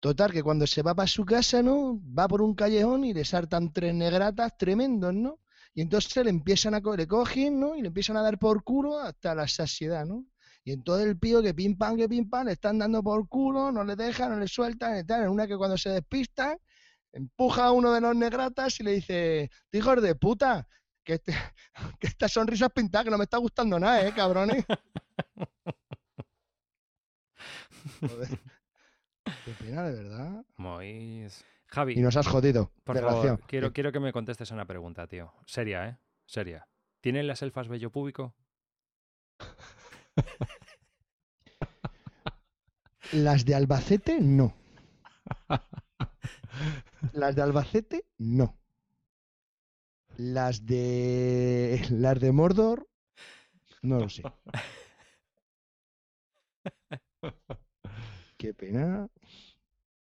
Total, que cuando se va para su casa, ¿no? Va por un callejón y le saltan tres negratas tremendos, ¿no? Y entonces le empiezan a co- le cogen, ¿no? Y le empiezan a dar por culo hasta la saciedad, ¿no? Y entonces el pío que pim pam, que pim pam, le están dando por culo, no le dejan, no le sueltan y. En una que cuando se despistan, empuja a uno de los negratas y le dice, hijos de puta, este, que esta sonrisa es pintada, que no me está gustando nada, ¿eh, cabrones? Joder. Qué pena, de verdad. Muy... Javi. Y nos has jodido. Por favor, quiero, quiero que me contestes una pregunta, tío. Seria, ¿eh? Seria. ¿Tienen las elfas bello público? Las de Albacete, no. Las de Albacete, no. Las de. Las de Mordor, no lo sé. Qué pena.